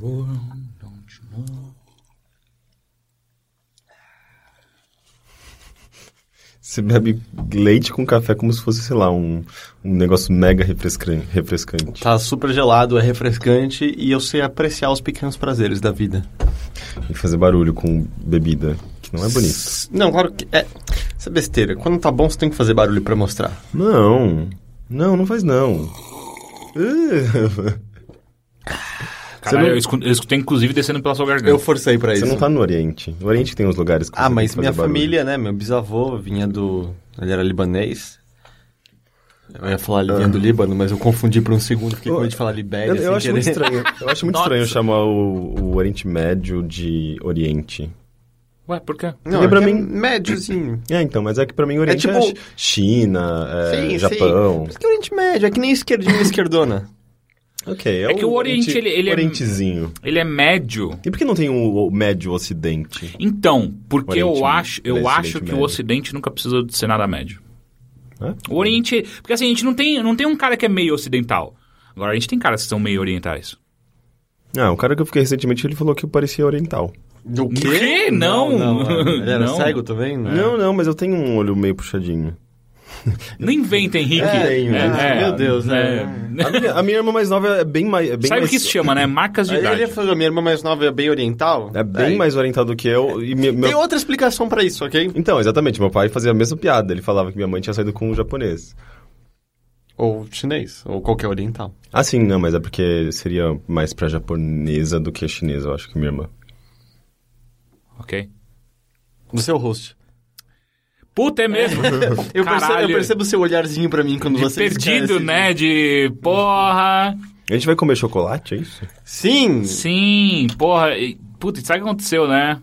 world, don't you know? Você bebe leite com café como se fosse, sei lá, um, um negócio mega refrescante. Tá super gelado, é refrescante e eu sei apreciar os pequenos prazeres da vida. E fazer barulho com bebida, que não é bonito. Não, claro que é. Isso é besteira. Quando tá bom, você tem que fazer barulho pra mostrar. Não. Não, não faz não. Caralho, não- eu, escu- eu escutei inclusive descendo pela sua garganta. Eu forcei pra Você isso. não tá no Oriente. No Oriente tem uns lugares que Ah, você mas tem que minha fazer barulho. família, né? Meu bisavô vinha do. Ele era libanês. Eu ia falar vinha do Líbano, mas eu confundi por um segundo, fiquei com medo de falar Libéria. Eu, eu acho muito estranho. Eu acho muito estranho chamar o, o Oriente Médio de Oriente. Ué, por quê? Não, Porque pra é é mim- médiozinho. É, então, mas é que pra mim o Oriente é, tipo- Chi- China, é, Sim, sim. Japão. Por isso que é Oriente Médio, é que nem esquerdinha esquerdona. Ok, é, É que o Oriente, ele- ele é- Orientezinho. Ele é médio. E por que não tem o, o Médio Ocidente? Então, porque Oriente eu acho, eu acho Oriente que Médio. o Ocidente nunca precisa de ser nada médio. Hã? O Oriente. Porque assim, a gente não tem, não tem um cara que é meio ocidental. Agora, a gente tem caras que são meio orientais. Ah, o cara que eu fiquei recentemente, ele falou que eu parecia oriental. Do quê? Não. não, Ele era Não. cego também? Né? Não, não, mas eu tenho um olho meio puxadinho. Não inventa, Henrique. É, tenho, É, meu Deus, é. A minha, a minha irmã mais nova é bem mais... É bem Sabe o mais, que isso chama, né? Marcas de Aí idade. ele falou, minha irmã mais nova é bem oriental? É bem Aí. mais oriental do que eu. E meu- Tem outra explicação pra isso, ok? Então, exatamente, meu pai fazia a mesma piada. Ele falava que minha mãe tinha saído com um japonês. Ou chinês, ou qualquer oriental. Ah, sim, não, mas é porque seria mais pra japonesa do que chinesa, eu acho que minha irmã. Ok. Você é o host. Puta, é mesmo. Eu percebo, eu percebo o seu olharzinho pra mim quando De você perdido, né? De porra. A gente vai comer chocolate, é isso? Sim! Sim, porra. e- Puta, sabe o que aconteceu, né?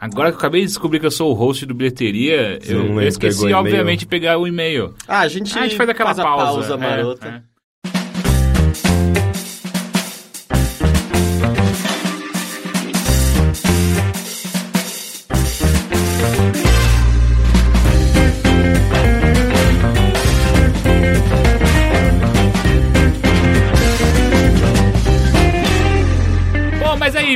Agora que eu acabei de descobrir que eu sou o host do bilheteria, eu, não eu esqueci, obviamente, de pegar o e-mail. Ah, a gente, Ah, a gente faz aquela a pausa. é, marota. é.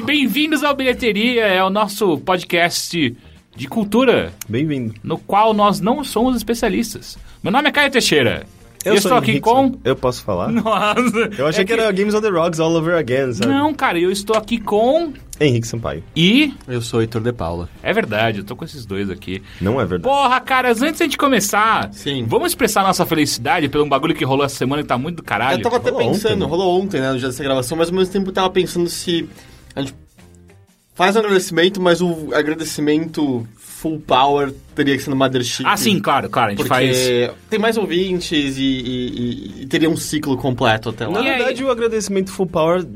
Bem-vindos ao Bilheteria, é o nosso podcast de cultura, Bem-vindo. no qual nós não somos especialistas. Meu nome é Caio Teixeira. Eu, sou estou aqui Henrique com... Eu posso falar? Nossa, Eu achei é que... era Games on the Rocks all over again, sabe? Não, cara, eu estou aqui com... Henrique Sampaio. E... Eu sou o Heitor de Paula. É verdade, eu tô com esses dois aqui. Não é verdade. Porra, caras, antes da gente começar, Sim. vamos expressar nossa felicidade pelo um bagulho que rolou essa semana que tá muito do caralho. Eu tava até rolou pensando, ontem, né? rolou ontem, né, no dia dessa gravação, mas ao mesmo tempo eu tava pensando se a gente faz um agradecimento, mas o agradecimento full power teria que ser no Mothership. Ah, sim, claro, claro, a gente Porque faz... tem mais ouvintes e, e- e- e teria um ciclo completo até lá. Na verdade, o agradecimento full power,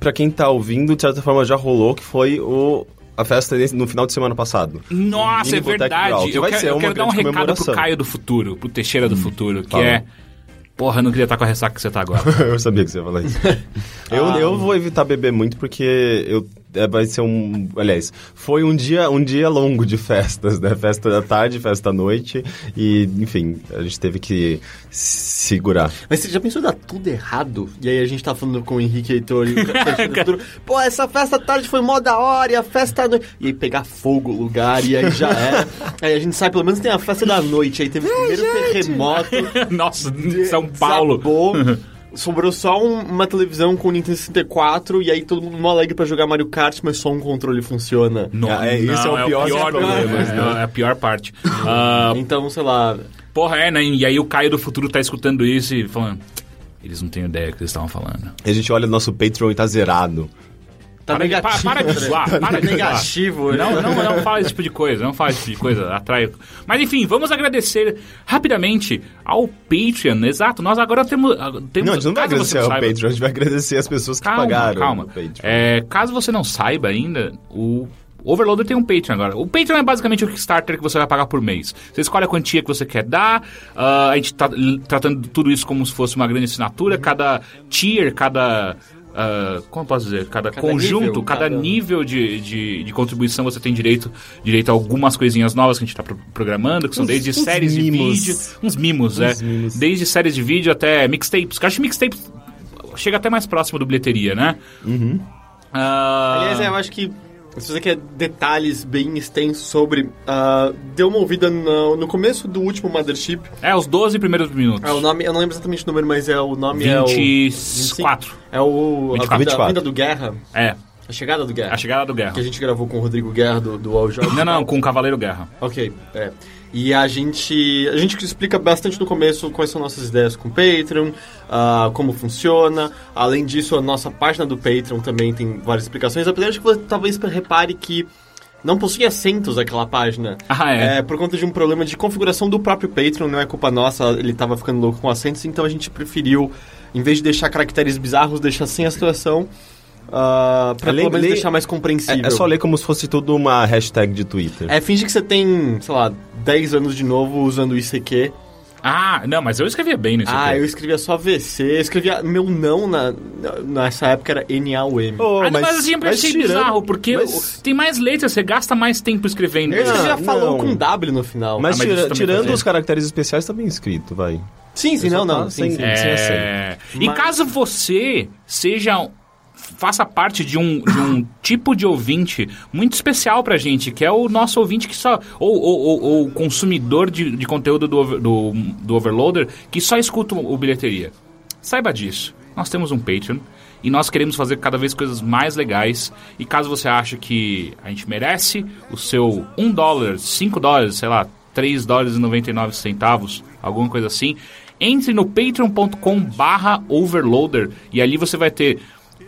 pra quem tá ouvindo, de certa forma já rolou, que foi o... A festa no final de semana passado. Nossa, é verdade. Brawl, que Eu vai quero, ser eu uma quero dar um recado pro. Caio do futuro, pro Teixeira do futuro, que fala. é... Porra, eu não queria estar com a ressaca que você tá agora. eu sabia que você ia falar isso. eu, Ah. eu vou evitar beber muito porque eu, vai ser um. Aliás, foi um dia, um dia longo de festas, né? Festa da tarde, festa da noite. E, enfim, a gente teve que se segurar. Mas você já pensou em dar tudo errado? E aí a gente tá falando com o Henrique Heitor e o futuro. Pô, essa festa à tarde foi mó da hora, e a festa à noite... E aí pegar fogo o lugar, e aí já é. aí a gente sai, pelo menos tem a festa da noite, aí teve o primeiro terremoto. Nossa, São Paulo. Desabou. Sobrou só um- uma televisão com o Nintendo 64 e aí todo mundo mó alegre pra jogar Mario Kart, mas só um controle funciona. Não, Ah, é, esse é o pior dos problemas, é, né? é a pior parte. Ah, Então, sei lá. porra, é, né? E aí o Caio do futuro tá escutando isso e falando... Eles não têm ideia do que eles estavam falando. E a gente olha no nosso Patreon e tá zerado. Tá Para de- negativo. para- para de zoar, para Tá de zoar. negativo. né? Não, não, não fala esse tipo de coisa, não fala esse tipo de coisa, atrai. Mas enfim, vamos agradecer rapidamente ao Patreon, exato. Nós agora temos. ah, temos Não, a gente não vai caso você agradecer ao saiba- Patreon, a gente vai agradecer as pessoas que Calma, pagaram. calma. É, caso você não saiba ainda, o Overloader tem um Patreon agora. O Patreon é basicamente o Kickstarter que você vai pagar por mês. Você escolhe a quantia que você quer dar. ah, a gente tá tratando tudo isso como se fosse uma grande assinatura. Cada tier, cada. Ah, como eu posso dizer? Cada, Cada conjunto, nível, cada, cada- nível de, de, de contribuição você tem direito, direito a algumas coisinhas novas que a gente está programando, que são Uns- desde uns séries mimos. de vídeo. Uns mimos, é. mimos. Desde séries de vídeo até mixtapes. Que eu acho mixtapes chega até mais próximo do bilheteria, né? Uhum. Aliás, é, eu acho que se você quer detalhes bem extensos sobre. Uh, deu uma ouvida no, no, começo do último Mothership. É, os 12 primeiros minutos. É, o nome, eu não lembro exatamente o número, mas é o nome 24. é o. 25, é o. 24. A, vida, a vida do Guerra. É. A chegada do Guerra. A chegada do Guerra. Que a gente gravou com o Rodrigo Guerra do, do All Jogos. Não, não, com o Cavaleiro Guerra. Ok, é. E a gente, a gente explica bastante no começo quais são nossas ideias com o Patreon, uh, como funciona. Além disso, a nossa página do Patreon também tem várias explicações. Apesar de que você talvez repare que não possui assentos aquela página. Ah, é? é? Por conta de um problema de configuração do próprio Patreon, não é culpa nossa, ele estava ficando louco com assentos, então a gente preferiu, em vez de deixar caracteres bizarros, deixar sem a situação. Uh, pra pelo menos deixar mais compreensível. É, é, só ler como se fosse tudo uma hashtag de Twitter. É, finge que você tem, sei lá, 10 anos de novo usando ICQ. Ah, não, mas eu escrevia bem no ICQ. Ah, eu escrevia só VC, eu escrevia meu não na, nessa época era NAUM. Oh, ah, mas, mas assim, eu achei tirando, bizarro, porque mas... tem mais letras, você gasta mais tempo escrevendo. Eu escrevia falou com W no final. Mas, ah, mas tira, tirando os caracteres especiais, tá bem escrito, vai. Sim, sim, não, não. Sim, sim, é... sim, E caso você seja faça parte de um, de um tipo de ouvinte muito especial pra gente, que é o nosso ouvinte que só. Ou, ou, ou, consumidor de, de conteúdo do, do, do Overloader que só escuta o bilheteria. Saiba disso. Nós temos um Patreon e nós queremos fazer cada vez coisas mais legais. E caso você ache que a gente merece o seu 1 dólar, 5 dólares, sei lá, 3 dólares e 99 centavos, alguma coisa assim, entre no patreon.com barra overloader e ali você vai ter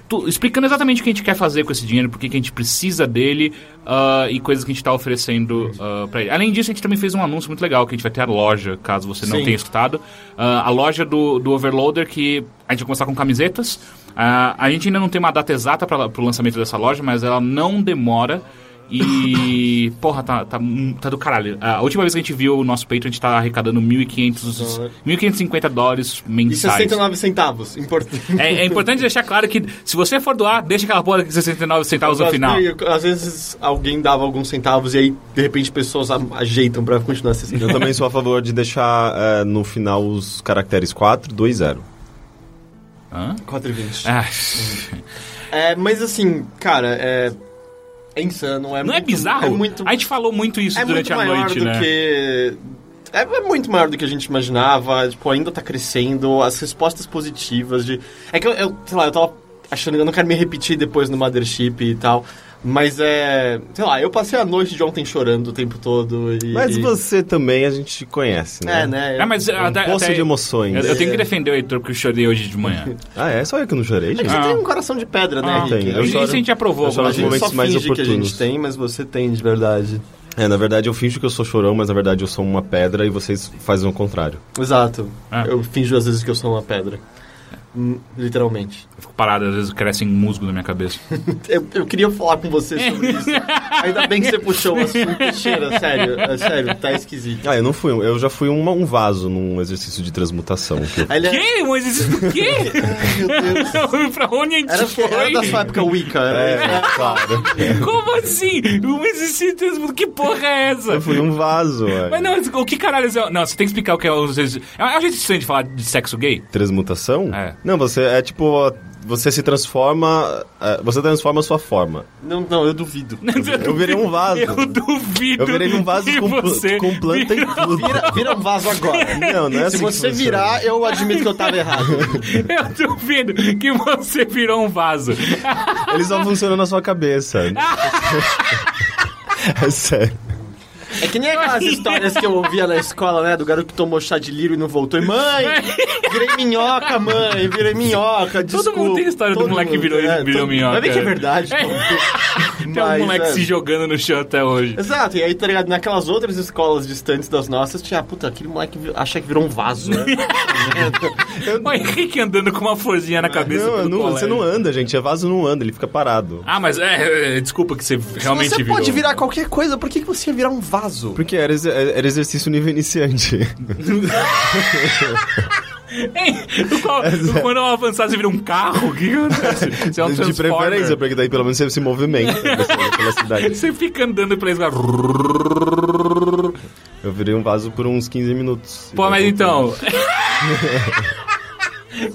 tu, explicando exatamente o que a gente quer fazer com esse dinheiro, por que a gente precisa dele uh, e coisas que a gente está oferecendo uh, para ele. Além disso, a gente também fez um anúncio muito legal, que a gente vai ter a loja, caso você não Sim. tenha escutado. Uh, a loja do, do Overloader, que a gente vai começar com camisetas. a gente ainda não tem uma data exata para o lançamento dessa loja, mas ela não demora. E, porra, tá, tá, tá do caralho. A última vez que a gente viu o nosso peito, a gente tá arrecadando 1.500, 1.550 dólares mensais. E 69 centavos. Importante. É, é, importante deixar claro que se você for doar, deixa aquela porra de 69 centavos no final. Às vezes alguém dava alguns centavos e aí, de repente, pessoas ajeitam pra continuar assistindo. Eu também sou a favor de deixar é, no final os caracteres 4, 2, 0. Hã? 4 e 20. Ah. É, mas assim, cara, é é insano. É não é muito, é bizarro? É muito, a gente falou muito isso é durante muito a noite, né? Que... É, é, muito maior do que a gente imaginava. Tipo, ainda tá crescendo. As respostas positivas de... É que eu, eu sei lá, eu tava achando... Eu não quero me repetir depois no Mothership e tal. Mas é. Sei lá, eu passei a noite de ontem chorando o tempo todo. E, mas você também a gente conhece, né? É, né? É, mas, um até, poço até, de emoções. Eu, eu, tenho que defender o Heitor porque eu chorei hoje de manhã. ah, é? Só eu que não chorei, gente? Você tem um coração de pedra, né, ah, Tem. Eu choro, Isso a gente aprovou. Eu nos momentos só mais oportunos. que a gente tem, mas você tem de verdade. É, na verdade eu finjo que eu sou chorão, mas na verdade eu sou uma pedra e vocês fazem o contrário. Exato. Ah. Eu finjo às vezes que eu sou uma pedra. Hum, literalmente. Eu fico parado, às vezes crescem musgo na minha cabeça. eu, eu, queria falar com você sobre isso. Ainda bem que você puxou o assunto. Cheira, sério, é sério, tá esquisito. Ah, eu não fui. Eu já fui um, um vaso num exercício de transmutação. Que eu... Ele... Que? Um exercício do quê? Ai, meu Deus. pra onde a gente era, foi? Era da sua época Wicca. É, é, claro. Como assim? Um exercício de transmutação? Que porra é essa? Eu fui um vaso, ué. Mas não, o que caralho é... Não, você tem que explicar o que é o exercício... É um jeito estranho de falar de sexo gay? Transmutação? É. Não, você é tipo você se transforma. É, você transforma a sua forma. Não, não, eu duvido. Eu virei um vaso. Eu duvido. Eu virei um vaso com, você com planta e tudo. Vira, vira um vaso agora. Não, não é Se assim você virar, eu admito que eu tava errado. eu duvido que você virou um vaso. Ele só funciona na sua cabeça. é sério. É que nem aquelas histórias que eu ouvia na escola, né? Do garoto que tomou chá de lírio e não voltou. E, mãe, virei minhoca, mãe, virei minhoca, desculpa. Todo mundo tem história todo do moleque que virou, é, virou todo, minhoca. Vai ver que é verdade. É. tem um moleque é. se jogando no chão até hoje. Exato, e aí, tá ligado? Naquelas outras escolas distantes das nossas, tinha, puta, aquele moleque acha que virou um vaso, né? o Henrique andando com uma florzinha na cabeça. Não, não você não anda, gente. É vaso não anda, ele fica parado. Ah, mas é, é desculpa que você realmente você virou. Você pode virar qualquer coisa, por que você ia virar um vaso? Porque era, era exercício nível iniciante. Qual, quando eu avançar, você vira um carro? O que acontece? Você é um De preferência, porque daí pelo menos você se movimenta pela cidade. Você fica andando pela escola. Eu virei um vaso por uns 15 minutos. Pô, mas então.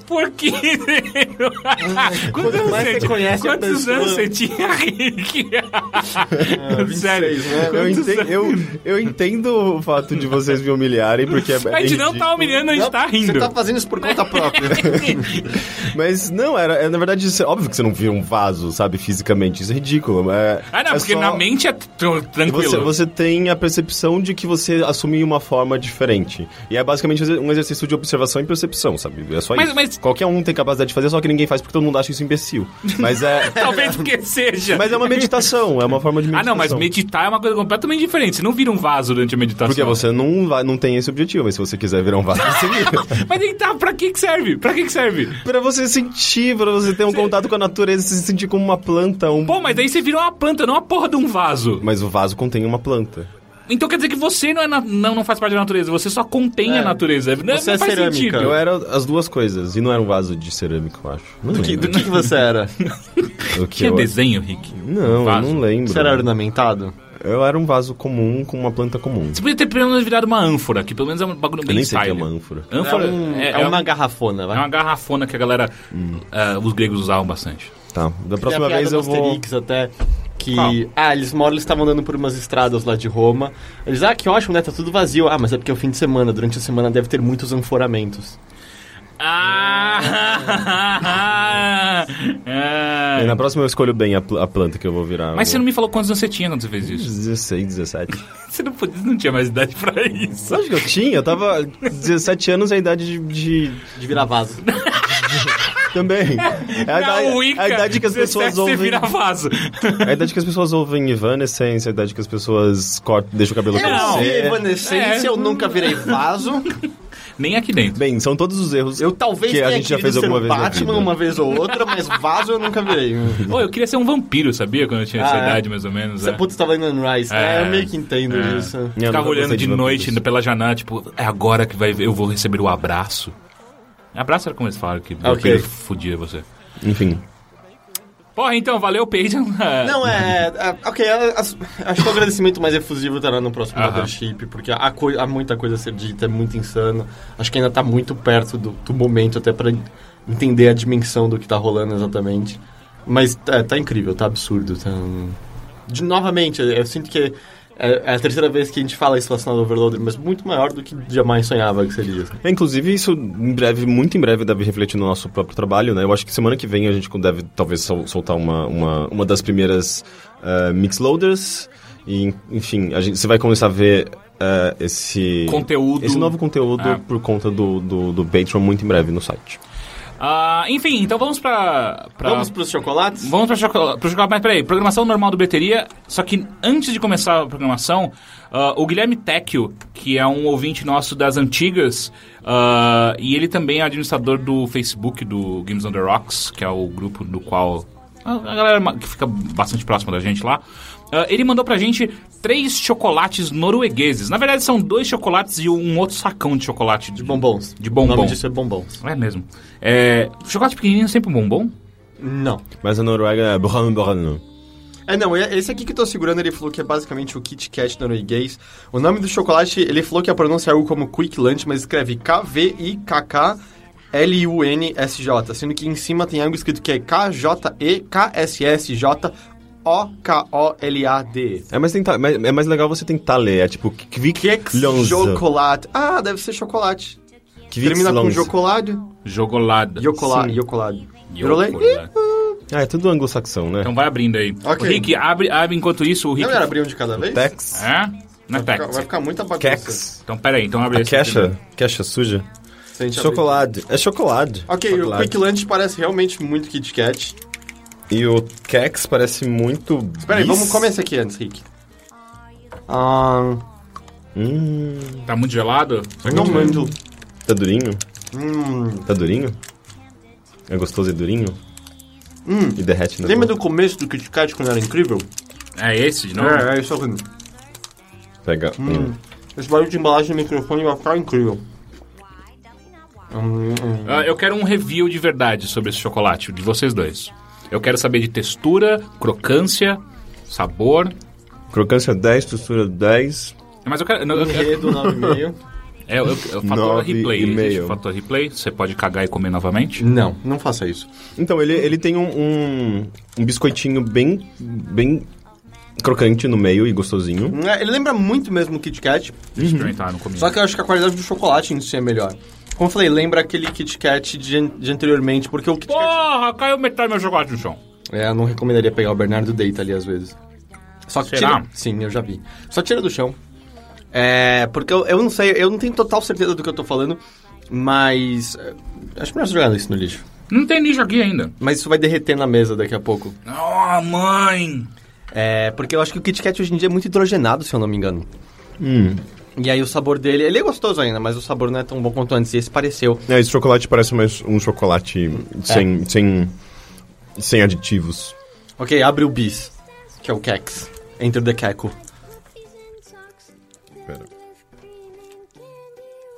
Por que? Quanto mais você tinha? conhece a Quantos pessoa- anos você tinha, Rick? Sério. 26, né? Eu Quantos entendo, eu, eu entendo o fato de vocês me humilharem, porque é. A gente é não tá ridículo. humilhando, a gente tá rindo. Você tá fazendo isso por conta própria. Mas não, era, é, na verdade, isso é óbvio que você não vira um vaso, sabe, fisicamente. Isso é ridículo. É, Ah, não, é porque só- na mente é tr- tranquilo. Você, você tem a percepção de que você assumiu uma forma diferente. E é basicamente um exercício de observação e percepção, sabe? É só Mas- isso. mas- Qualquer um tem capacidade de fazer, só que ninguém faz porque todo mundo acha isso imbecil. Mas é. Talvez porque seja. mas é uma meditação, é uma forma de Ah, meditação. não, mas meditar é uma coisa completamente diferente. Você não vira um vaso durante a meditação. Porque você não, vai, não tem esse objetivo, mas se você quiser virar um vaso, você vira. Mas tá, pra que que serve? Pra que que serve? pra você sentir, pra você ter um contato com a natureza, se sentir como uma planta. Um... Pô, mas daí você vira uma planta, não uma porra de um vaso. Mas o vaso contém uma planta. Então quer dizer que você não, é na- não, não faz parte da natureza, você só contém É. a natureza. Não, Você não é faz cerâmica. sentido. Eu era as duas coisas, e não era um vaso de cerâmica, eu acho. Não Do que, do que, que você era? O que Tinha eu... desenho, Rick? Não, Vaso. eu não lembro. Você era ornamentado? Eu era um vaso comum com uma planta comum. Você podia ter pelo menos virado uma ânfora, que pelo menos é um bagulho Eu bem nem sei o que é uma ânfora. Ânfora é, um- é, é é uma um- garrafona, vai. é uma garrafona que a galera, ah, os gregos usavam bastante. Tá, da próxima vez eu vou... Asterix até que Qual? ah, eles moram, eles estavam andando por umas estradas lá de Roma. Eles ah, que ótimo, né? Tá tudo vazio. Ah, mas é porque é o fim de semana, durante a semana deve ter muitos anforamentos. Ah! E na próxima eu escolho bem a, pl- a planta que eu vou virar. Mas você não me falou quantos anos você tinha quando você fez isso. 16, 17. Você não, podia, não tinha mais idade pra isso. Acho que eu tinha, eu tava 17 anos, a idade de... de- De virar vaso. Também. É a, idade, Wicca, a idade que as 17 pessoas ouvem... vira vaso. A idade que as pessoas ouvem Evanescence, a idade que as pessoas cortam, deixam o cabelo Eu não vi crescer. Evanescência, É. eu nunca virei vaso. Nem aqui dentro. Bem, são todos os erros Eu talvez que a tenha gente já fez alguma vez Batman uma vez ou outra, mas vaso eu nunca virei. Ô, eu queria ser um vampiro, sabia? Quando eu tinha essa Ah, é? idade, mais ou menos. Você é. putz, tava indo no Rise. É, É. eu meio que entendo É. disso. Eu Ficava olhando de vampiros. noite pela janela, tipo, é agora que vai, eu vou receber o abraço. Abraço era como eles falaram que Ok. vampiro fudia você. Enfim. Porra, então, valeu, Peyton. Não, é. é, ok, é, as- acho que o agradecimento mais efusivo estará no próximo Aham. Mothership, porque há, há muita coisa a ser dita, é muito insano. Acho que ainda tá muito perto do, do momento até pra entender a dimensão do que tá rolando exatamente. Mas é, tá incrível, tá absurdo. Tá... De, novamente, eu sinto que é, é a terceira vez que a gente fala isso relacionado ao Overloader, mas muito maior do que jamais sonhava que seria. É, inclusive, isso em breve, muito em breve, deve refletir no nosso próprio trabalho, né? Eu acho que semana que vem a gente deve talvez sol- soltar uma, uma, uma das primeiras uh, mixloaders. E, enfim, a gente, você vai começar a ver uh, esse... Conteúdo. Esse novo conteúdo Ah. por conta do, do, do Patreon muito em breve no site. Ah, enfim, então vamos pra. pra... Vamos pros chocolates? Vamos para chocolate, pro chocolate, mas peraí, programação normal do Bateria, só que antes de começar a programação, ah, o Guilherme Tecchio, que é um ouvinte nosso das antigas, ah, e ele também é administrador do Facebook do Games on the Rocks, que é o grupo do qual a, galera que fica bastante próxima da gente lá, ah, ele mandou pra gente três chocolates noruegueses. Na verdade, são dois chocolates e um outro sacão de chocolate. De bombons. De bombom. O nome disso é bombons. É mesmo. É, chocolate pequenininho é sempre um bombom? Não. Mas a Noruega é Brun Brun. É, não, e- esse aqui que eu tô segurando, ele falou que é basicamente o Kit Kat norueguês. O nome do chocolate, ele falou que a pronúncia é algo como Quick Lunch, mas escreve K-V-I-K-K-L-U-N-S-J, sendo que em cima tem algo escrito que é K-J-E-K-S-S-J-O-K-O-L-A-D. É mais, tentar, é mais legal você tentar ler, é tipo Kvik Kex chocolate. Ah, deve ser chocolate. Termina com chocolate. Jogolada. Chocolate. Yokolade. Ah, é tudo anglo-saxão, né? Então vai abrindo aí. Ok. O Rick, abre, abre enquanto isso o Rick... Não era abrir um de cada vez? Tex. É? Não é Vai ficar, Tex. vai ficar muita bagunça. Kex. Então pera aí, então abre A esse. queixa, queixa suja. Chocolate. É chocolate. Ok, o Chocolate. Quick Lunch parece realmente muito Kit Kat. E o Kex parece muito. Espera aí, bis. vamos comer esse aqui antes, Rick. Ah, Hum, Tá muito gelado? não muito. tá durinho? Hum, Tá durinho? É gostoso e durinho? hum. E derrete na Lembra boca. do começo do Kit Kat quando era incrível? É esse de novo? É, é isso aqui. Pega Hum. um. Esse barulho de embalagem do microfone vai ficar incrível. Hum, hum. Ah, eu quero um review de verdade sobre esse chocolate, de vocês dois. Eu quero saber de textura, crocância, sabor. Crocância 10, textura 10. Mas eu quero. não, eu- Enredo 9,5. É o, é o fator replay. e meio. fator replay, você pode cagar e comer novamente. Não, não faça isso. Então, ele, ele tem um, um, um biscoitinho bem, bem crocante no meio e gostosinho. É, Ele lembra muito mesmo o Kit Kat, Deixa eu experimentar, não comi. só que eu acho que a qualidade do chocolate em si é melhor. Como eu falei, lembra aquele Kit Kat de, de anteriormente, porque o Kit Kat... Porra, caiu metade do meu chocolate no chão. É, eu não recomendaria pegar o Bernardo Deita ali às vezes. Só que Será? tira... Sim, eu já vi. Só tira do chão. É, porque eu, eu não sei, eu não tenho total certeza do que eu tô falando, mas... é, Acho melhor você jogar isso no lixo. Não tem nicho aqui ainda. Mas isso vai derreter na mesa daqui a pouco. Oh, mãe! É, porque eu acho que o Kit Kat hoje em dia é muito hidrogenado, se eu não me engano. Hum. E aí o sabor dele, ele é gostoso ainda, mas o sabor não é tão bom quanto antes. E esse pareceu. É, esse chocolate parece mais um chocolate sem, sem, sem aditivos. Ok, abre o bis, que é o Kex. Enter the Keko. Pera.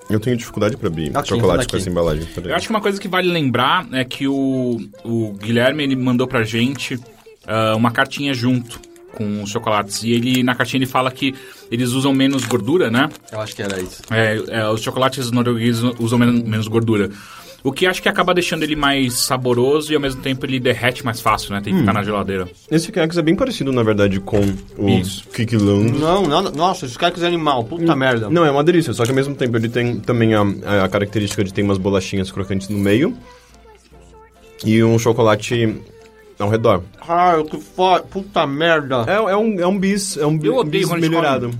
Eu tenho dificuldade pra abrir Aqui, chocolate com essa embalagem. Eu acho que uma coisa que vale lembrar é que o, o Guilherme ele mandou pra gente ah, uma cartinha junto com os chocolates. E ele na cartinha ele fala que eles usam menos gordura, né? Eu acho que era isso. É, é, os chocolates noruegueses usam men- menos gordura. O que acho que acaba deixando ele mais saboroso e ao mesmo tempo ele derrete mais fácil, né? Tem que ficar na geladeira. Esse Kex é bem parecido, na verdade, com o Isso. Kiki Lung. Não, não, nossa, esse cara é animal, puta merda. Não, é uma delícia, só que ao mesmo tempo ele tem também a, a característica de ter umas bolachinhas crocantes no meio e um chocolate ao redor. Cara, que foda, puta merda. É, é um, é um bis, é um Eu odeio bis quando a gente melhorado.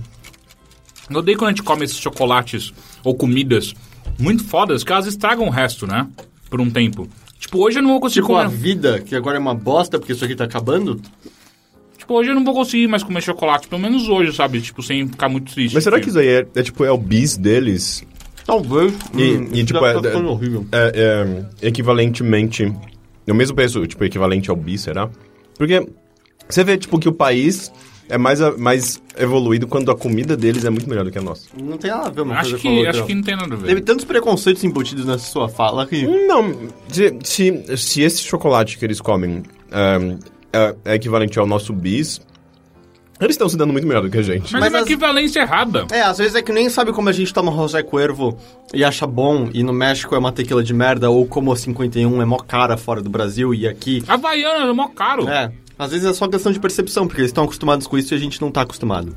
Eu odeio quando a gente come esses chocolates ou comidas muito fodas que elas estragam o resto, né? Por um tempo. Tipo, hoje eu não vou conseguir Tipo, a comer. vida, que agora é uma bosta porque isso aqui tá acabando. Tipo, hoje eu não vou conseguir mais comer chocolate, pelo menos hoje, sabe? Tipo, sem ficar muito triste. Mas será porque- que isso aí é, é, tipo, é o bis deles? Talvez. E, Hum, e, isso tipo, tá é, ficando horrível. é- é equivalentemente... O mesmo preço, tipo, equivalente ao bis, será? Porque você vê, tipo, que o país é mais, mais evoluído quando a comida deles é muito melhor do que a nossa. Não tem nada a ver uma Acho coisa com a que, outra. acho que não tem nada a ver. Teve tantos preconceitos embutidos nessa sua fala que... Não, se, se, se esse chocolate que eles comem é, é- é equivalente ao nosso bis, eles estão se dando muito melhor do que a gente. Mas, Mas é uma as- equivalência errada. É, às vezes é que nem sabe como a gente toma José Cuervo e acha bom, e no México é uma tequila de merda, ou como a 51 é mó cara fora do Brasil, e aqui... Havaiana é mó caro. É, às vezes é só questão de percepção, porque eles estão acostumados com isso e a gente não tá acostumado.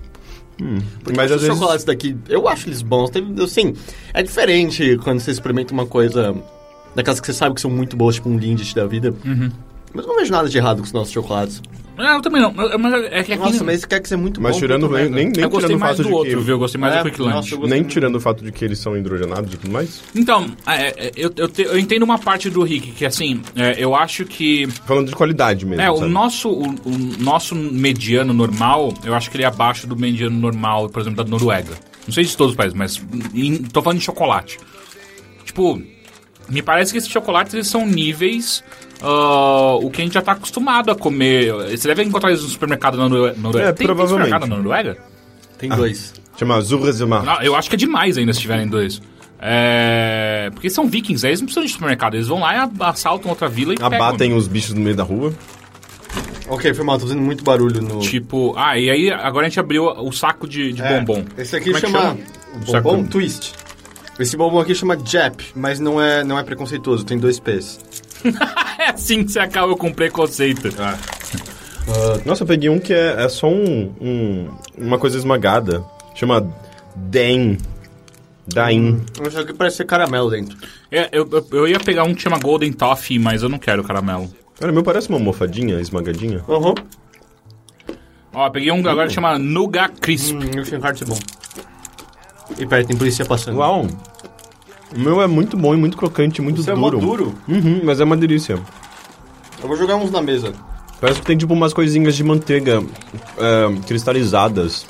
Porque Mas os às vezes- chocolates daqui, eu acho eles bons. Tem, assim, é diferente quando você experimenta uma coisa daquelas que você sabe que são muito boas, tipo um Lindt da vida. Uhum. Mas não vejo nada de errado com os nossos chocolates. É, eu também não. Mas é que aqui... Nossa, mas esse quer que ser muito Mas bom. tirando, puta nem, nem, nem eu gostei tirando o mais fato do de outro, que... viu? Eu gostei mais É, do Quick Lunch. nossa, Nem muito. tirando o fato de que eles são hidrogenados e tudo mais. Então, é, é, eu, eu, te- eu entendo uma parte do Rick, que assim, é, eu acho que... Falando de qualidade mesmo, É, o nosso, o, o nosso mediano normal, eu acho que ele é abaixo do mediano normal, por exemplo, da Noruega. Não sei de todos os países, mas em- tô falando de chocolate. Tipo, me parece que esses chocolates eles são níveis ah, o que a gente já tá acostumado a comer. Você deve encontrar eles no supermercado na Noruega. É, tem, tem provavelmente. supermercado na Noruega? Tem dois. Chama Zurrazimar. Não, eu acho que é demais ainda se tiverem dois. É... Porque são vikings, aí eles não precisam de supermercado. Eles vão lá e assaltam outra vila e pegam. Abatem os bichos no meio da rua. Ok, foi mal, tô fazendo muito barulho no... Tipo, ah, e aí agora a gente abriu o saco de, de É, bombom. Esse aqui Como é chama... chama? o Saco- Bombom Twist. Esse bombom aqui chama Jap, mas não é, não é preconceituoso, tem dois P's. É assim que você acaba com preconceito. Nossa, eu peguei um que é, é só um, um- uma coisa esmagada. Chama Den. Dain. Isso aqui parece ser caramelo dentro. É, eu, eu, eu ia pegar um que chama Golden Toffee, mas eu não quero caramelo. Olha, meu parece uma almofadinha esmagadinha. Aham. Ó, peguei um agora que chama Nougat Crisp. Hum, cara de ser bom. E peraí, tem polícia passando. Uau! O meu é muito bom e muito crocante, muito Você é mó duro. duro. Uhum, mas é uma delícia. Eu vou jogar uns na mesa. Parece que tem tipo umas coisinhas de manteiga é, cristalizadas.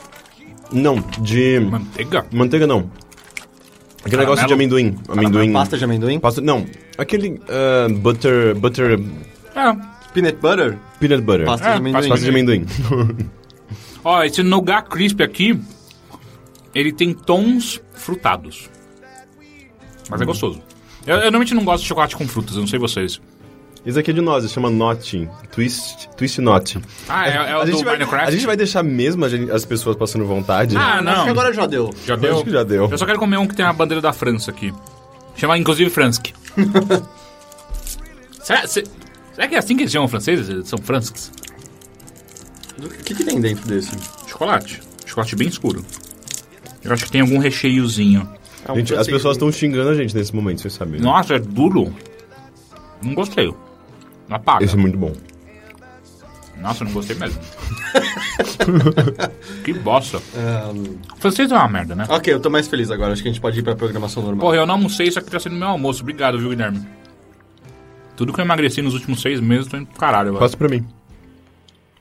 Não, de. Manteiga? Manteiga não. Aquele Caramelo? negócio de amendoim. Amendoim. Pasta de amendoim? Pasta- Não. Aquele é, butter. Butter. É. Peanut butter? Peanut butter. Pasta É, de amendoim. Pasta de amendoim. Ó, esse Nougat Crisp aqui, ele tem tons frutados. Mas é gostoso. Eu, eu normalmente não gosto de chocolate com frutas, eu não sei vocês. Esse aqui é de nós, chama Notting. Twist, twist Not. Ah, é, é o a, do gente vai, Minecraft? a gente vai deixar mesmo a gente- as pessoas passando vontade? Ah, Acho não. que agora já deu. Já Eu deu? acho que já deu. Eu só quero comer um que tem a bandeira da França aqui. Chama, inclusive, Fransk. será, se- será que é assim que eles chamam franceses? Eles São Fransks? O que, que tem dentro desse? Chocolate. Chocolate bem escuro. Eu acho que tem algum recheiozinho. É um Gente, as pessoas estão xingando a gente nesse momento, vocês sabem. né? Nossa, é duro. Não gostei. Apaga. Esse é muito bom. Nossa, eu não gostei mesmo. que bosta. Ahn, Francês é uma merda, né? ok, eu tô mais feliz agora. Acho que a gente pode ir pra programação normal. Porra, eu não almocei, isso aqui tá sendo meu almoço. Obrigado, viu, Guilherme? Tudo que eu emagreci nos últimos seis meses, tô indo pro caralho. agora. Passa pra mim.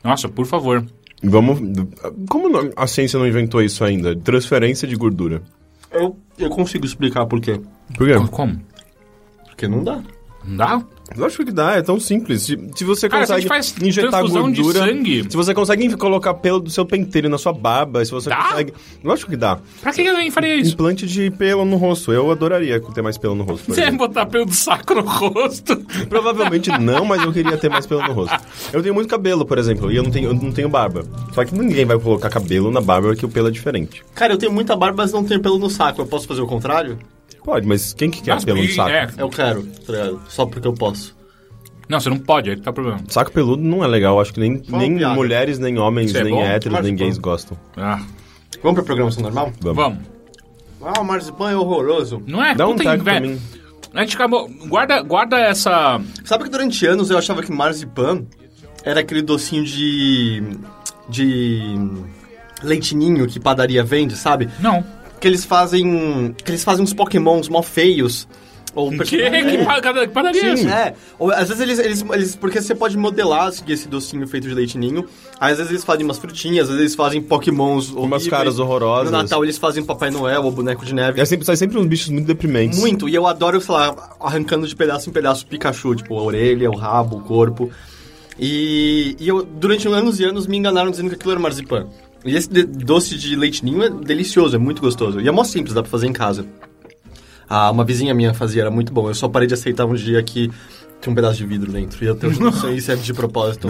Nossa, por favor. Vamos. Como a ciência não inventou isso ainda? Transferência de gordura. Eu, eu consigo explicar por quê. Por quê? Como? Porque não dá. Não dá? Lógico que dá, é tão simples. Se, se você Cara, se a consegue gente faz injetar transfusão de gordura. sangue- Se você consegue colocar pelo do seu pentelho na sua barba, se você Dá? consegue. Lógico que dá. Pra que alguém faria isso? Implante de pelo no rosto. Eu adoraria ter mais pelo no rosto. Você ia botar pelo do saco no rosto? Provavelmente não, mas eu queria ter mais pelo no rosto. Eu tenho muito cabelo, por exemplo, e eu não tenho, eu não tenho barba. Só que ninguém vai colocar cabelo na barba porque o pelo é diferente. Cara, eu tenho muita barba, mas não tenho pelo no saco. Eu posso fazer o contrário? Pode, mas quem que quer Mas, pelo no e- saco? é. Eu quero, tá ligado? Só porque eu posso. Não, você não pode, aí que tá o problema. Saco peludo não é legal, acho que nem, uma nem piada. mulheres, nem homens, Isso é nem bom? héteros, Mas nem bom. gays gostam. Ah, Vamos pra programação normal? Vamos. vamos. Ah, o marzipan é horroroso. Não é? Dá um Puta taco pra mim. A gente acabou... Guarda, guarda essa... Sabe que durante anos eu achava que marzipan era aquele docinho de. de. leitinho que padaria vende, sabe? Não. Que eles fazem. que eles fazem uns pokémons mó feios. Ou Que, que, que padaria é? É, ou, às vezes eles, eles, eles- Porque você pode modelar assim, esse docinho feito de leite ninho. Aí, às vezes eles fazem umas frutinhas, às vezes eles fazem pokémons Umas horríveis. caras horrorosas. No Natal eles fazem Papai Noel ou boneco de neve. É sempre, sai sempre uns bichos muito deprimentes. Muito, e eu adoro, sei lá, arrancando de pedaço em pedaço o Pikachu, tipo, a orelha, o rabo, o corpo. E, e eu, durante anos e anos, me enganaram dizendo que aquilo era marzipan. E esse de- doce de leite ninho é delicioso, é muito gostoso. E é mó simples, dá pra fazer em casa. Ah, uma vizinha minha fazia, era muito bom. Eu só parei de aceitar um dia que tinha um pedaço de vidro dentro. E eu tenho não sei se é de propósito.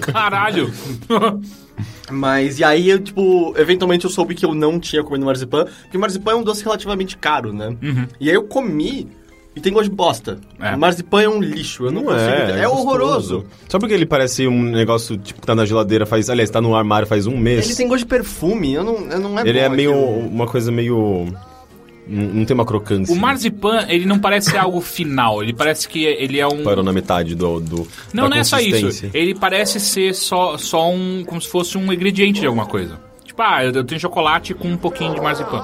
Caralho. Mas, e aí eu, tipo, eventualmente eu soube que eu não tinha comido marzipan, porque marzipan é um doce relativamente caro, né? E aí eu comi e tem gosto de bosta. É. Marzipan é um lixo, eu não, Não consigo é, é, É, horroroso. Só porque ele parece um negócio, tipo, que tá na geladeira faz... Aliás, tá no armário faz um mês. Ele tem gosto de perfume, eu não, eu não é Ele bom é meio... aquilo. Uma coisa meio... Não não tem uma crocância. O marzipan, ele não parece ser algo final. Ele parece que ele é um... Parou na metade do... do Não, não é só isso. Ele parece ser só, só um... Como se fosse um ingrediente de alguma coisa. Tipo, ah, eu eu tenho chocolate com um pouquinho de marzipan.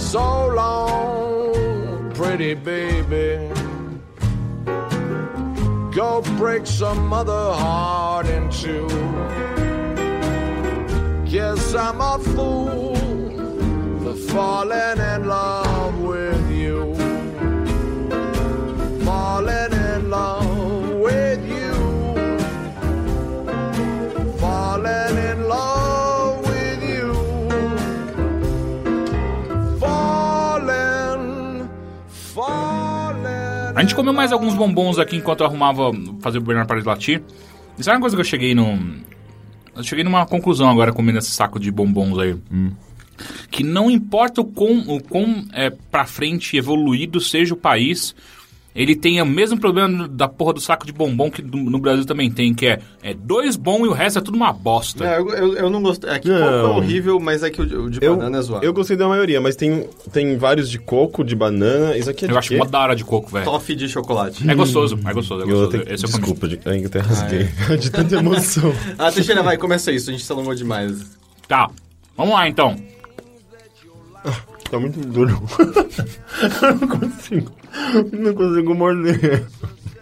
So long, pretty baby. Go break some other heart in two. Guess I'm a fool for falling in love with A gente comeu mais alguns bombons aqui enquanto eu arrumava fazer o Bernardo para latir. E sabe uma coisa que eu cheguei no. Eu cheguei numa conclusão agora comendo esse saco de bombons aí. Que não importa o quão, o quão é, pra frente evoluído seja o país, ele tem o mesmo problema da porra do saco de bombom que no Brasil também tem, que é, é dois bons e o resto é tudo uma bosta. Não, eu, eu, eu não gostei. É que Não. coco é horrível, mas é que o, o de Eu, banana é zoado. eu gostei da maioria, mas tem, tem vários de coco, de banana. Isso aqui é de Eu acho quê? mó da hora de coco, velho. Toffee de chocolate. É gostoso, é gostoso, é Eu gostoso. tenho que... Esse eu comi. Desculpa, de... Eu até rasguei. de tanta emoção. Ah, Teixeira, vai, começa isso. A gente se alongou demais. Tá, vamos lá então. Tá muito duro. eu não consigo. Não consigo morder.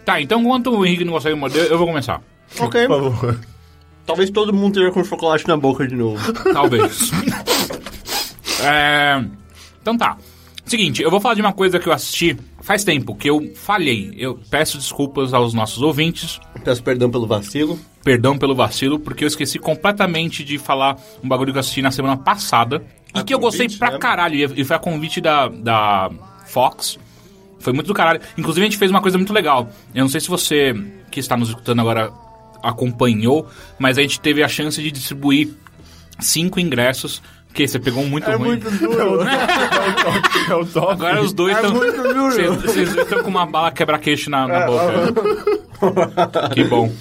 Tá, então enquanto o Henrique não consegue morder, eu vou começar. Ok. Por favor. Talvez todo mundo esteja com chocolate na boca de novo. Talvez. É, Então tá. Seguinte, eu vou falar de uma coisa que eu assisti faz tempo, que eu falhei. Eu peço desculpas aos nossos ouvintes. Peço perdão pelo vacilo. Perdão pelo vacilo, porque eu esqueci completamente de falar um bagulho que eu assisti na semana passada. E A que eu gostei convite, pra né? caralho. E e foi a convite da, da Fox. Foi muito do caralho. Inclusive, a gente fez uma coisa muito legal. Eu não sei se você que está nos escutando agora acompanhou, mas a gente teve a chance de distribuir cinco ingressos. Que você pegou um muito É ruim. muito duro. É o top. Agora os dois É estão. duro. Vocês estão com uma bala quebra-queixo na, na boca. que bom.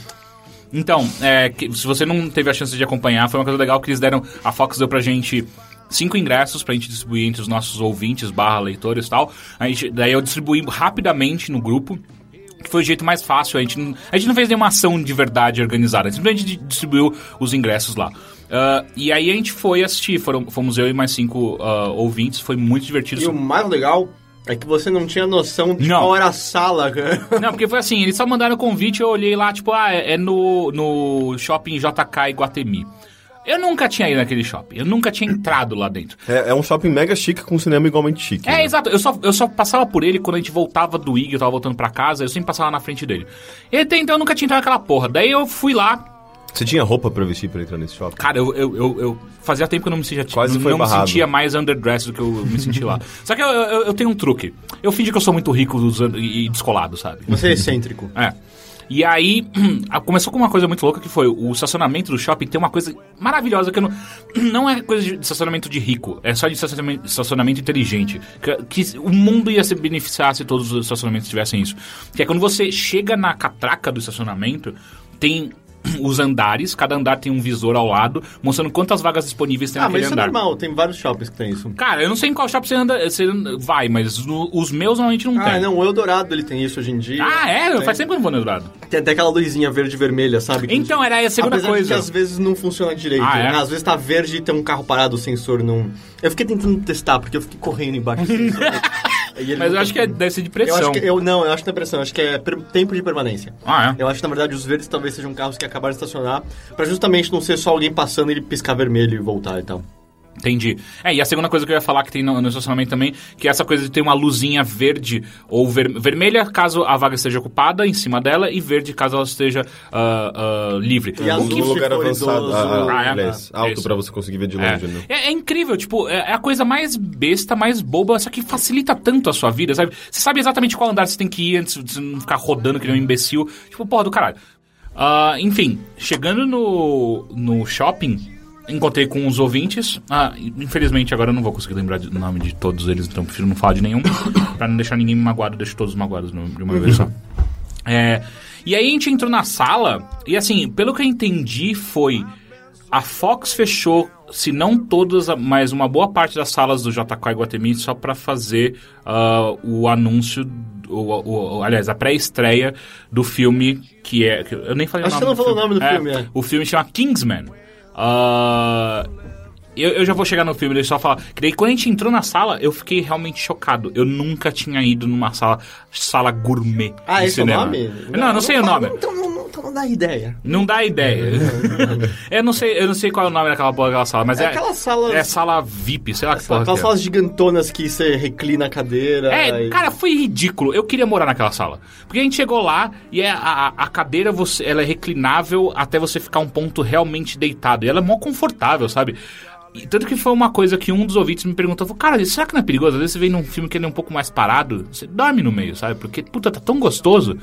Então, é, que- se você não teve a chance de acompanhar, foi uma coisa legal que eles deram. A Fox deu pra gente cinco ingressos pra gente distribuir entre os nossos ouvintes, barra leitores e tal. A gente, daí eu distribuí rapidamente no grupo. Que foi o jeito mais fácil. A gente, não, a gente não fez nenhuma ação de verdade organizada. A gente simplesmente di- distribuiu os ingressos lá. Ah, e aí a gente foi assistir. Foram, fomos eu e mais cinco ah, ouvintes. Foi muito divertido. E o mais legal é que você não tinha noção de Não. qual era a sala, cara. Não, porque foi assim, eles só mandaram o convite, eu olhei lá, tipo, ah, é é no, no shopping JK Iguatemi. Eu nunca tinha ido naquele shopping, eu nunca tinha entrado lá dentro. É, é um shopping mega chique com um cinema igualmente chique. É, né? exato, eu só, eu só passava por ele quando a gente voltava do IG, eu tava voltando pra casa, eu sempre passava na frente dele. E até então eu nunca tinha entrado naquela porra. Daí eu fui lá, Você tinha roupa pra vestir pra entrar nesse shopping? cara, eu, eu, eu, eu- fazia tempo que eu não me sentia, Quase não, foi não me sentia mais underdressed do que eu me senti lá. Só que eu, eu, eu tenho um truque. Eu fingi que eu sou muito rico usando- e descolado, sabe? Você é excêntrico. É. E aí, começou com uma coisa muito louca que foi o estacionamento do shopping tem uma coisa maravilhosa que não, não é coisa de estacionamento de rico, é só de estacionamento, estacionamento inteligente. Que, que o mundo ia se beneficiar se todos os estacionamentos tivessem isso. Que é quando você chega na catraca do estacionamento, tem os andares, cada andar tem um visor ao lado, mostrando quantas vagas disponíveis tem Ah, mas naquele isso é andar. normal, tem vários shoppings que tem isso. Cara, eu não sei em qual shopping você anda, você vai, mas no- os meus normalmente não Ah, tem. não, o Eldorado ele tem isso hoje em dia. Ah, é? Tem. Faz tempo que eu não vou no Eldorado. Tem até aquela luzinha verde e vermelha, sabe? Então, era a segunda Apesar coisa. que às vezes não funciona direito. Ah, é? Às vezes tá verde e tem um carro parado, o sensor não... Eu fiquei tentando testar, porque eu fiquei correndo embaixo do sensor. Mas eu acho que é, deve ser de Eu pressão. acho que, eu, não, eu acho que não é pressão, eu acho que é per- tempo de permanência. Ah, é? Eu acho que, na verdade, os verdes talvez sejam carros que acabaram de estacionar, pra justamente não ser só alguém passando e ele piscar vermelho e voltar e tal. Entendi. É, e a segunda coisa que eu ia falar que tem no, no estacionamento também, que é essa coisa de ter uma luzinha verde ou ver- vermelha caso a vaga esteja ocupada em cima dela e verde caso ela esteja ah, ah, livre. E azul Um se lugar avançado, ah, ah, é? aliás, É alto pra você conseguir ver de É. longe, né? É, é incrível, tipo, é, é a coisa mais besta, mais boba, só que facilita tanto a sua vida, sabe? Você sabe exatamente qual andar você tem que ir antes de você não ficar rodando que nem um imbecil. Tipo, porra do caralho. Ah, enfim, chegando no, no shopping, encontrei com os ouvintes. Ah, infelizmente agora eu não vou conseguir lembrar do nome de todos eles, então prefiro não falar de nenhum. pra não deixar ninguém magoado, deixo todos magoados de uma vez só. É, e aí a gente entrou na sala, e assim, pelo que eu entendi foi. A Fox fechou, se não todas, mas uma boa parte das salas do JK Iguatemi só pra fazer ah, o anúncio, o, o- o- aliás, a pré-estreia do filme que é. que eu nem falei Acho o que nome você não falou o nome do É, filme, é. O filme chama Kingsman. Ah, eu, eu já vou chegar no filme, deixa eu só falar. Que daí quando a gente entrou na sala, eu fiquei realmente chocado. Eu nunca tinha ido numa sala, sala gourmet. Ah, esse é o cinema. nome? Não, eu não sei o fala- nome. Então não, não, não dá ideia. Não dá ideia. eu não sei, eu não sei qual é o nome daquela porra daquela sala, mas É é, aquelas salas- É sala VIP, sei lá que porra. Aquelas que é. salas gigantonas que você reclina a cadeira. É, e- cara, foi ridículo. Eu queria morar naquela sala. Porque a gente chegou lá e é a, a- a cadeira você, ela é reclinável até você ficar um ponto realmente deitado. E ela é mó confortável, sabe? E tanto que foi uma coisa que um dos ouvintes me perguntou, falou, cara, será que não é perigoso? Às vezes você vem num filme que ele é um pouco mais parado, você dorme no meio, sabe? Porque, puta, tá tão gostoso.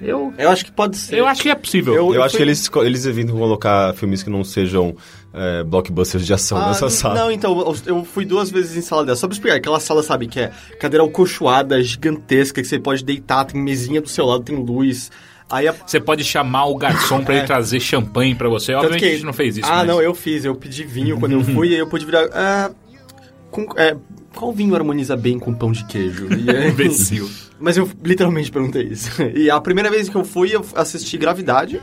Eu, Eu acho que pode ser. eu acho que é possível. Eu- Eu acho fui- que eles, eles evitam colocar filmes que não sejam é, blockbusters de ação Ah, nessa sala. Não, então, eu- eu fui duas vezes em sala dessa. Só pra explicar, aquela sala, sabe, que é cadeira alcochoada, gigantesca, que você pode deitar, tem mesinha do seu lado, tem luz. Aí a... Você pode chamar o garçom pra ele trazer champanhe pra você. Tanto Obviamente a gente não fez isso. Ah, mas... não, eu fiz. Eu pedi vinho quando eu fui, e aí eu pude virar... ah, com- é, qual vinho harmoniza bem com pão de queijo? E Imbecil. Mas eu literalmente perguntei isso. E a primeira vez que eu fui, eu assisti Gravidade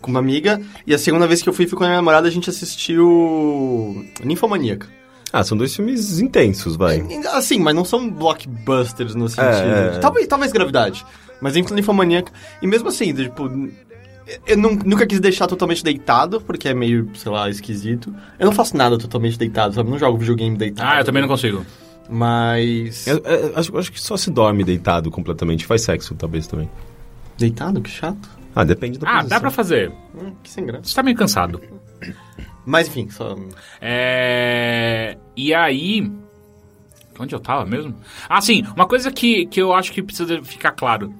com uma amiga. E a segunda vez que eu fui, fui com a minha namorada, a gente assistiu Ninfomaníaca. Ah, são dois filmes intensos, vai. Assim, mas não são blockbusters no sentido. é. Talvez, talvez Gravidade. Mas em Ninfomaníaca. E mesmo assim, tipo... Eu nun- nunca quis deixar totalmente deitado, porque é meio, sei lá, esquisito. Eu não faço nada totalmente deitado, sabe? Não jogo videogame deitado. Ah, eu também não consigo. Mas... Eu- eu acho, acho que só se dorme deitado completamente. Faz sexo, talvez, também. Deitado? Que chato. Ah, depende da Ah, posição. dá pra fazer. Hum, que sem graça. Você tá meio cansado. Mas enfim, só... É... E aí... Onde eu tava mesmo? Ah, sim, uma coisa que, que eu acho que precisa ficar claro.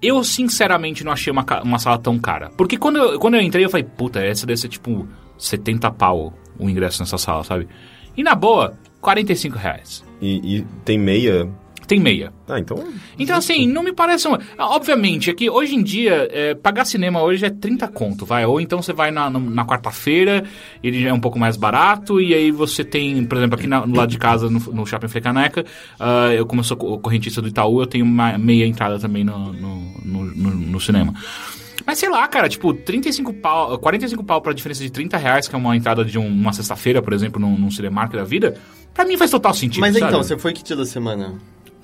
Eu, sinceramente, não achei uma, uma sala tão cara. Porque quando eu, quando eu entrei, eu falei, puta, essa deve ser tipo 70 pau o ingresso nessa sala, sabe? E na boa, 45 reais. E, e tem meia. Tem meia. Ah, então. Então, assim, não me parece. uma- Ah, Obviamente, é que hoje em dia, é, pagar cinema hoje é 30 conto, vai. Ou então você vai na, na quarta-feira, ele já é um pouco mais barato, e aí você tem, por exemplo, aqui na- no lado de casa, no, no Shopping Frecaneca, ah, eu, como eu sou co- correntista do Itaú, eu tenho uma meia entrada também no, no, no, no- no cinema. Mas sei lá, cara, tipo, 35 pau, 45 pau pra diferença de 30 reais, que é uma entrada de um- uma sexta-feira, por exemplo, num, num Cinemark da vida, pra mim faz total sentido. Mas sabe? então, você foi que dia da semana?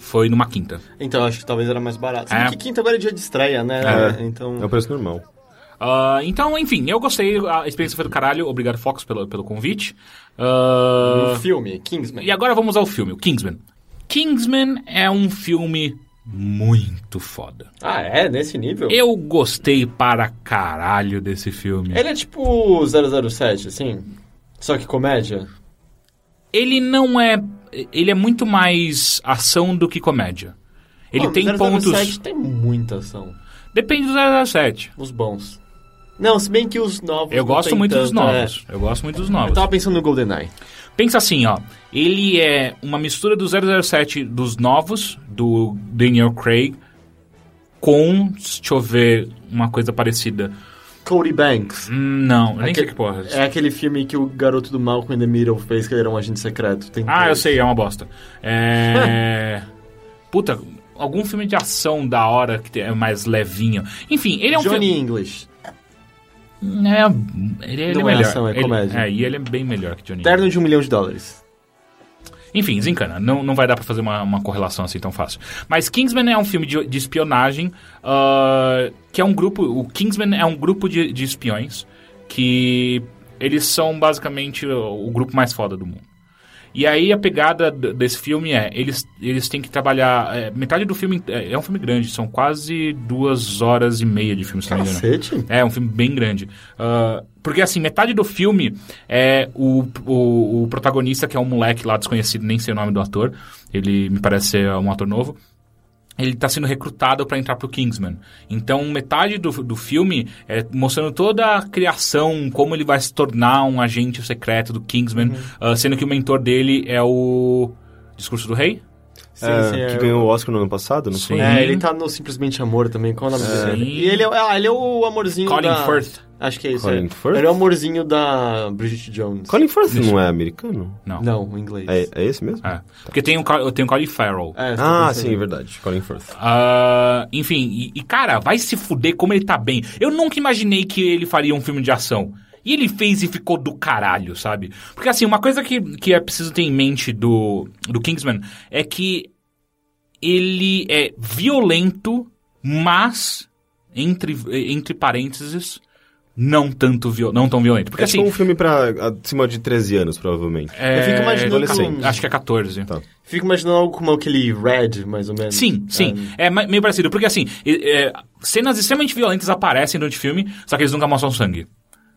Foi numa quinta. Então, eu acho que talvez era mais barato. É. Porque quinta agora é dia de estreia, né? É. Então... É o preço normal. Ah, então, enfim, eu gostei, a experiência foi do caralho. Obrigado, Fox, pelo, pelo convite. Ah, O filme, Kingsman. e agora vamos ao filme, o Kingsman. Kingsman é um filme muito foda. Ah, é? Nesse nível? Eu gostei para caralho desse filme. Ele é tipo 007, assim? Só que comédia? Ele não é. Ele é muito mais ação do que comédia. Ele Pô, tem 007 pontos. tem muita ação. Depende do 007. Os bons. Não, se bem que os novos. Eu gosto muito dos tanto, é. novos. Eu gosto muito dos novos. Eu tava pensando no GoldenEye. Pensa assim, ó. Ele é uma mistura do 007 dos novos, do Daniel Craig, com, deixa eu ver, uma coisa parecida. Cody Banks. Hum, não, nem sei Aquele- que porra. é. É aquele filme que o garoto do Malcolm in the Middle fez, que ele era um agente secreto. Tem Ah, eu sei, é uma bosta. É... Puta, algum filme de ação da hora que é mais levinho. Enfim, ele é um Johnny filme... English. É, ele, ele é é melhor. ação, é Ele- comédia. É, e ele é bem melhor que Johnny. Terno de um milhão de dólares. Enfim, desencana. Não, não vai dar pra fazer uma, uma correlação assim tão fácil. Mas Kingsman é um filme de, de espionagem, ah, que é um grupo... O Kingsman é um grupo de, de espiões que eles são basicamente o, o grupo mais foda do mundo. E aí a pegada desse filme é, eles, eles têm que trabalhar... é, metade do filme é, é um filme grande, são quase duas horas e meia de filme, se não me engano. É, um filme bem grande. Ah, porque, assim, metade do filme é o, o, o protagonista, que é um moleque lá desconhecido, nem sei o nome do ator. Ele me parece ser um ator novo. Ele está sendo recrutado para entrar pro Kingsman. Então, metade do, do filme é mostrando toda a criação, como ele vai se tornar um agente secreto do Kingsman, ah, sendo que o mentor dele é o Discurso do Rei. Sim, É, sim, que é. ganhou o Oscar no ano passado, não foi? Sim. É, ele tá no Simplesmente Amor também. Qual é o nome dele? E ele é, ah, ele é o amorzinho Colin da... Firth. Acho que é isso. Colin é. Firth? Ele é o amorzinho da Bridget Jones. Colin Firth não é americano? Não. Não, inglês. É, é esse mesmo? É. Porque tem o, Col- tem o Colin Farrell. É, Ah, sim, é verdade. Colin Firth. Ah, enfim, e, e, cara, vai se fuder como ele tá bem. Eu nunca imaginei que ele faria um filme de ação. E ele fez e ficou do caralho, sabe? Porque assim, uma coisa que, que é preciso ter em mente do, do Kingsman é que ele é violento, mas, entre, entre parênteses, não tanto viol, não tão violento. Porque é tipo assim. um filme pra acima de 13 anos, provavelmente. é, Eu fico imaginando adolescente. como- Acho que é 14. Tá. Fico imaginando algo como aquele Red, mais ou menos. Sim, sim. É, ma- meio parecido. Porque, assim, é, é, cenas extremamente violentas aparecem durante o filme, só que eles nunca mostram sangue.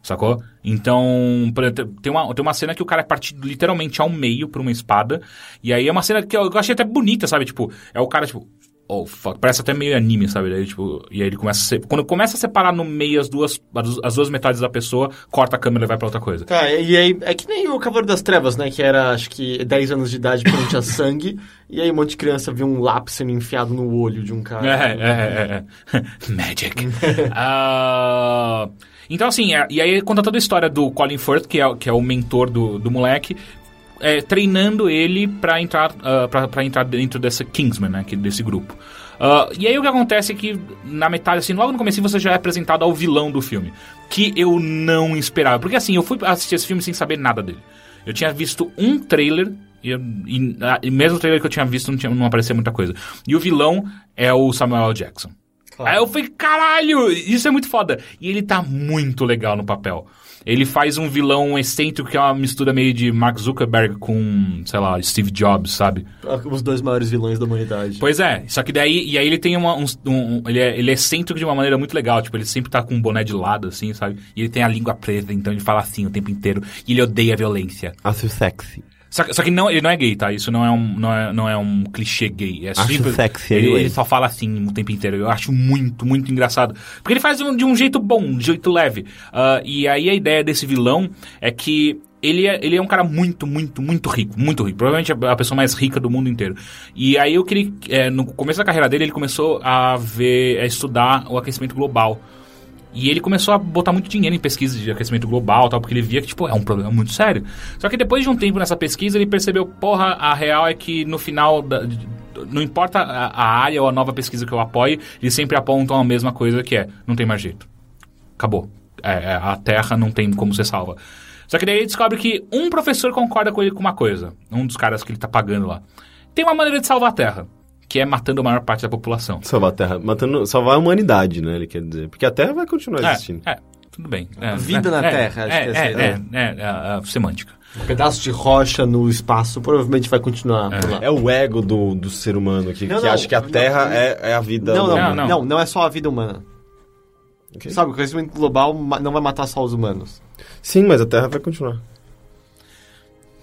Sacou? Então, por exemplo, tem uma, tem uma cena que o cara é partido literalmente ao meio por uma espada. E aí é uma cena que eu, eu achei até bonita, sabe? Tipo, é o cara, tipo. Oh, fuck. Parece até meio anime, sabe? Daí, tipo, e aí ele começa a se, Quando começa a separar no meio as duas, as, as duas metades da pessoa, corta a câmera e vai pra outra coisa. Tá, e aí é que nem o Cavaleiro das Trevas, né? Que era, acho que, 10 anos de idade quando tinha sangue. E aí um monte de criança viu um lápis sendo enfiado no olho de um cara. É, é, é, é. Magic. Ah, então, assim, é- e aí conta toda a história do Colin Firth, que é, que é o mentor do, do moleque, é, treinando ele pra entrar, ah, pra, pra entrar dentro dessa Kingsman, né, que, desse grupo. Ah, e aí o que acontece é que, na metade, assim, logo no começo você já é apresentado ao vilão do filme, que eu não esperava. Porque, assim, eu fui assistir esse filme sem saber nada dele. Eu tinha visto um trailer, e, e, ah, e mesmo o trailer que eu tinha visto não, tinha, não aparecia muita coisa. E o vilão é o Samuel L. Jackson. Claro. Aí eu falei, caralho, isso é muito foda. E ele tá muito legal no papel. Ele faz um vilão excêntrico que é uma mistura meio de Mark Zuckerberg com, sei lá, Steve Jobs, sabe? Os dois maiores vilões da humanidade. Pois é, só que daí, e aí ele tem uma, um, um- ele, é, ele é excêntrico de uma maneira muito legal, tipo, ele sempre tá com um boné de lado, assim, sabe? E ele tem a língua presa, então ele fala assim o tempo inteiro, e ele odeia a violência. Acho sexy. Só, que- só que não, ele não é gay, tá? Isso não é um, não é, não é um clichê gay. É Acho simples. sexy ele, ele só fala assim o tempo inteiro. Eu acho muito, muito engraçado. Porque ele faz de um, de um jeito bom, de um jeito leve. Ah, e aí a ideia desse vilão é que ele é, ele é um cara muito, muito, muito rico. Muito rico. Provavelmente a, a pessoa mais rica do mundo inteiro. E aí eu queria. é, no começo da carreira dele, ele começou a ver, a estudar o aquecimento global. E ele começou a botar muito dinheiro em pesquisa de aquecimento global, tal, porque ele via que, tipo, é um problema muito sério. Só que depois de um tempo nessa pesquisa, ele percebeu, porra, a real é que no final, da- não importa a, a área ou a nova pesquisa que eu apoie, eles sempre apontam a mesma coisa que é, não tem mais jeito. Acabou. É, é, a Terra não tem como ser salva. Só que daí ele descobre que um professor concorda com ele com uma coisa, um dos caras que ele tá pagando lá. Tem uma maneira de salvar a Terra, que é matando a maior parte da população. Salvar a Terra, matando, salvar a humanidade, né? Ele quer dizer. Porque a Terra vai continuar existindo. É, é, tudo bem. É, Vida é, na é, Terra, acho é, que é, essa é- é, é, é, é, semântica. Um pedaço de rocha no espaço provavelmente vai continuar por lá. É o ego do, do ser humano que, Não, que não, acha que a Terra não. é, é a vida Não, não, Não, não, não. não, é só a vida humana. Ok. Sabe, o crescimento global não vai matar só os humanos. Sim, mas a Terra vai continuar.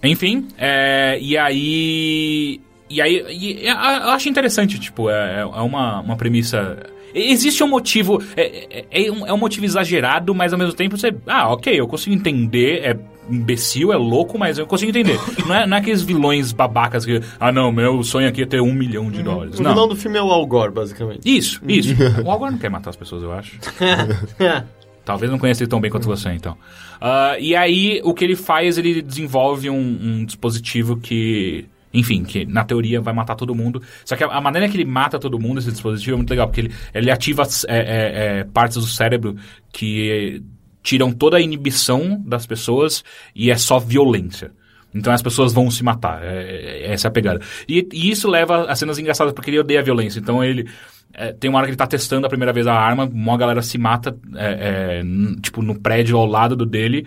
Enfim, é, e aí. E aí, e, é, eu acho interessante, tipo, é, é uma, uma premissa. Existe um motivo. É, é, é um, é um motivo exagerado, mas ao mesmo tempo você. Ah, ok, eu consigo entender. É imbecil, é louco, mas eu consigo entender. não, é, não é aqueles vilões babacas que. Ah, não, meu sonho aqui é ter um milhão de dólares. O Não. vilão do filme é o Al Gore, basicamente. Isso, isso. o Al Gore não quer matar as pessoas, eu acho. Talvez não conheça ele tão bem quanto você, então. Ah, e aí, o que ele faz, ele desenvolve um, um dispositivo que... Enfim, que na teoria vai matar todo mundo. Só que a, a maneira que ele mata todo mundo, esse dispositivo, é muito legal. Porque ele, ele ativa é, é, é, partes do cérebro que tiram toda a inibição das pessoas e é só violência. Então as pessoas vão se matar. É, é- essa é a pegada. E, e isso leva a cenas engraçadas, porque ele odeia a violência. Então ele. é, tem uma hora que ele tá testando a primeira vez a arma, uma galera se mata, é, é, tipo, no prédio ao lado do dele.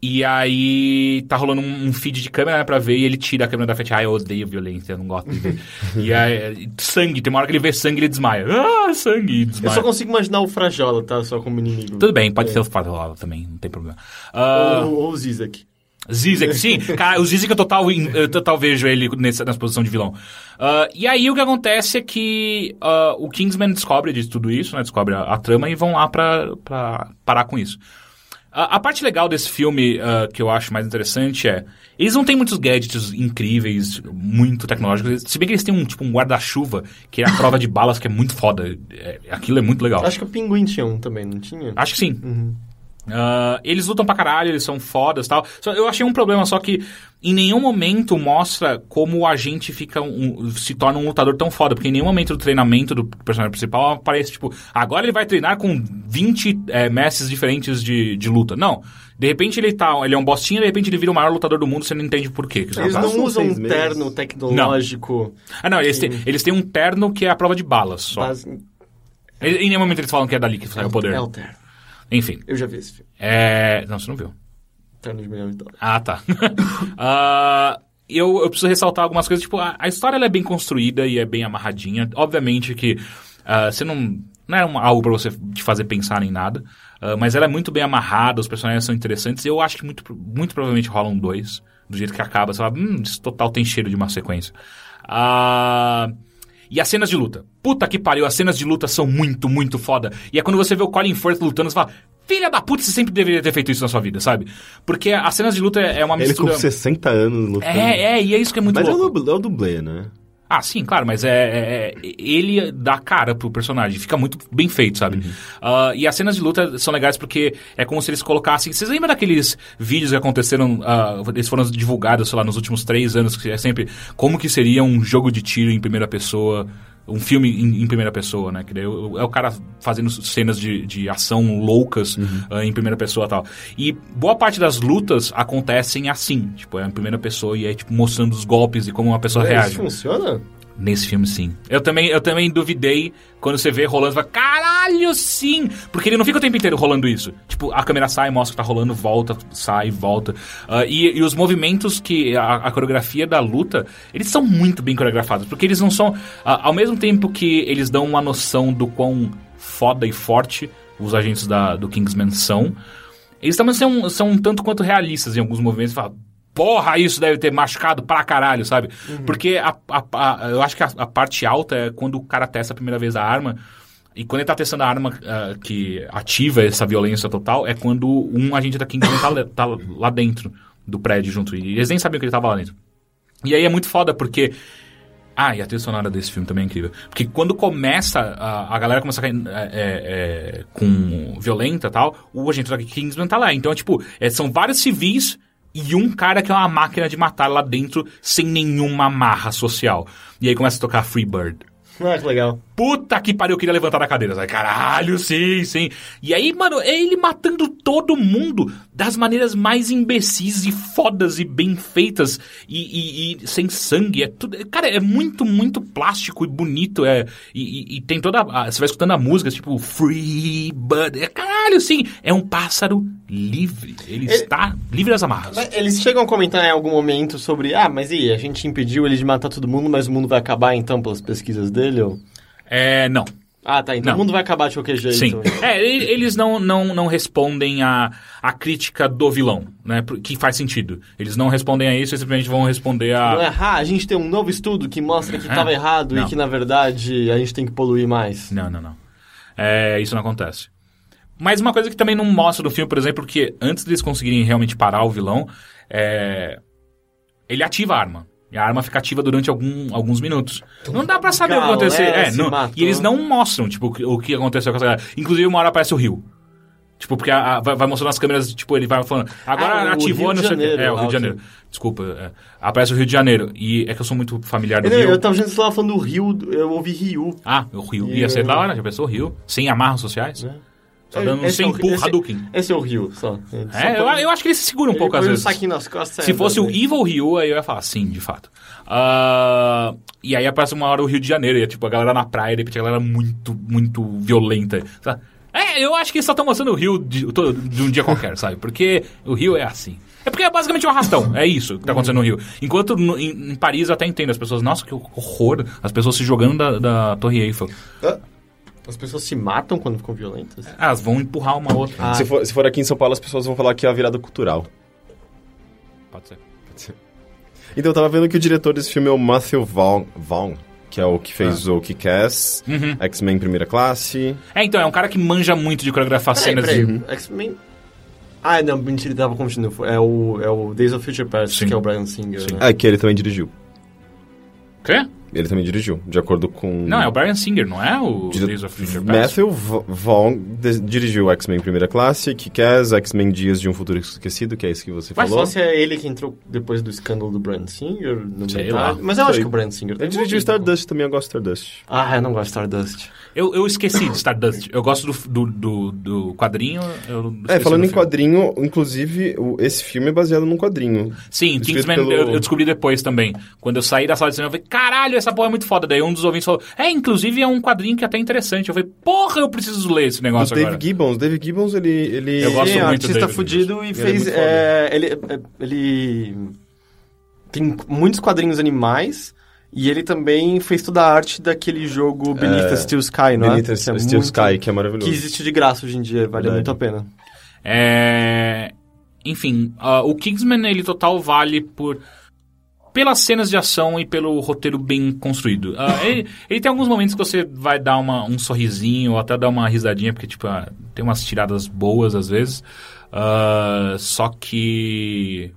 E aí tá rolando um, um feed de câmera né, pra ver e ele tira a câmera da frente. Ah, eu odeio violência, eu não gosto de ver. e aí, sangue, tem uma hora que ele vê sangue e ele desmaia. Ah, sangue, e Eu desmaia. só consigo imaginar o Frajola, tá? Só como inimigo. Tudo bem, pode ser o Fadolava também, não tem problema. Ah, Ou, ou o Zizek. Zizek, sim. Cara, o Zizek eu total, eu total vejo ele nessa, nessa posição de vilão. Ah, e aí o que acontece é que ah, o Kingsman descobre de tudo isso, né? Descobre a, a trama e vão lá pra, pra parar com isso. A, a parte legal desse filme ah, que eu acho mais interessante é... Eles não têm muitos gadgets incríveis, muito tecnológicos. Se bem que eles têm um, tipo, um guarda-chuva, que é a prova de balas, que é muito foda. É, aquilo é muito legal. Acho que o Pinguim tinha um também, não tinha? Acho que sim. Ah, eles lutam pra caralho, eles são fodas e tal. Só, eu achei um problema, só que em nenhum momento mostra como o agente fica um- se torna um lutador tão foda. Porque em nenhum momento do treinamento do personagem principal aparece, tipo, agora ele vai treinar com 20 é, mestres diferentes de, de luta. Não. De repente ele tá. Ele é um bostinho, de repente ele vira o maior lutador do mundo, você não entende por quê. Eles não usam um meses. terno tecnológico. Ah, não, eles têm, eles têm um terno que é a prova de balas só. Em nenhum momento eles falam que é dali que sai o poder. É o terno. Enfim. Eu já vi esse filme. É. Não, você não viu. Terno de milhão de dólares. Ah, tá. Ah, eu, eu preciso ressaltar algumas coisas. Tipo, a, a história ela é bem construída e é bem amarradinha. Obviamente que ah, você não. Não é uma- algo pra você te fazer pensar em nada. ah, mas ela é muito bem amarrada, os personagens são interessantes. Eu acho que muito, muito provavelmente rolam dois. Do jeito que acaba, você fala, hum, isso total tem cheiro de uma sequência. Ah. E as cenas de luta. Puta que pariu, as cenas de luta são muito, muito foda. E é quando você vê o Colin Firth lutando, você fala, filha da puta, você sempre deveria ter feito isso na sua vida, sabe? Porque as cenas de luta é é uma Ele com mistura... 60 anos lutando. É, é, e é isso que é muito Mas é louco. dublê, é o dublê, né? Ah, sim, claro, mas é, é- é- ele dá cara pro personagem, fica muito bem feito, sabe? Ah, e as cenas de luta são legais porque é como se eles colocassem. Vocês lembram daqueles vídeos que aconteceram, ah, eles foram divulgados, sei lá, nos últimos três anos, que é sempre como que seria um jogo de tiro em primeira pessoa. Um filme em, em primeira pessoa, né? Que daí é o é cara fazendo cenas de, de ação loucas ah, em primeira pessoa e tal. E boa parte das lutas acontecem assim. Tipo, é em primeira pessoa e é tipo mostrando os golpes e como uma pessoa reage. Isso funciona? Nesse filme, sim. Eu também, eu também duvidei quando você vê rolando, você fala, caralho, sim! Porque ele não fica o tempo inteiro rolando isso. Tipo, a câmera sai, mostra que tá rolando, volta, sai, volta. Ah, e, e os movimentos que. A, a coreografia da luta, eles são muito bem coreografados. Porque eles não são. ah, ao mesmo tempo que eles dão uma noção do quão foda e forte os agentes da, do Kingsman são, eles também são, são um tanto quanto realistas em alguns movimentos. Você fala, porra, isso deve ter machucado pra caralho, sabe? Uhum. Porque a, a- a- eu acho que a, parte alta é quando o cara testa a primeira vez a arma. E quando ele tá testando a arma ah, que ativa essa violência total, é quando um agente da Kingsman tá, tá lá dentro do prédio junto. E eles nem sabiam que ele tava lá dentro. E aí é muito foda, porque. Ah, e a trilha sonora desse filme também é incrível. Porque quando começa, a, a galera começa a cair é, é, é, com violenta e tal, o agente da Kingsman tá lá. Então, tipo, é, são vários civis e um cara que é uma máquina de matar lá dentro sem nenhuma amarra social. E aí começa a tocar Free Bird. Ah, que legal. Puta que pariu, eu queria levantar da cadeira. Sabe? Caralho, sim, sim. E aí, mano, é ele matando todo mundo das maneiras mais imbecis e fodas e bem feitas e, e- e sem sangue. É tudo, cara, é muito, muito plástico e bonito. É, e, e- tem toda. a- você vai escutando a música, tipo, Free Bird. É, caralho, sim. É um pássaro livre. Ele, Ele- está livre das amarras. Eles chegam a comentar em algum momento sobre, ah, mas e, a gente impediu ele de matar todo mundo, mas o mundo vai acabar então pelas pesquisas dele? Ou... É, não. Ah, tá, então Não. o mundo vai acabar de qualquer jeito. Sim. É, e- eles não, não, não respondem à a, crítica do vilão, né? Que faz sentido. Eles não respondem a isso, eles simplesmente vão responder a. Não é, ah, a gente tem um novo estudo que mostra que estava errado não. e que, na verdade, a gente tem que poluir mais. Não, não, não. É, isso não acontece. Mas uma coisa que também não mostra no filme, por exemplo, que antes deles conseguirem realmente parar o vilão, é... ele ativa a arma. E a arma fica ativa durante algum, alguns minutos. Não dá pra saber o que Galera aconteceu. É, se não, matou. e eles não mostram, tipo, o que- o que aconteceu com essa galera. Inclusive, uma hora aparece o Rio. Tipo, porque a- a- vai, vai mostrando as câmeras, tipo, ele vai falando. Agora Ah, o ativou Rio de não sei o quê. Janeiro, É, o Rio de Janeiro. Desculpa. é. Aparece o Rio de Janeiro. E é que eu sou muito familiar do Eu, Rio. eu tava achando que você tava falando do Rio, eu ouvi Rio. Ah, o Rio. E Ia ser da hora, já pensou? Rio. Sem amarras sociais. Só dando um Esse é o- sem esse- Hadouken. Esse é o Rio, só. Ele só É, eu, eu acho que ele se segura um ele pouco às vezes. um saquinho nas costas. Se é, fosse o né? Evil Rio, aí eu ia falar, sim, de fato. Ah, e aí aparece uma hora o Rio de Janeiro, e é tipo a galera na praia, de repente a galera muito, muito violenta. sabe? É, eu acho que eles só estão mostrando o Rio de, de um dia qualquer, sabe? Porque o Rio é assim. É porque é basicamente um arrastão, é isso que tá acontecendo no Rio. Enquanto no- em, em Paris eu até entendo, as pessoas, nossa, que horror, as pessoas se jogando da, da Torre Eiffel. As pessoas se matam quando ficam violentas? Ah, Elas vão empurrar uma outra. Ah. Se, for, se for aqui em São Paulo, as pessoas vão falar que é a virada cultural. Pode ser. Então, eu tava vendo que o diretor desse filme é o Matthew Vaughn, Vaughn que é o que fez o Kick-Ass, Uhum. X-Men Primeira Classe. É, então, é um cara que manja muito de coreografar Peraí, cenas peraí. de... X-Men... Ah, não, mentira, ele tava confundindo. É o, é o Days of Future Past, Sim. que é o Brian Singer, Sim. né? Ah, que ele também dirigiu. Quê? Ele também dirigiu, de acordo com... Não, é o Brian Singer, não é o Dire- Days of Future Past? Matthew Vaughn dirigiu X-Men Primeira Classe, Kick-Ass, X-Men Dias de um Futuro Esquecido, que é isso que você Mas falou. só se é ele que entrou depois do escândalo do Brian Singer, no Sei lá. Mas eu acho Sei. que o Brian Singer... Ele dirigiu Stardust também, eu gosto de Stardust. Ah, eu não gosto de Stardust. Eu, eu esqueci de Stardust. Eu gosto do, do, do, do quadrinho. Eu É, falando do em quadrinho, inclusive, o- esse filme é baseado num quadrinho. Sim, Kingsman pelo- eu, eu descobri depois também. Quando eu saí da sala de cinema, eu falei, caralho, essa porra é muito foda. Daí um dos ouvintes falou, é, inclusive é um quadrinho que é até interessante. Eu falei, porra, eu preciso ler esse O negócio Dave agora. Gibbons. Dave Gibbons, ele... ele... Eu gosto Sim, é um muito artista fudido e é fez... muito é, ele, é, ele tem muitos quadrinhos animais e ele também fez toda a arte daquele jogo Beneath É, the Steel Sky, não Beneath é? the Que é Steel muito- Sky, que é maravilhoso. Que existe de graça hoje em dia, vale Verdade. muito a pena. É... Enfim, ah, o Kingsman, ele total vale por... Pelas cenas de ação e pelo roteiro bem construído. Ah, ele, ele tem alguns momentos que você vai dar uma, um sorrisinho ou até dar uma risadinha, porque tipo, ah, tem umas tiradas boas às vezes. Ah, só que...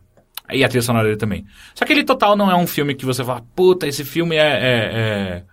E a trilha sonora dele também. Só que ele total não é um filme que você fala, puta, esse filme é, é,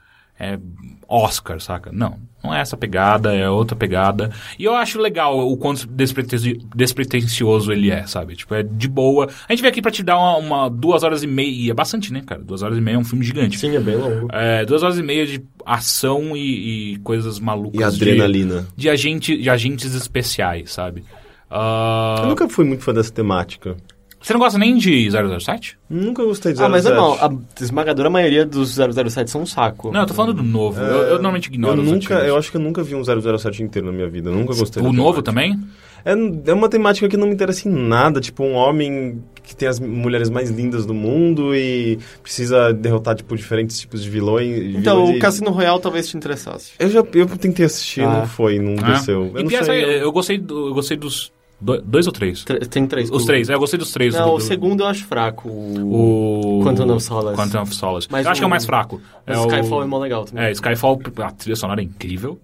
é, é Oscar, saca? Não, não é essa pegada, é outra pegada. E eu acho legal o quanto despretensi- despretensioso ele é, sabe? Tipo, é de boa. A gente veio aqui pra te dar uma, uma duas horas e meia, e é bastante, né, cara? Duas horas e meia é um filme gigante. Sim, é bem longo. É, duas horas e meia de ação e, e coisas malucas. E adrenalina. De, de, agente, de agentes especiais, sabe? Ah, Eu nunca fui muito fã dessa temática. Você não gosta nem de 007? Nunca gostei de Ah, mas é 007. mal. A esmagadora maioria dos 007 são um saco. Não, eu tô falando do novo. Eu, eu normalmente ignoro Eu os nunca, antigos. eu acho que eu nunca vi um 007 inteiro na minha vida. Eu nunca gostei. O novo temática. também? É, é uma temática que não me interessa em nada. Tipo, um homem que tem as mulheres mais lindas do mundo e precisa derrotar, tipo, diferentes tipos de vilões. Então, vilões o Cassino Royale talvez te interessasse. Eu já eu tentei assistir, Ah. não foi, não Ah. desceu. Eu e não pior, sei. sabe, eu gostei, do- eu gostei dos Do- dois ou três? Tre- Tem três. Os O- três, é, eu gostei dos três. Não, do- o segundo eu acho fraco. O... Quantum of Solace. Quantum of Solace. Mas eu acho que é o o- mais fraco. O é Skyfall o... é mó legal também. É, Skyfall, a trilha sonora é incrível.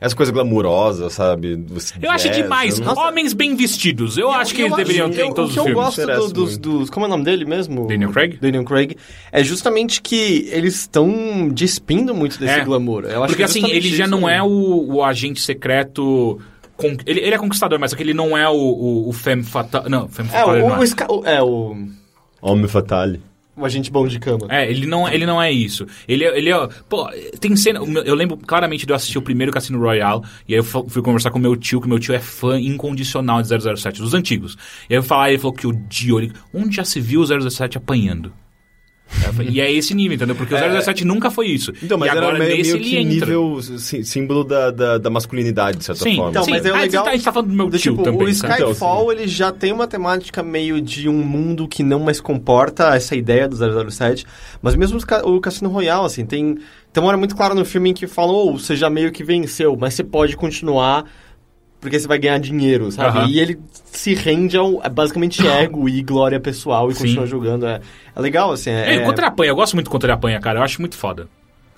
Essa coisa glamurosa, sabe? Dos Eu acho demais. eu não- Homens bem vestidos. Eu, acho que eles deveriam ter em todos o os que eu filmes. gosto do- dos, dos... Como é o nome dele mesmo? Daniel Craig? Daniel Craig. É justamente que eles estão despindo muito desse É. glamour. Eu acho Porque que é assim, ele já não é o, o agente secreto. Con- Ele, ele é conquistador, mas só que ele não é o, o, o femme fatale. Não, femme É, fatale o, não o, é. O- é, o, Homem Fatale. o agente bom de cama. É, ele não, ele não é isso. Ele, é- ele é. Pô, tem cena. o Eu lembro claramente de eu assistir o primeiro Cassino Royale. E aí eu fu- fui conversar com meu tio, que meu tio é fã incondicional de 007, dos antigos. E aí eu falar, ele falou que odiou. Ele, onde já se viu o 007 apanhando? E é esse nível, entendeu? Porque o 007 nunca foi isso. Então, mas e agora era meio, nesse meio ele que entra. nível sí- símbolo da, da, da masculinidade, de certa Sim, forma. Então, sim. mas é Ah, legal- A gente tá falando do meu Do tio tipo, também. o? Skyfall, ele já tem uma temática meio de um mundo que não mais comporta essa ideia do 007, mas mesmo o Cassino Royale, assim, tem, tem uma hora muito clara no filme em que falou, oh, você já meio que venceu, mas você pode continuar porque você vai ganhar dinheiro, sabe? Aham. E ele se rende ao é basicamente ego e glória pessoal e Sim. continua jogando. É, é legal, assim. É, É, contra ele apanha, eu gosto muito quando ele apanha, cara. Eu acho muito foda.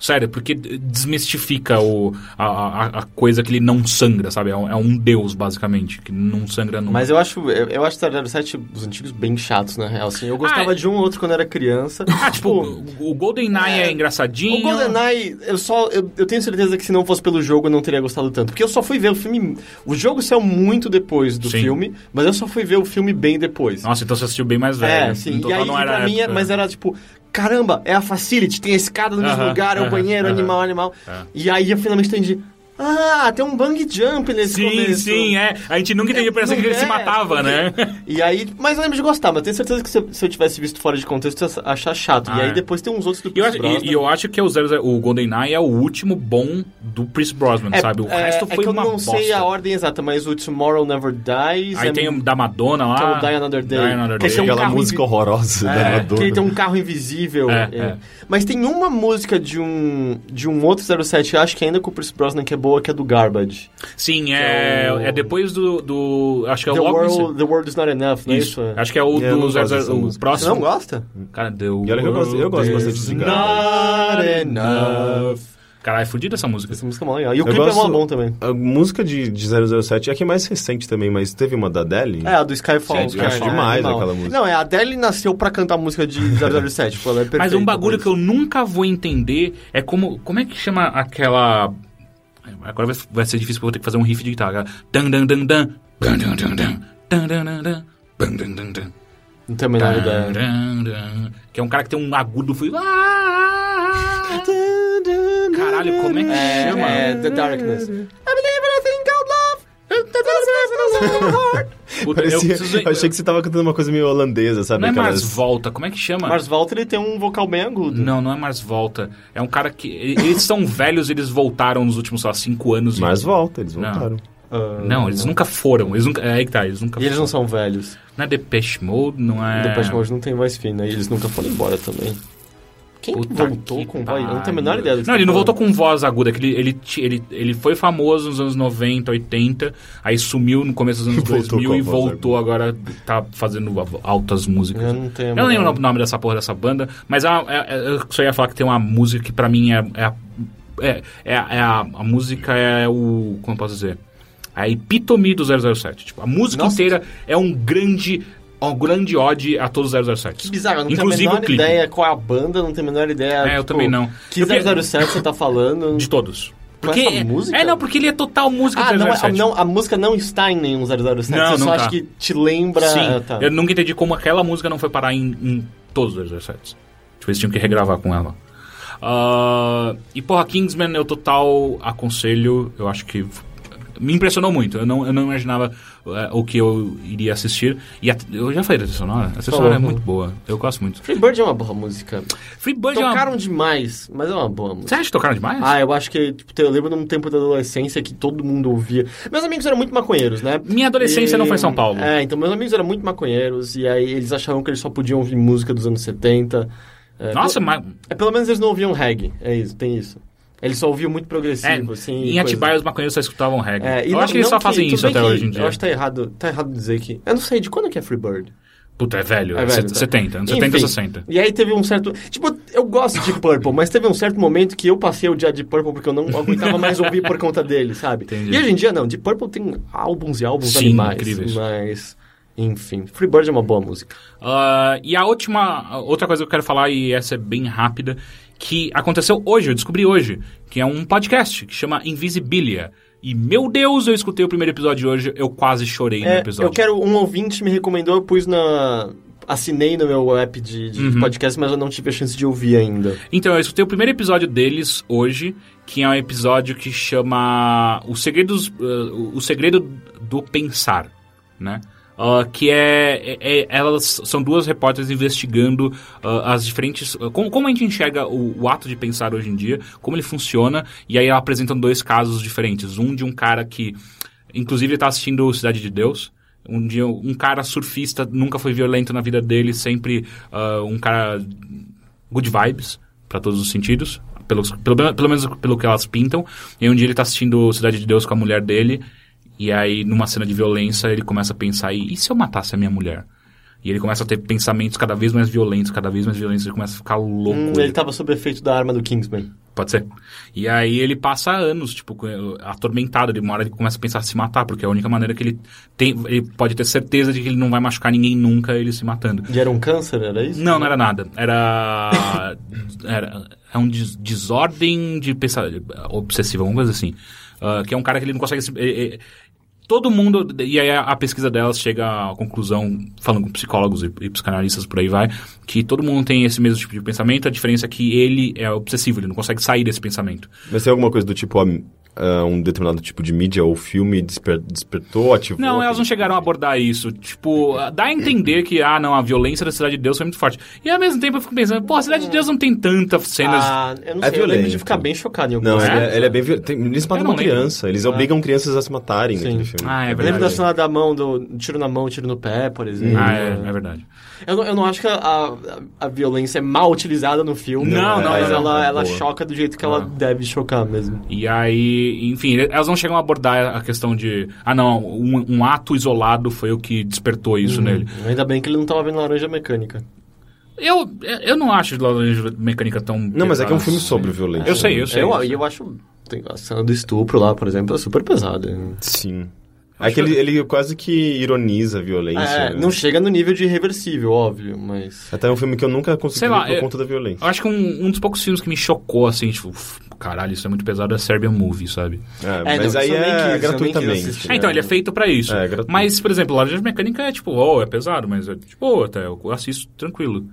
Sério, porque desmistifica o, a, a, coisa que ele não sangra, sabe? É um, é um deus, basicamente, que não sangra nunca. Mas eu acho, eu, eu acho 007 os antigos bem chatos, na real. Assim, eu gostava Ah, é. de um ou outro quando era criança. Ah, tipo, o, o GoldenEye é, é, engraçadinho. O GoldenEye, eu só. Eu, eu tenho certeza que se não fosse pelo jogo eu não teria gostado tanto. Porque eu só fui ver o filme. O jogo saiu muito depois do Sim. filme, mas eu só fui ver o filme bem depois. Nossa, então você assistiu bem mais velho. é, sim. E aí, não era pra mim, época. mas era tipo. Caramba, é a facility, tem a escada no mesmo Aham, lugar, é o banheiro, aham. animal, animal. É. E aí eu finalmente entendi. Ah, tem um bang jump nesse Sim, começo. sim, é. A gente nunca entendeu, parece que ele se É, matava, porque- né? E aí, mas eu lembro de gostar, mas tenho certeza que se, eu- se eu tivesse visto fora de contexto, eu ia achar chato. Ah, e aí é. depois tem uns outros do E eu, acho, e- Brosnan. e eu acho que o, 00 o GoldenEye é o último bom do Chris Brosnan, sabe? O é, resto é foi que eu uma não bosta. sei a ordem exata, mas o Tomorrow Never Dies. Aí é, tem o da Madonna lá. que é o Die Another Day. Die Another Que Day. é um Aquela música invi- horrorosa da É, Madonna. Que ele tem um carro invisível. É, é. é. Mas tem uma música de um de um outro 07, acho que ainda com o Pierce Brosnan, que é boa, que é do Garbage. Sim, é, é o- é depois do, do. Acho que é o the, logo world, the World is Not Enough, não é Isso. isso? Acho que é o Eu não do gosto 00 dessa o música. Você próximo. não gosta? Cara, The E olha que eu gosto- eu gosto bastante de is not enough. Caralho, é fodida essa música. Essa música é mó legal. E o Eu clipe é mó gosto- bom também. A música de, de 007 é a que é mais recente também, mas teve uma da Adele? É, a do Skyfall. Sim, que Skyfall. é Acho demais animal. aquela música. Não, é, a Adele nasceu pra cantar música de 007. tipo, ela é Mas perfeita um bagulho pra que eu nunca vou entender é como. Como é que chama aquela. Agora vai, vai ser difícil porque eu vou ter que fazer um riff de guitarra. Dan, dan, dan, dan. Dan, dan, dan, dan. Dan, dan, dan, dan. Dan, dan, dan, dan. Não tenho a menor ideia. Que é um cara que tem um agudo. Fui... Ah! Caralho, como é que É, chama? é The Darkness. I believe in a Puta, eu Parecia, preciso- eu achei que você tava cantando uma coisa meio holandesa, sabe? Não é Mars Volta, como é que chama? Mars Volta ele tem um vocal bem agudo. Não, não é Mars Volta. É um cara que. Eles são velhos, eles voltaram nos últimos, sei lá, cinco anos. e- Mars volta, eles Não. voltaram. Ah, Não, eles nunca foram. Eles nunca, é aí que tá, eles nunca E eles não foram. são velhos. Não é Depeche Mode, não é. Depeche Mode não tem voz fina. E eles nunca foram embora também. Quem que Puta voltou que com voz? Eu não tenho a menor ideia do que Não, ele não voltou com voz aguda, que ele, ele, ele, ele foi famoso nos anos 90, 80, aí sumiu no começo dos anos Voltou 2000 com a e voltou agora, tá fazendo altas músicas. Eu não tenho a Eu não lembro o nome dessa porra dessa banda, mas é, é- é- eu só ia falar que tem uma música que pra mim é. É, a- é, é, a- é a, a música é o. Como eu posso dizer? A epítome do 007. Tipo, a música Nossa. inteira é um grande. Um grande ode a todos os 007. Que bizarro, eu não Inclusive tenho a menor ideia qual é a banda, não tenho a menor ideia. É, eu também não. Que Eu vi- 007 você tá falando? De todos. Com Porque, essa música? É, não, porque ele é total música Ah, do não, é- 007. não, a música não está em nenhum 007. Não, você não só tá. acha que te lembra. Sim, Ah, tá. eu nunca entendi como aquela música não foi parar em, em todos os 007. Tipo, eles tinham que regravar com ela. Ah, e, porra, Kingsman eu total aconselho. Eu acho que me impressionou muito. Eu não, eu não imaginava eh, o que eu iria assistir. E a- eu já falei da trilha sonora. A trilha sonora é muito boa. Eu gosto muito. Free Bird é uma boa música. Free Bird é uma... Tocaram demais, mas é uma boa Você música. acha que tocaram demais? Ah, eu acho que, tipo, eu lembro de um tempo da adolescência que todo mundo ouvia. Meus amigos eram muito maconheiros, né? Minha adolescência não foi em São Paulo. É, então meus amigos eram muito maconheiros e aí eles achavam que eles só podiam ouvir música dos anos 70. É, Nossa, pelo, mas... é, pelo menos eles não ouviam reggae, é isso, tem isso. Ele só ouvia muito É, progressivo, assim. em Atibaia os maconheiros só escutavam reggae. É, eu não- acho que eles só fazem tudo isso até que- hoje em dia. Eu acho que tá errado, tá errado dizer que... Eu não sei, de quando que é Freebird? Puta, é velho. É É, velho, set- tá. 70, anos 70 Enfim, 60. E aí teve um certo... Tipo, eu gosto de Purple, mas teve um certo momento que eu passei o dia de Purple porque eu não aguentava mais ouvir por conta dele, sabe? Entendi. E hoje em dia, não. De Purple tem álbuns e álbuns Sim, animais. incríveis. Mas, enfim. Freebird é uma boa música. Ah, e a última, outra coisa que eu quero falar, e essa é bem rápida, que aconteceu hoje, eu descobri hoje, que é um podcast que chama Invisibilia. E, meu Deus, eu escutei o primeiro episódio hoje, eu quase chorei no É, episódio. eu quero... Um ouvinte me recomendou, eu pus na... Assinei no meu app de, de Uhum. podcast, mas eu não tive a chance de ouvir ainda. Então, eu escutei o primeiro episódio deles hoje, que é um episódio que chama Os Segredos, eh, O Segredo do Pensar, né? Ah, que é, é- é- Elas são duas repórteres investigando ah, as diferentes... ah, como, como a gente enxerga o, o ato de pensar hoje em dia, como ele funciona, e aí apresentam dois casos diferentes. Um de um cara que, inclusive, está assistindo Cidade de Deus, um dia um cara surfista nunca foi violento na vida dele, sempre um cara good vibes para todos os sentidos, pelos, pelo, pelo menos pelo que elas pintam. E um dia ele tá assistindo Cidade de Deus com a mulher dele, e aí numa cena de violência ele começa a pensar, e, e se eu matasse a minha mulher? E ele começa a ter pensamentos cada vez mais violentos, cada vez mais violentos, ele começa a ficar louco. Hum, ele tava sob efeito da arma do Kingsman. Pode ser. E aí ele passa anos, tipo, atormentado. Ele, uma hora ele começa a pensar em se matar, porque é a única maneira que ele tem. Ele pode ter certeza de que ele não vai machucar ninguém nunca, ele se matando. E era um câncer, era isso? Não, não era nada. Era. era é um des- desordem de pensamento. obsessiva, alguma coisa assim. Ah, que é um cara que ele não consegue. se- eh, todo mundo. E aí a, a pesquisa delas chega à conclusão, falando com psicólogos e, e psicanalistas por aí vai, que todo mundo tem esse mesmo tipo de pensamento. A diferença é que ele é obsessivo, ele não consegue sair desse pensamento. Mas tem alguma coisa do tipo, ah, ah, um determinado tipo de mídia ou filme desper- despertou, ativou? Não, elas não chegaram a abordar isso. Tipo, dá a entender que, ah, não, a violência da Cidade de Deus foi muito forte. E ao mesmo tempo eu fico pensando, pô, a Cidade de Deus não tem tantas cenas. Ah, eu não É sei, eu lembro de violento. ficar bem chocado em Não, algumas ele É? é, ele é bem violento. Eles matam não uma lembro. criança. Eles obrigam crianças a se matarem Sim. naquele filme. Ah, é Eu verdade. lembro da cena da mão, do tiro na mão, tiro no pé, por exemplo. Ah, é, é verdade. Eu, não, eu não acho que a, a, a violência é mal utilizada no filme. Não, não, mas não, ela, não. ela Boa. choca do jeito que ela Ah. deve chocar mesmo. E aí, enfim, elas não chegam a abordar a questão de, ah, não, um, um ato isolado foi o que despertou isso nele. Ainda bem que ele não tava vendo Laranja Mecânica. Eu, eu não acho Laranja Mecânica tão. Não, mas é que é um filme pesado, sobre assim. violência. Eu sei, eu sei. Eu, eu e sei. eu acho. Tem a cena do estupro lá, por exemplo, é super pesada. Sim. É que ele, ele quase que ironiza a violência. É, né? não chega no nível de irreversível, óbvio, mas. Até é um filme que eu nunca consegui Sei ver lá, por eu- conta da violência. Eu acho que um, um dos poucos filmes que me chocou, assim, tipo, "Uf, caralho, isso é muito pesado, é Serbian Movie, sabe? É, É, mas não, aí eu nem quis, eu é gratuitamente. assistir. Ah, então, ele é feito pra isso. É, gratuito. mas, por exemplo, Laranja Mecânica é tipo, oh, é pesado, mas é tipo, oh, até eu assisto tranquilo.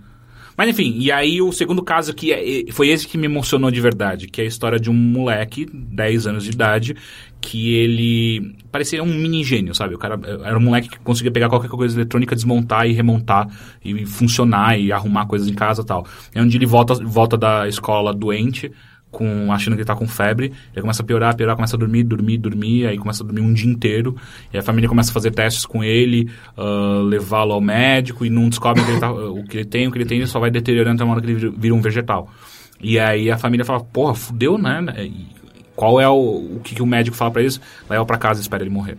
Mas enfim, e aí o segundo caso que é, foi esse que me emocionou de verdade, que é a história de um moleque, 10 anos de idade, que ele parecia um mini gênio, sabe? O cara era um moleque que conseguia pegar qualquer coisa eletrônica, desmontar e remontar e funcionar e arrumar coisas em casa tal. É onde ele volta, volta da escola doente, com achando que ele tá com febre, ele começa a piorar, piorar, começa a dormir, dormir, dormir, aí começa a dormir um dia inteiro, e a família começa a fazer testes com ele, ah, levá-lo ao médico, e não descobre o que, ele tá- o que ele tem, o que ele tem, ele só vai deteriorando até uma hora que ele vira um vegetal. E aí a família fala, porra, fudeu, né? E qual é o, o que, que o médico fala pra eles? Leva pra casa e espera ele morrer.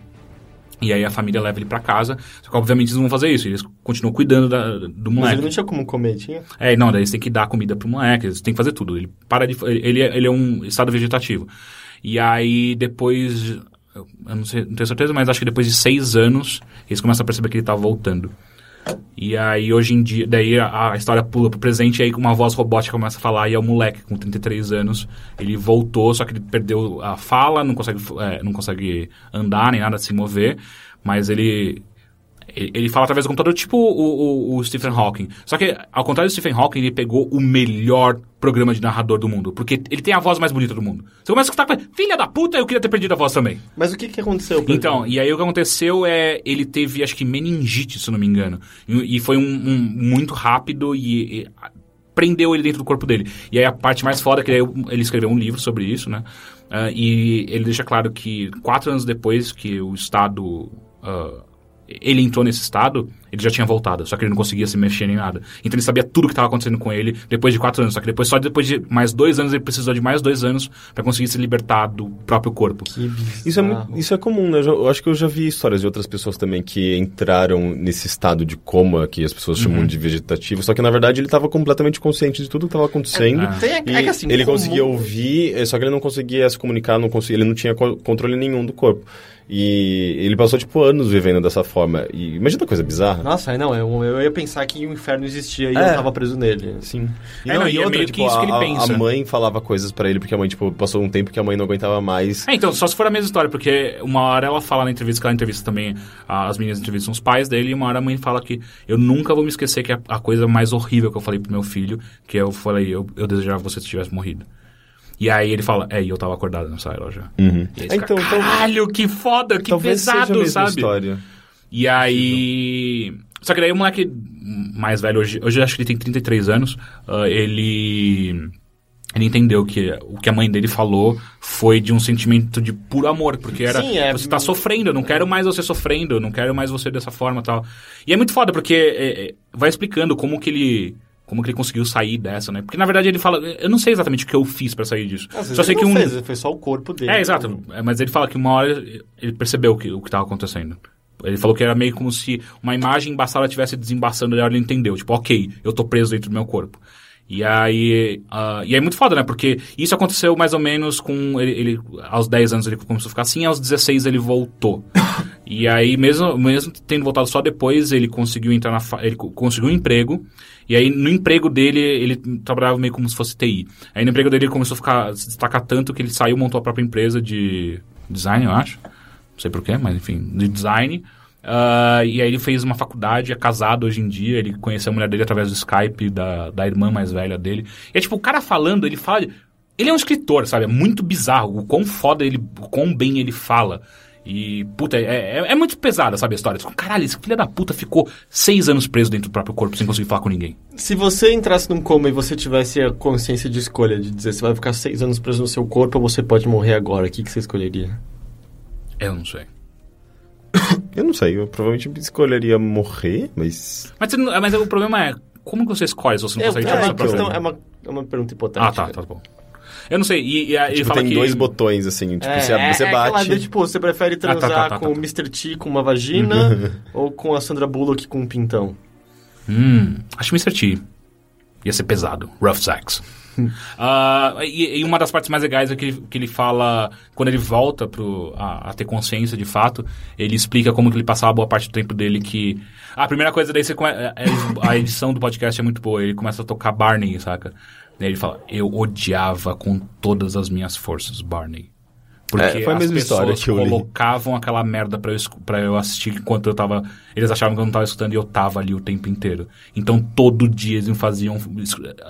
E aí a família leva ele pra casa, só que obviamente eles não vão fazer isso, eles continuam cuidando da- do Mas moleque. ele não tinha como comer, tinha? É, não, daí eles têm que dar comida pro moleque, eles têm que fazer tudo. Ele para de. Ele, é- ele é um estado vegetativo. E aí depois. Eu eu não, sei, não tenho certeza, mas acho que depois de seis anos, eles começam a perceber que ele tá voltando. E aí hoje em dia, daí a, a história pula pro presente e aí uma voz robótica começa a falar e é o moleque com 33 anos. Ele voltou, só que ele perdeu a fala, não consegue, é, não consegue andar nem nada, se mover, mas ele ele ele fala através do computador, tipo o, o- o Stephen Hawking. Só que, ao contrário do Stephen Hawking, ele pegou o melhor programa de narrador do mundo. Porque ele tem a voz mais bonita do mundo. Você começa a escutar, filha da puta, eu queria ter perdido a voz também. Mas o que que aconteceu? Então, e aí o que aconteceu é, ele teve, acho que meningite, se não me engano. E, e foi um, um muito rápido e, e prendeu ele dentro do corpo dele. E aí a parte mais foda é que ele, ele escreveu um livro sobre isso, né? Ah, e ele deixa claro que quatro anos depois que o Estado... ah, ele entrou nesse estado, ele já tinha voltado, só que ele não conseguia se mexer nem nada. Então ele sabia tudo o que estava acontecendo com ele depois de quatro anos, só que depois, só depois de mais dois anos, ele precisou de mais dois anos para conseguir se libertar do próprio corpo. Que bizarro. Isso é, isso é comum, né? Eu, já- eu acho que eu já vi histórias de outras pessoas também que entraram nesse estado de coma que as pessoas chamam de vegetativo, só que na verdade ele estava completamente consciente de tudo que estava acontecendo. É, tem- é e que assim, ele comum- conseguia ouvir, eh, só que ele não conseguia se comunicar, não conseguia, ele não tinha co- controle nenhum do corpo. E ele passou, tipo, anos vivendo dessa forma. E imagina a coisa bizarra. Nossa, não, eu, eu ia pensar que o inferno existia e É. eu tava preso nele. Sim. E, É, não, não, e e é outra, meio tipo, que isso que ele a, pensa. a mãe falava coisas pra ele, porque a mãe, tipo, passou um tempo que a mãe não aguentava mais. É, então, só se for a mesma história, porque uma hora ela fala na entrevista, que ela entrevista também, a- as meninas entrevistam os pais dele, e uma hora a mãe fala que eu nunca vou me esquecer que a, a coisa mais horrível que eu falei pro meu filho, que eu falei, eu, eu desejava que você tivesse morrido. E aí ele fala, é, e eu tava acordado nessa hora já. Uhum. E aí então, fica, caralho, que foda, que pesado, sabe? história. E aí. Só que daí o moleque mais velho, hoje, hoje eu acho que ele tem 33 anos, ah, ele. Ele entendeu que o que a mãe dele falou foi de um sentimento de puro amor, porque era Sim, é- você tá sofrendo, eu não quero mais você sofrendo, eu não quero mais você dessa forma, e tal. E é muito foda porque é, é, vai explicando como que ele como que ele conseguiu sair dessa, né? Porque na verdade ele fala, eu não sei exatamente o que eu fiz pra sair disso. Às Só sei que um fez, foi só o corpo dele. é, exato. É, Mas ele fala que uma hora ele percebeu que, o que estava acontecendo. Ele falou que era meio como se uma imagem embaçada estivesse desembaçando, e ele entendeu. Tipo, ok, eu tô preso dentro do meu corpo. E aí, ah, e aí é muito foda, né? Porque isso aconteceu mais ou menos com ele, ele- aos 10 anos ele começou a ficar assim, aos 16 ele voltou. E aí mesmo mesmo tendo voltado só depois, ele conseguiu entrar na fa- ele co- conseguiu um emprego. E aí no emprego dele ele trabalhava meio como se fosse TI. Aí no emprego dele ele começou a ficar se destacar tanto que ele saiu, montou a própria empresa de design, eu acho. Não sei porquê, mas enfim, de design. Ah, e aí ele fez uma faculdade, é casado hoje em dia, ele conheceu a mulher dele através do Skype, da, da irmã mais velha dele. E é tipo, o cara falando, ele fala... Ele é um escritor, sabe? É muito bizarro o quão foda ele... o quão bem ele fala. E, puta, é, é, é muito pesada, sabe, a história. Tipo, Caralho, esse filho da puta ficou seis anos preso dentro do próprio corpo sem conseguir falar com ninguém. Se você entrasse num coma e você tivesse a consciência de escolha, de dizer você vai ficar seis anos preso no seu corpo ou você pode morrer agora, o que, que você escolheria? Eu não sei. Eu não sei, eu provavelmente escolheria morrer, mas. Mas, você não- mas o problema é, como que você escolhe se você não É, consegue é, tirar uma sua própria é, uma, é uma pergunta hipotética. Ah, tá, tá bom. Eu não sei, e, e ele Tipo, fala tem que... dois botões, assim, tipo, É, você, é, você é bate. de, tipo, você prefere tá, transar tá, tá, com o tá. Mr. T com uma vagina ou com a Sandra Bullock com um pintão? Hum, acho Mr. T. Ia ser pesado. Rough sex. Ah, e, e uma das partes mais legais é que ele, que ele fala, quando ele volta pro, a, a ter consciência de fato, ele explica como que ele passava boa parte do tempo dele que... A primeira coisa daí, você, come- é- é- a edição do podcast é muito boa, ele começa a tocar Barney, saca? Daí ele fala, eu odiava com todas as minhas forças Barney. Porque É, foi a as mesma história pessoas li. colocavam aquela merda pra eu, pra eu assistir enquanto eu tava. Eles achavam que eu não tava escutando e eu tava ali o tempo inteiro. Então todo dia eles me faziam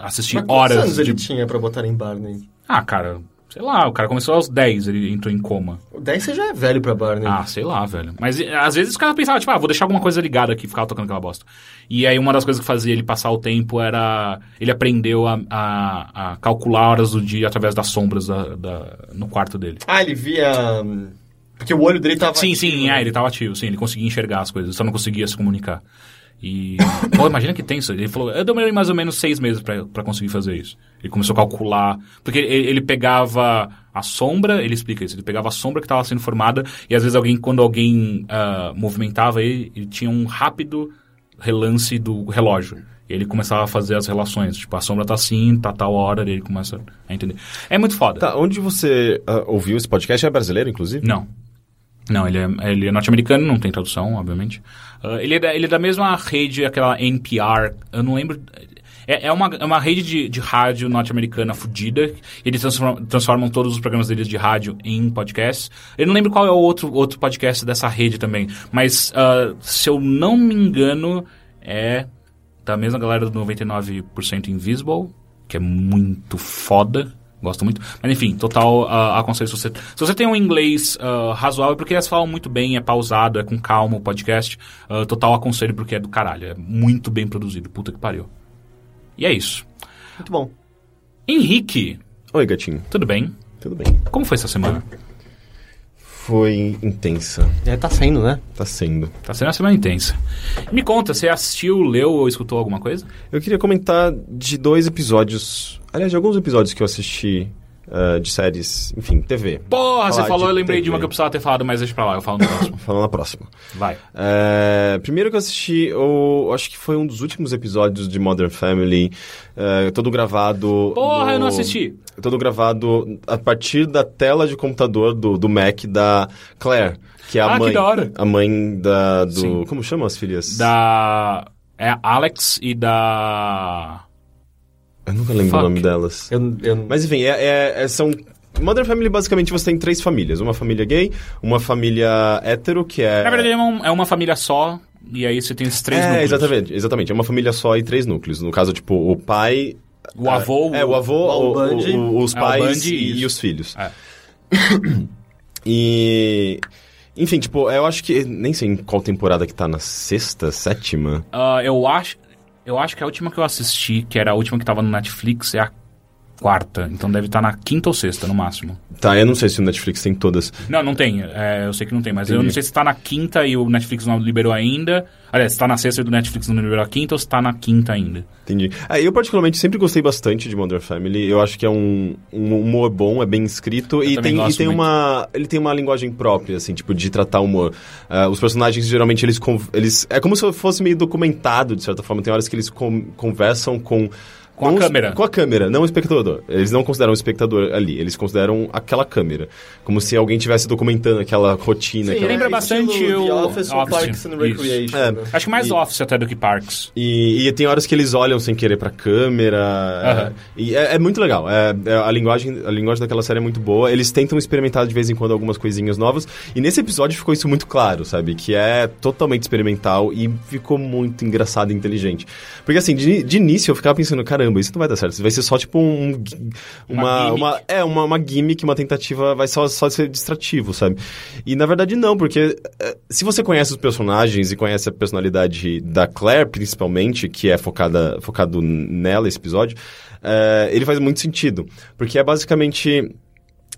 assistir Mas quantos horas anos de. ele tinha pra botar em Barney? Ah, cara, sei lá, o cara começou aos 10, ele entrou em coma. O 10 você já é velho pra Barney. Ah, sei lá, velho. Mas às vezes os caras pensavam, tipo, ah, vou deixar alguma coisa ligada aqui, ficava tocando aquela bosta. E aí uma das coisas que fazia ele passar o tempo era. Ele aprendeu a, a, a calcular horas do dia através das sombras da, da- no quarto dele. Ah, ele via... hum, Porque o olho dele tava... Sim, ativo, sim, né? é, ele tava ativo, sim, ele conseguia enxergar as coisas, só não conseguia se comunicar. E. Pô, imagina que tenso. Ele falou, eu demorei mais ou menos seis meses pra conseguir fazer isso. Ele começou a calcular. Porque ele, ele pegava a sombra, ele explica isso, ele pegava a sombra que estava sendo formada, e às vezes alguém, quando alguém ah, movimentava ele, ele tinha um rápido relance do relógio. E ele começava a fazer as relações. Tipo, a sombra tá assim, tá tal hora, e ele começa a entender. É muito foda. Tá, onde você ah, ouviu esse podcast? É brasileiro, inclusive? Não. Não, ele é, ele é norte-americano, não tem tradução, obviamente. Ah, ele, é da, ele é da mesma rede, aquela NPR, eu não lembro. É, é, uma, é uma rede de, de rádio norte-americana fudida. Eles transformam, transformam todos os programas deles de rádio em podcasts. Eu não lembro qual é o outro, outro podcast dessa rede também. Mas, ah, se eu não me engano, é da mesma galera do 99% Invisible, que é muito foda. Gosto muito. Mas enfim, total ah, aconselho se você. Se você tem um inglês ah, razoável, porque eles falam muito bem, é pausado, é com calma o podcast. ah, total aconselho porque é do caralho. É muito bem produzido. Puta que pariu. E é isso. Muito bom. Henrique, Oi, gatinho. tudo bem? Tudo bem. Como foi essa semana? foi intensa. É, tá sendo, né? Tá sendo. Tá sendo uma semana intensa. Me conta, você assistiu, leu ou escutou alguma coisa? Eu queria comentar de dois episódios. Aliás, de alguns episódios que eu assisti ah, de séries, enfim, TV. Porra, você falou, de eu lembrei de TV. uma que eu precisava ter falado, mas deixa pra lá, eu falo no próximo. Falando na próxima. Vai. É, primeiro que eu assisti, eu acho que foi um dos últimos episódios de Modern Family, é, todo gravado. Porra, no- eu não assisti. Todo gravado a partir da tela de computador do, do Mac da Claire, que é a Ah, que mãe. da hora. A mãe da. Do, Sim. como chama as filhas? Da. É a Alex e da. Eu nunca lembro Fuck. o nome delas. Eu, eu... Mas enfim, é, é- é- são. Modern Family, basicamente, você tem três famílias. Uma família gay, uma família hétero, que é... Na verdade, é uma, é uma família só, e aí você tem esses três é, núcleos. exatamente, exatamente. É uma família só e três núcleos. No caso, tipo, o pai... O avô. É, o avô, o o- Bundy. o- os É, o pais e, e os filhos. É. E... Enfim, tipo, eu acho que... Nem sei em qual temporada que tá, na sexta, sétima? Ah, eu acho. Eu acho que a última que eu assisti, que era a última que tava no Netflix, é a quarta. Então deve estar na quinta ou sexta, no máximo. Tá, eu não sei se o Netflix tem todas. Não, não tem. É, eu sei que não tem, mas eu Entendi. não sei se tá na quinta e o Netflix não liberou ainda. Aliás, se tá na sexta e o Netflix não liberou a quinta ou se tá na quinta ainda. Entendi. Ah, eu, particularmente, sempre gostei bastante de Modern Family. Eu acho que é um, um humor bom, é bem escrito. e também tem, e tem muito. uma. Ele tem uma linguagem própria, assim, tipo, de tratar humor. Ah, os personagens, geralmente, eles, eles. É como se fosse meio documentado, de certa forma. Tem horas que eles con- conversam com. Com a câmera. Com a câmera, não o espectador. Eles não consideram o espectador ali, eles consideram aquela câmera. Como se alguém estivesse documentando aquela rotina. aquela- lembra bastante estilo o- The Office Office, Parks and. Recreation. É. né? Acho que mais E- Office até do que Parks. E, e tem horas que eles olham sem querer pra câmera. É, e é, é muito legal. É, é- a, linguagem, a linguagem daquela série é muito boa. Eles tentam experimentar de vez em quando algumas coisinhas novas. E nesse episódio ficou isso muito claro, sabe? Que é totalmente experimental e ficou muito engraçado e inteligente. Porque assim, de, de início eu ficava pensando, caramba, isso não vai dar certo. Isso vai ser só tipo um. Uma Uma, uma, é, uma, uma gimmick, uma tentativa, vai só, só ser distrativo, sabe? E na verdade não, porque eh, se você conhece os personagens e conhece a personalidade da Claire, principalmente, que é focada, focado nela esse episódio, eh, ele faz muito sentido. Porque é basicamente.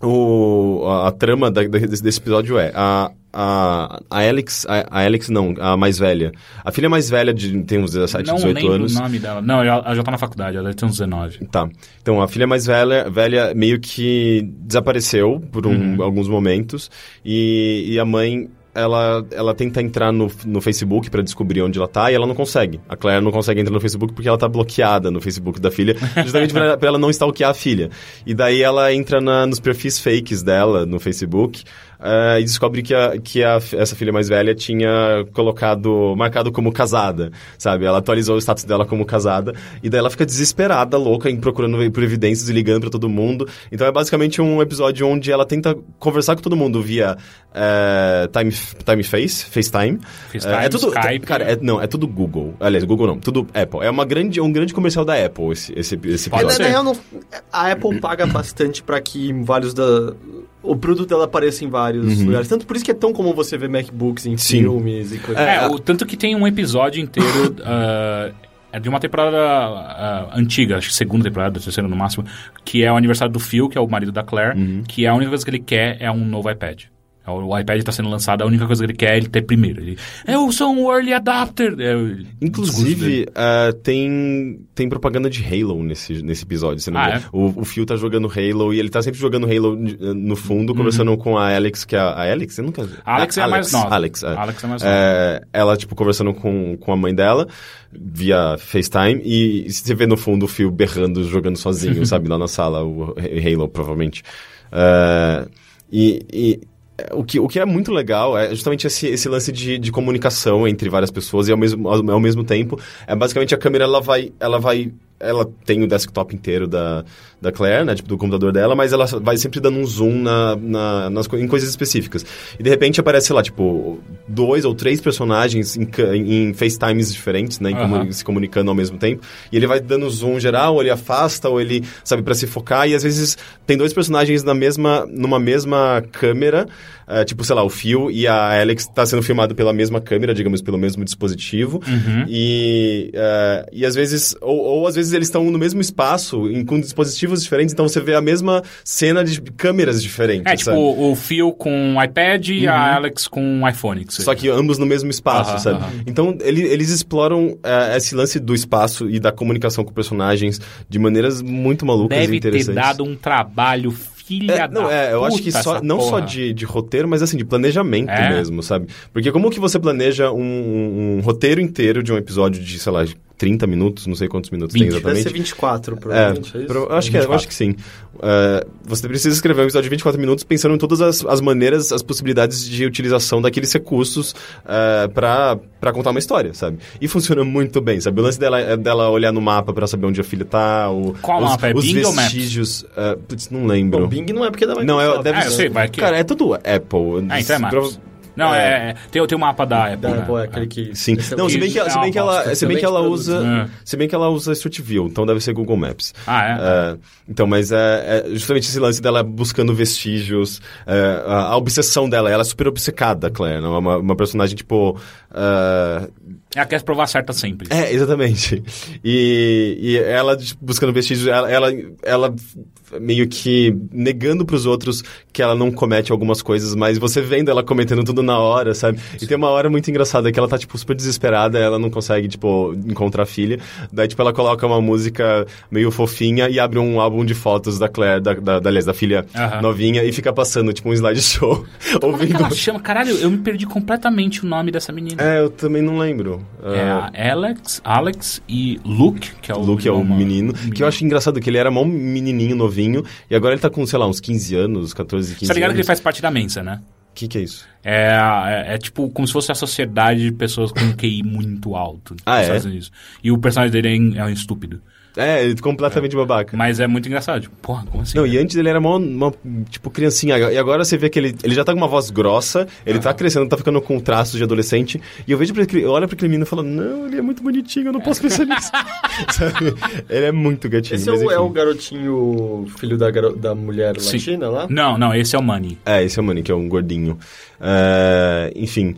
O, a, a trama da- desse, desse episódio é a, a, a Alex, a, a Alex não, a mais velha. A filha mais velha de, tem uns 17, não 18 lembro anos. o nome dela. Não, ela, ela já tá na faculdade, ela tem uns 19. Tá. Então, a filha mais velha, velha meio que desapareceu por um- alguns momentos e, e a mãe, ela, ela tenta entrar no, no Facebook pra descobrir onde ela tá e ela não consegue. A Claire não consegue entrar no Facebook porque ela tá bloqueada no Facebook da filha, justamente pra, pra ela não stalkear a filha. E daí ela entra na- nos perfis fakes dela no Facebook eh, e descobre que, a, que a, essa filha mais velha tinha colocado, marcado como casada, sabe? Ela atualizou o status dela como casada e daí ela fica desesperada, louca, em procurando por evidências e ligando pra todo mundo. Então é basicamente um episódio onde ela tenta conversar com todo mundo via eh, time, time Face, FaceTime. FaceTime, Eh, é tudo, Skype. Cara, é- não, é tudo Google. Aliás, Google não, tudo Apple. É uma grande, um grande comercial da Apple esse, esse, esse episódio. Na, ser. na real, não- a Apple paga bastante pra que vários da. O produto dela apareça em vários lugares. Tanto por isso que é tão comum você ver MacBooks em Sim. filmes e coisas. É, É, o, tanto que tem um episódio inteiro ah, é de uma temporada ah, antiga, acho que segunda temporada, terceira no máximo, que é o aniversário do Phil, que é o marido da Claire, Uhum. que a única coisa que ele quer é um novo iPad. É O iPad está sendo lançado, a única coisa que ele quer é ele ter primeiro. Ele, eu sou um early adapter. É. Inclusive, eh, tem, tem propaganda de Halo nesse, nesse episódio. Ah, é? o, o Phil tá jogando Halo e ele tá sempre jogando Halo eh, no fundo, conversando com a Alex, que é a, a Alex? Eu nunca... A Alex é a mais nova. Alex, é. Alex é mais nova. É, ela, tipo, conversando com, com a mãe dela via FaceTime e você vê no fundo o Phil berrando, jogando sozinho, sabe? Lá na sala, o Halo, provavelmente. É, e... e o que, o que é muito legal é justamente esse, esse lance de, de comunicação entre várias pessoas e ao mesmo, ao, ao mesmo tempo, é basicamente a câmera ela vai, ela vai, ela tem o desktop inteiro da, da Claire, né, tipo do computador dela, mas ela vai sempre dando um zoom na, na, nas, em coisas específicas. E de repente aparece, sei lá, tipo, dois ou três personagens em, em FaceTimes diferentes, né, Aham. se comunicando ao mesmo tempo, e ele vai dando zoom geral, ou ele afasta, ou ele, sabe, para se focar, e às vezes tem dois personagens na mesma, numa mesma câmera, eh, tipo, sei lá, o Phil e a Alex tá sendo filmado pela mesma câmera, digamos, pelo mesmo dispositivo, Uhum. e, eh, e às vezes, ou, ou às vezes vezes eles estão no mesmo espaço, em- com dispositivos diferentes, então você vê a mesma cena de câmeras diferentes. É, tipo, sabe? o Phil com o iPad e a Alex com um iPhone. que Só que ambos no mesmo espaço, Aham, sabe? aham. Então, ele- eles exploram eh, esse lance do espaço e da comunicação com personagens de maneiras muito malucas e Deve ter interessantes. dado um trabalho filha É, não, é, eu acho que só, não só porra. de, de roteiro, mas assim, de planejamento É? mesmo, sabe? Porque como que você planeja um, um- um roteiro inteiro de um episódio de, sei lá, 30 minutos, não sei quantos minutos 20. tem Deve exatamente. ser 24, É, provavelmente. É, isso? pro- eu acho que, é, eu acho que sim. É, você precisa escrever um episódio de 24 minutos pensando em todas as, as maneiras, as possibilidades de utilização daqueles recursos é, pra para contar uma história, sabe? E funciona muito bem, sabe? O lance dela é dela olhar no mapa pra saber onde a filha tá, o, Qual os, mapa? É os Bing vestígios. é, putz, não lembro. Bom, Bing não é porque é da Não, é, Microsoft, deve Ah, eu ser. sei, vai que- Cara, é tudo Apple. Ah, então é Maps. Não, É. é, é, tem, tem o mapa da Apple. Da né? Apple é aquele que... Sim. esse Não, se bem que, é se bem que ela, se bem que ela usa, produto. se bem que ela usa Street View, então deve ser Google Maps. Ah, é? É, então, mas é, é justamente esse lance dela buscando vestígios, é, a, a obsessão dela, ela é super obcecada, Claire, né? uma, uma personagem tipo. É, Ela quer provar certa sempre. é, exatamente. E, e ela tipo, buscando vestígios, ela, ela, ela meio que negando pros outros que ela não comete algumas coisas, mas você vendo ela cometendo tudo na hora, sabe? E tem uma hora muito engraçada que ela tá, tipo, super desesperada, ela não consegue, tipo, encontrar a filha. Daí, tipo, ela coloca uma música meio fofinha e abre um álbum de fotos da Claire, da, da, da, aliás, da filha novinha, e fica passando, tipo, um slideshow. Como é que ouvindo. ela chama? Caralho, eu me perdi completamente o nome dessa menina. É, eu também não lembro. É Ah, a Alex, Alex e Luke, que é o, Luke é o irmão- menino. Que eu acho engraçado que ele era mó menininho, novinho. E agora ele tá com, sei lá, uns 15 anos, 14, 15 Você tá ligado que ele anos. faz parte da Mensa, né? O que que é isso? É, é, é tipo como se fosse a sociedade de pessoas com QI muito alto. Ah, é? Unidos. E o personagem dele é, é um estúpido. É, ele é completamente babaca. Mas é muito engraçado. Tipo, porra, como assim? Não, e antes ele era mó, mó, tipo, criancinha. E agora você vê que ele, ele já tá com uma voz grossa, ele tá crescendo, tá ficando com traços de adolescente. E eu vejo pra aquele, eu olho pra aquele menino e falo, não, ele é muito bonitinho, eu não posso pensar nisso. Sabe? Ele é muito gatinho. Esse é o, é o garotinho, filho da, garo- da mulher Sim. latina lá? Não, não, esse é o Money. É, esse é o Manny, que é um gordinho. É, enfim.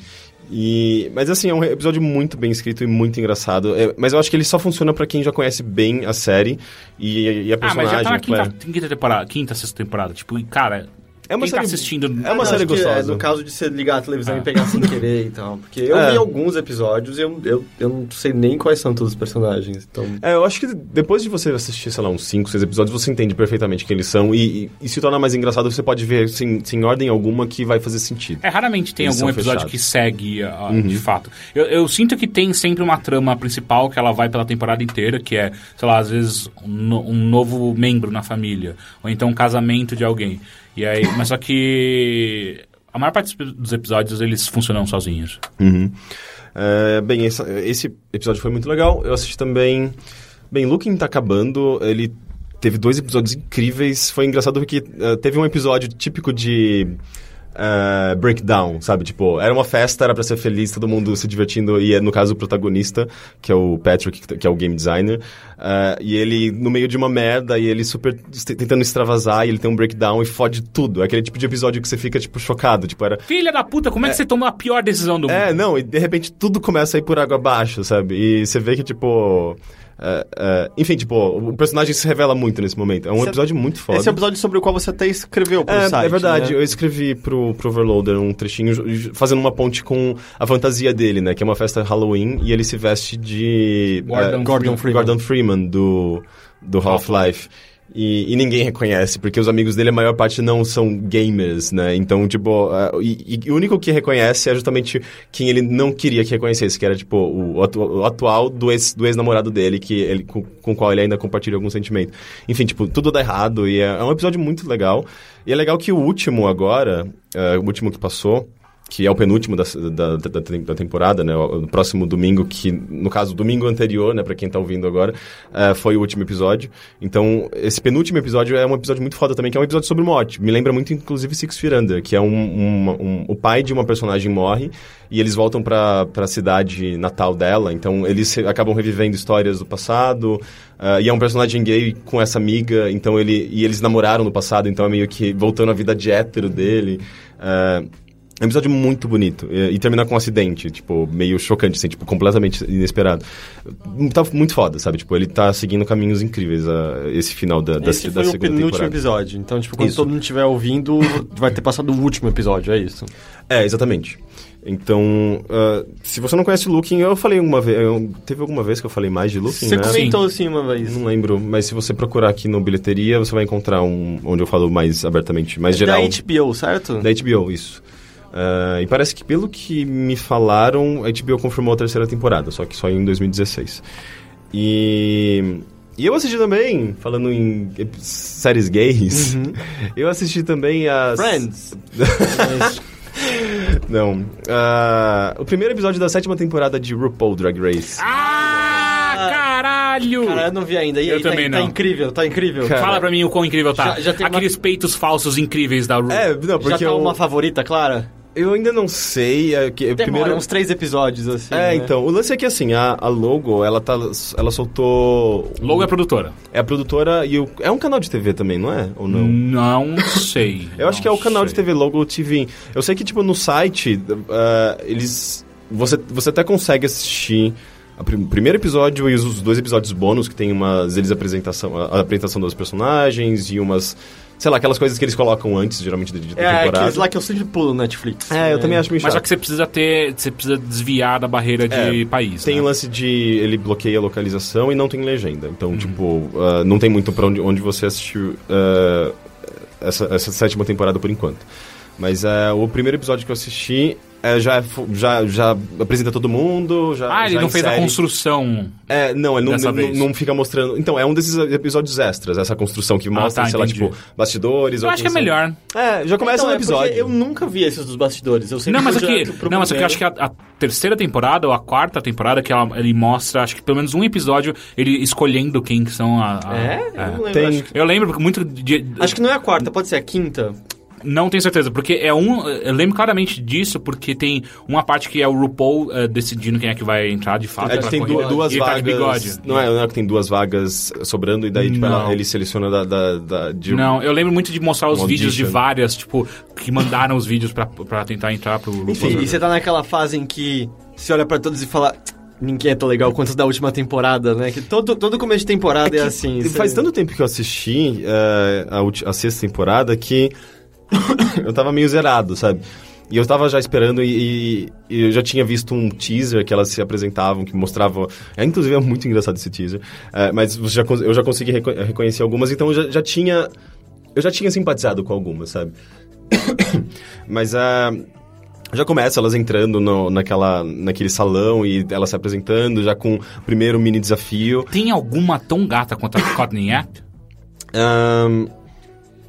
E, mas assim, é um episódio muito bem escrito e muito engraçado. É, mas eu acho que ele só funciona pra quem já conhece bem a série e, e a Ah, mas personagem. já tá na Claire. quinta, quinta temporada, quinta, sexta temporada. Tipo, cara, É uma quem tá série- assistindo... é uma Não, série que gostosa. É no caso de você ligar a televisão Ah. e pegar sem querer e tal. Porque eu É. vi alguns episódios e eu, eu, eu não sei nem quais são todos os personagens. Então, É, eu acho que depois de você assistir, sei lá, uns 5, 6 episódios, você entende perfeitamente quem eles são e, e, e se torna mais engraçado, você pode ver sem, sem ordem alguma que vai fazer sentido. É, raramente tem Eles algum episódio fechados. que segue ah, Uhum. de fato. Eu, eu sinto que tem sempre uma trama principal que ela vai pela temporada inteira, que é, sei lá, às vezes um, um novo membro na família, ou então um casamento de alguém. E aí, mas só que a maior parte dos- episódios eles funcionam sozinhos. Uhum. É, bem, essa- esse episódio foi muito legal. Eu assisti também. Bem, Looking tá acabando. Ele teve dois episódios incríveis. Foi engraçado porque eh, teve um episódio típico de. Eh, breakdown, sabe? Tipo, era uma festa, era pra ser feliz, todo mundo se divertindo, e é, no caso o protagonista, que é o Patrick, que- é o game designer, eh, e ele no meio de uma merda, e ele super tentando extravasar, e ele tem um breakdown e fode tudo. É aquele tipo de episódio que você fica, tipo, chocado. Tipo, era, Filha da puta, como é, que você tomou a pior decisão do mundo? é, não, e de repente tudo começa a ir por água abaixo, sabe? E você vê que, tipo. É, é, enfim, tipo, o personagem se revela muito nesse momento. É um Esse- episódio muito foda. esse é o episódio sobre o qual você até escreveu pro É, site. é verdade, né? eu escrevi pro, pro Overloader um trechinho fazendo uma ponte com a fantasia dele, né? Que é uma festa Halloween e ele se veste de. Gordon é, Gordon Freeman. Gordon Freeman do, do Half-Life. E, e ninguém reconhece, porque os amigos dele, a maior parte, não são gamers, né? Então, tipo, ah, e, e o único que reconhece é justamente quem ele não queria que reconhecesse, que era, tipo, o, atu- o atual do ex- do ex-namorado dele, que ele, com, com o qual ele ainda compartilha algum sentimento. Enfim, tipo, tudo dá errado e é, é um episódio muito legal. E é legal que o último agora, ah, o último que passou, que é o penúltimo da, da, da, da temporada, né? O, próximo domingo, que no caso, domingo anterior, né? Pra quem tá ouvindo agora, eh, foi o último episódio. Então, esse penúltimo episódio é um episódio muito foda também, que é um episódio sobre morte. Me lembra muito, inclusive, Six Under, que é um, um, um- o pai de uma personagem morre e eles voltam pra, pra cidade natal dela. Então, eles acabam revivendo histórias do passado. ah, e é um personagem gay com essa amiga, então ele... E eles namoraram no passado, então é meio que voltando à vida de hétero dele. Ah, É um episódio muito bonito. E, e termina com um acidente, tipo, meio chocante, assim, tipo, completamente inesperado. Tá muito foda, sabe? Tipo, ele tá seguindo caminhos incríveis a, esse final da, da, Esse da foi o segunda penúltimo temporada. episódio. Então, tipo, quando Isso. todo mundo estiver ouvindo, vai ter passado o último episódio, é isso. É, exatamente. Então, ah, se você não conhece Looking, eu falei uma vez. Teve alguma vez que eu falei mais de Looking, Você né? comentou assim uma vez. Não lembro, mas se você procurar aqui no bilheteria, você vai encontrar um onde eu falo mais abertamente, mais geral. Da HBO, certo? Da HBO, isso. Ah, e parece que pelo que me falaram, a HBO confirmou a terceira temporada, só que só em 2016. E. E eu assisti também, falando em séries gays, eu assisti também as. Friends. Não. Ah, o primeiro episódio da sétima temporada de RuPaul Drag Race. Ah, caralho! Cara, eu não vi ainda. E Eu aí, tá- também tá, não. incrível, tá incrível. Cara, Fala pra mim o quão incrível tá. Já- já tem uma- Aqueles peitos falsos incríveis da Ru. É, não, Já porque tá eu, uma favorita, Clara? Eu ainda não sei. É, que, Demora primeiro, uns três episódios, assim. É, né? então, o lance é que assim, a, a logo, ela tá. Ela soltou. Logo é produtora. É a produtora e o, é um canal de TV também, não é? Ou não? Não sei. Eu acho que é o canal de TV Logo TV. Eu sei que, tipo, no site, ah, eles. Você, você até consegue assistir a prim- o primeiro episódio e os, os dois episódios bônus, que tem umas. Eles apresentação, a, a apresentação dos personagens e umas. Sei lá, aquelas coisas que eles colocam antes, geralmente, de, de É, temporada. aqueles lá que eu sempre pulo no Netflix. É, eu também acho meio Mas só chato. que você precisa ter. Você precisa desviar da barreira de É, país. Tem né? lance de ele bloqueia a localização e não tem legenda. Então, Uhum. tipo, ah, não tem muito pra onde, onde você assistiu ah, essa, essa sétima temporada por enquanto. Mas ah, o primeiro episódio que eu assisti eh, já, é já, já apresenta todo mundo. Já, Ah, ele já não fez a insere- construção. É, não, ele não, Dessa não, vez. não fica mostrando. Então, é um desses episódios extras, essa construção que mostra, tá, sei lá, entendi. tipo, bastidores. Eu ou acho que é melhor. É, já começa Então, é porque episódio. eu nunca vi esses dos bastidores. Eu sempre Não, mas aqui, não, mas aqui eu acho que a, a terceira temporada ou a quarta temporada que ela- ele mostra, acho que pelo menos um episódio ele escolhendo quem que são a. a- É? Eu não lembro. Tem- Acho, que- Eu lembro muito de, acho que não é a quarta, pode ser a quinta. Não tenho certeza, porque é um. Eu lembro claramente disso, porque tem uma parte que é o RuPaul eh, decidindo quem é que vai entrar de fato. É, pra tem duas E tá de vagas. bigode. Não é, não é que tem duas vagas sobrando e daí tipo, ela- ele seleciona da, da, da- de Não, eu lembro muito de mostrar os Um vídeos de várias, tipo, que mandaram os vídeos pra, pra tentar entrar pro RuPaul. Enfim, e você tá naquela fase em que você olha pra todos e fala. Ninguém é tão legal quanto da última temporada, né? Que todo, todo começo de temporada é, assim. você- Faz tanto tempo que eu assisti eh, a, a sexta temporada que eu tava meio zerado, sabe? E eu tava já esperando e, e- e eu já tinha visto um teaser que elas se apresentavam, que mostrava... É, inclusive é muito engraçado esse teaser. eh, mas já, eu já consegui reco- reconhecer algumas, então eu já, já tinha... Eu já tinha simpatizado com algumas, sabe? mas ah, já começa elas entrando no- naquela, naquele salão e elas se apresentando, já com o primeiro mini desafio. Tem alguma tão gata quanto a Courtney Act? Ahn,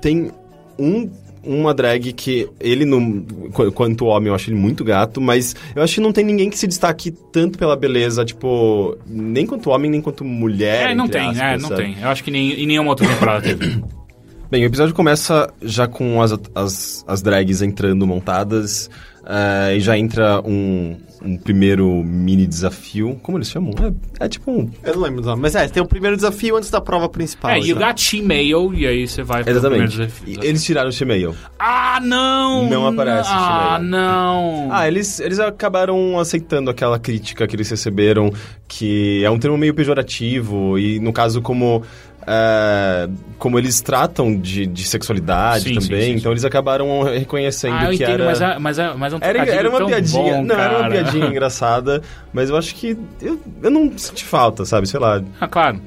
tem um, uma drag que ele, não, qu- quanto homem, eu acho ele muito gato, mas eu acho que não tem ninguém que se destaque tanto pela beleza, tipo, nem quanto homem, nem quanto mulher. É, não tem, aspas, é, não sabe? tem. Eu acho que nem, em nenhuma outra temporada teve. Bem, o episódio começa já com as, as, as drags entrando montadas, eh, e já entra um, um primeiro mini desafio. Como eles chamam? É, é tipo um. Eu não lembro o nome. Mas é, tem o primeiro desafio antes da prova principal. é, e o assim. got she-mail, e aí você vai pro Exatamente. primeiro desafio. Eles tiraram o Shemale. Ah, não! Não aparece Ah, não! Ah, eles, eles acabaram aceitando aquela crítica que eles receberam, que é um termo meio pejorativo, e no caso, como. É, como eles tratam de, de sexualidade Sim, também, sim, sim. então eles acabaram reconhecendo Ah, que entendo, era. mas, é, mas, é, mas é um Era, era uma piadinha. bom, não, era uma cara. piadinha engraçada, mas eu acho que. Eu, eu não senti falta, sabe? Sei lá. Ah, claro.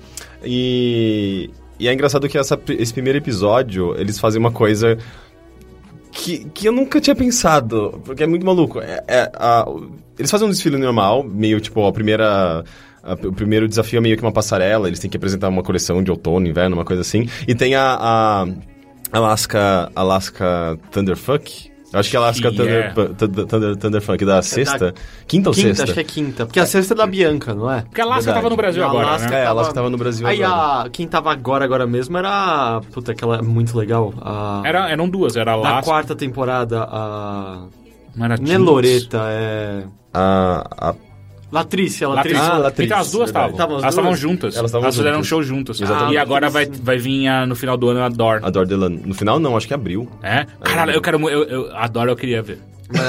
E, e é engraçado que essa, esse primeiro episódio, eles fazem uma coisa que, que eu nunca tinha pensado, porque é muito maluco. É, é, a- eles fazem um desfile normal, meio tipo, a primeira... a- o primeiro desafio é meio que uma passarela, eles têm que apresentar uma coleção de outono, inverno, uma coisa assim. E tem a, a Alaska, Alaska Thunderfuck. Eu acho que é Alaska Que Thunder, é. Thunder, Thunder, Thunderfuck da sexta. Quinta ou Quinta, sexta? acho que é quinta. Porque a sexta é da Bianca, não é? Porque a Alaska Verdade. tava no Brasil agora, Alaska né? É, a Alaska tava no Brasil Aí agora. a... quem tava agora, agora mesmo era... a- Puta, aquela é muito legal. A... Era, eram duas, era a Na Alaska. quarta temporada, a... Não era Não é Jinx. Loreta, é... A, a Latrícia, Latriz. Latrícia. Ah, Latriz, Então as duas estavam. Tavam as Elas estavam juntas. Elas estavam fizeram um show juntas. Exatamente. E agora vai, vai vir a- no final do ano a Dor. A Dor Delano. No final, não, acho que é abril. É? Caralho, eu quero. Eu, eu, a Dor eu queria ver.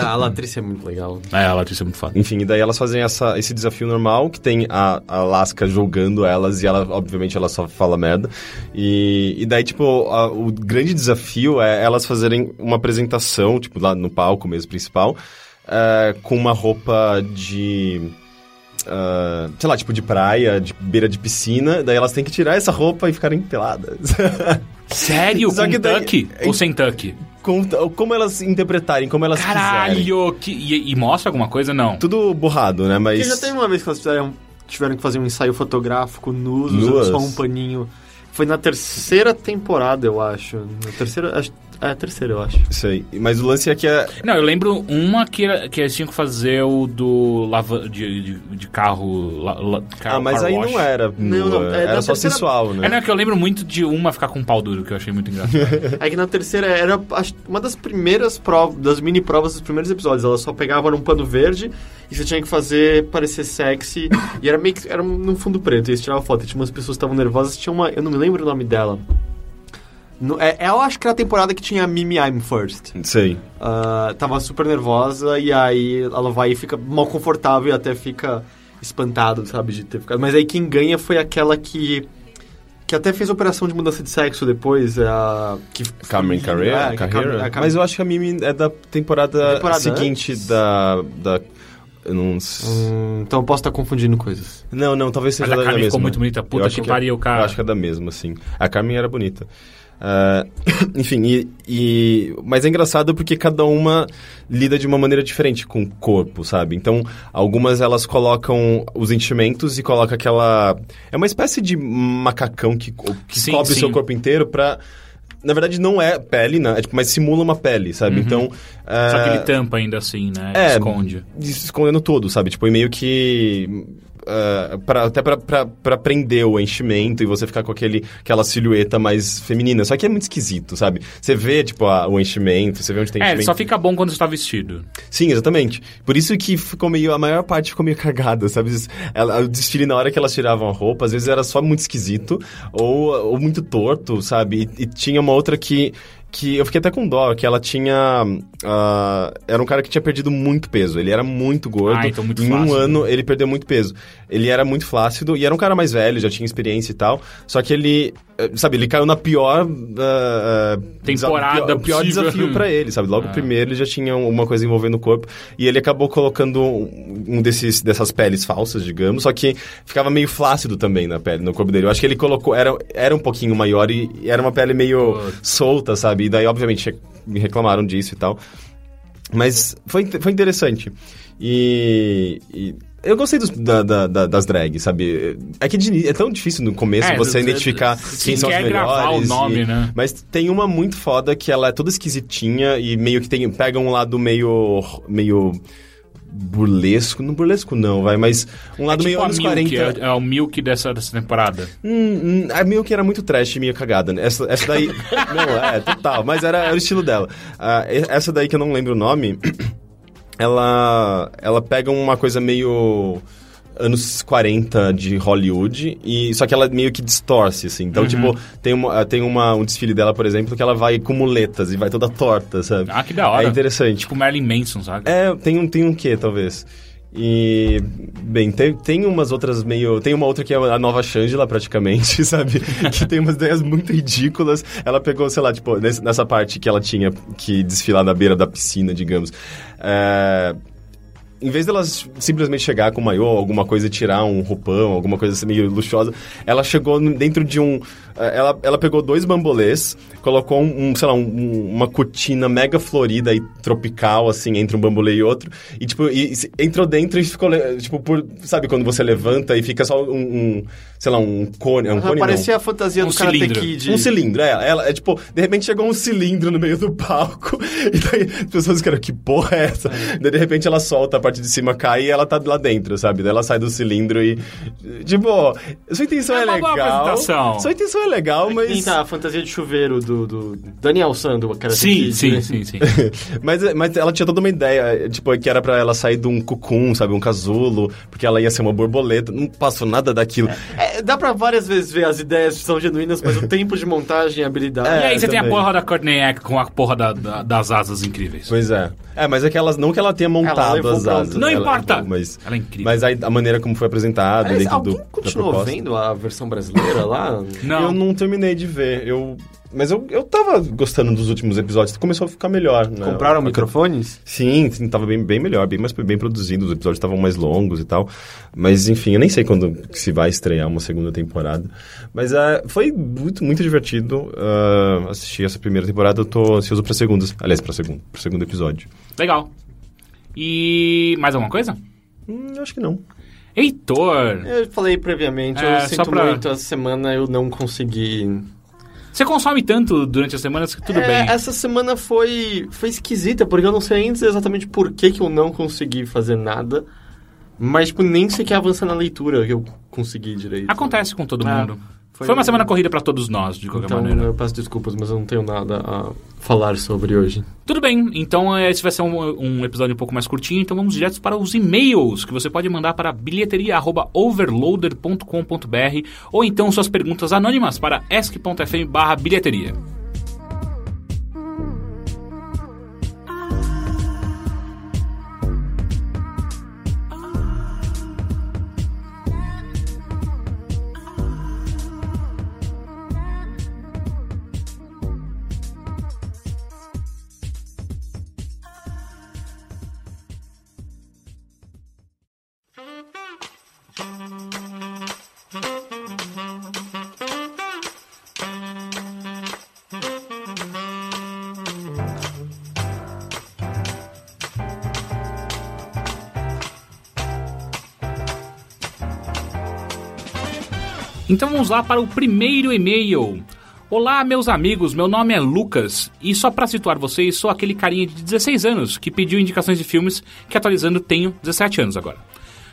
A Latrice é muito legal. É, a Latrice é muito foda. Enfim, e daí elas fazem essa, esse desafio normal, que tem a, a Alaska julgando elas, e ela, obviamente, ela só fala merda. E, e daí, tipo, a- o grande desafio é elas fazerem uma apresentação, tipo, lá no palco mesmo, principal, é, com uma roupa de... ah, sei lá, tipo de praia, de beira de piscina, daí elas têm que tirar essa roupa e ficarem peladas. Sério? Só com que daí- tuck? Ou sem tuck? Com- como elas interpretarem, como elas quiserem. Caralho! Que, e, e mostra alguma coisa? Não. Tudo borrado, né? Mas... Porque já teve uma vez que elas fizeram, tiveram que fazer um ensaio fotográfico nus, usando só um paninho. Foi na terceira temporada, eu acho. Na terceira. acho- É, a terceira, eu acho. Isso aí. Mas o lance é que é... Não, eu lembro uma que, era- que eles tinham que fazer o do lava, de, de, de carro, la- la- carro. Ah, mas aí wash. não era Não, não, é era da só terceira- sensual, né? É, não, é que eu lembro muito de uma ficar com um pau duro, que eu achei muito engraçado. É que na terceira era acho, uma das primeiras provas, das mini provas dos primeiros episódios. Ela só pegava num pano verde e você tinha que fazer parecer sexy. e era meio que. Era num fundo preto. E eles tiravam foto. E tinha umas pessoas que estavam nervosas. Tinha uma. Eu não me lembro o nome dela. No, é, eu acho que era a temporada que tinha a Mimi I'm First. Sei. Ah, tava super nervosa e aí ela vai e fica mal confortável e até fica espantado, sabe, de ter ficado. Mas aí quem ganha foi aquela que que até fez operação de mudança de sexo depois, é a que Cameron Carrera? É, que a Carreira? Cam- a Cam- Mas eu acho que a Mimi é da temporada, Temporada seguinte antes? da... da não... Hum, então eu posso estar confundindo coisas. Não, não, talvez seja Mas a da, da Carmen mesma. ficou muito bonita. Puta Eu acho que é- pariu, cara. Eu acho que é da mesma, sim. A Carmen era bonita. Ah, enfim, e, e- Mas é engraçado porque cada uma lida de uma maneira diferente com o corpo, sabe? Então, algumas elas colocam os enchimentos e colocam aquela... É uma espécie de macacão que, que Sim, cobre o seu corpo inteiro pra... Na verdade, não é pele, né? É tipo, mas simula uma pele, sabe? Então... Uhum. Só que ah, ele tampa ainda assim, né? é, Esconde. escondendo tudo, sabe? Tipo, e meio que. Ah, pra- até pra prender o enchimento e você ficar com aquele, aquela silhueta mais feminina. Só que é muito esquisito, sabe? Você vê, tipo, a- o enchimento, você vê onde tem É, enchimento. só fica bom quando você tá vestido. Sim, exatamente. Por isso que ficou meio. A maior parte ficou meio cagada, sabe? Ela, o desfile, na hora que elas tiravam a roupa, às vezes era só muito esquisito ou, ou muito torto, sabe? E, e tinha uma outra que. Que eu fiquei até com dó, que ela tinha. ah, era um cara que tinha perdido muito peso. Ele era muito gordo. Ah, então muito em um ano ele perdeu muito peso. Ele era muito flácido e era um cara mais velho, já tinha experiência e tal. Só que ele. eh, Sabe, ele caiu na pior. ah, Temporada pior possível. desafio pra ele, sabe? Logo Ah. primeiro ele já tinha uma coisa envolvendo o corpo e ele acabou colocando um desses dessas peles falsas, digamos, só que ficava meio flácido também na pele, no corpo dele. Eu acho que ele colocou era era um pouquinho maior e, era uma pele meio solta, sabe? E daí obviamente me reclamaram disso e tal. Mas foi, foi interessante. E, e eu gostei dos- da- da- da- das drags, sabe? É que de- é tão difícil no começo É, você identificar quem são os melhores. gravar o nome, e- né? Mas tem uma muito foda que ela é toda esquisitinha e meio que tem, pega um lado meio. meio. burlesco. Não burlesco não, vai, mas um lado é meio tipo a anos Milk, 40. é, é o Milk dessa, dessa temporada. Hum, hum, a meio que era muito trash e meio cagada, né? Essa, essa daí. não, é, total, mas era, era o estilo dela. E- essa daí que eu não lembro o nome, ela. Ela pega uma coisa meio. Anos 40 de Hollywood, e só que ela meio que distorce, assim. Então, tipo, tem, uma, tem uma, um desfile dela, por exemplo, que ela vai com muletas e vai toda torta, sabe? Ah, que da hora. É interessante. Tipo Marilyn Manson, sabe? É, tem um, tem um quê, talvez. E, bem, tem, tem umas outras meio... Tem uma outra que é a nova Shangela, praticamente, sabe? que tem umas ideias muito ridículas. Ela pegou, sei lá, tipo, nessa parte que ela tinha que desfilar na beira da piscina, digamos. É, Em vez delas simplesmente chegar com maiô, alguma coisa tirar um roupão, alguma coisa assim meio luxuosa, ela chegou dentro de um... eh, Ela, ela pegou dois bambolês, colocou um, um, sei lá, um- um- uma cortina mega florida e tropical, assim, entre um bambolê e outro, e tipo, e, se- entrou dentro e ficou, tipo, por... Sabe quando você levanta e fica só um, um, sei lá, um cone... É um cone não. Parecia a fantasia Um do Karate cilindro. Kid. Um cilindro, é. Ela, é tipo, de repente chegou um cilindro no meio do palco. E daí as pessoas ficaram, que porra é essa? Daí de repente ela solta a parte de cima cai e ela tá lá dentro, sabe? Daí ela sai do cilindro e. Tipo, sua intenção É é, legal. Sua intenção é legal, mas. tá a fantasia de chuveiro do, do Daniel San, do Karate Sim, sim, né? sim, sim. mas, mas ela tinha toda uma ideia, tipo, que era pra ela sair de um cucum, sabe? Um casulo, porque ela ia ser uma borboleta. Não passou nada daquilo. É, dá pra várias vezes ver as ideias que são genuínas, mas o tempo de montagem e habilidade... E aí É, você tem a também. porra da Courtney Act com a porra da- da- das asas incríveis. Pois é. É, mas é que elas, não que ela tenha montado levou as asas. Não ela importa. levou, mas, Ela é incrível. Mas a, a maneira como foi apresentada Aliás, dentro alguém do, continuou vendo a versão brasileira lá? Não. Eu não terminei de ver. Eu, mas eu, eu tava gostando dos últimos episódios. Começou a ficar melhor, né? Compraram A- microfones? Sim, sim, tava bem, bem melhor, bem mais bem produzido. Os episódios estavam mais longos e tal. Mas, enfim, eu nem sei quando se vai estrear uma segunda temporada. Mas é, foi muito, muito divertido ah, assistir essa primeira temporada. Eu tô ansioso pra segunda. Aliás, pra segundo, pro segundo episódio. Legal. E mais alguma coisa? Hum, eu acho que não. Heitor, Eu falei previamente, É, eu sinto pra- muito, essa semana eu não consegui... você consome tanto durante as semanas que tudo É, bem. Essa semana foi, foi esquisita, porque eu não sei ainda exatamente por que, que eu não consegui fazer nada. Mas, tipo, nem sequer avançar na leitura que eu consegui direito. Acontece com todo Ah, mundo. Foi- Foi uma semana corrida pra todos nós, de qualquer Então, maneira. eu peço desculpas, mas eu não tenho nada a falar sobre hoje. Tudo bem, então eh, esse vai ser um, um episódio um pouco mais curtinho, então vamos direto para os e-mails que você pode mandar para bilheteria.overloader.com.br ou então suas perguntas anônimas para ask.fm barra bilheteria. Então vamos lá para o primeiro e-mail. Olá, meus amigos, meu nome é Lucas e só para situar vocês, sou aquele carinha de 16 anos que pediu indicações de filmes que atualizando tenho 17 anos agora.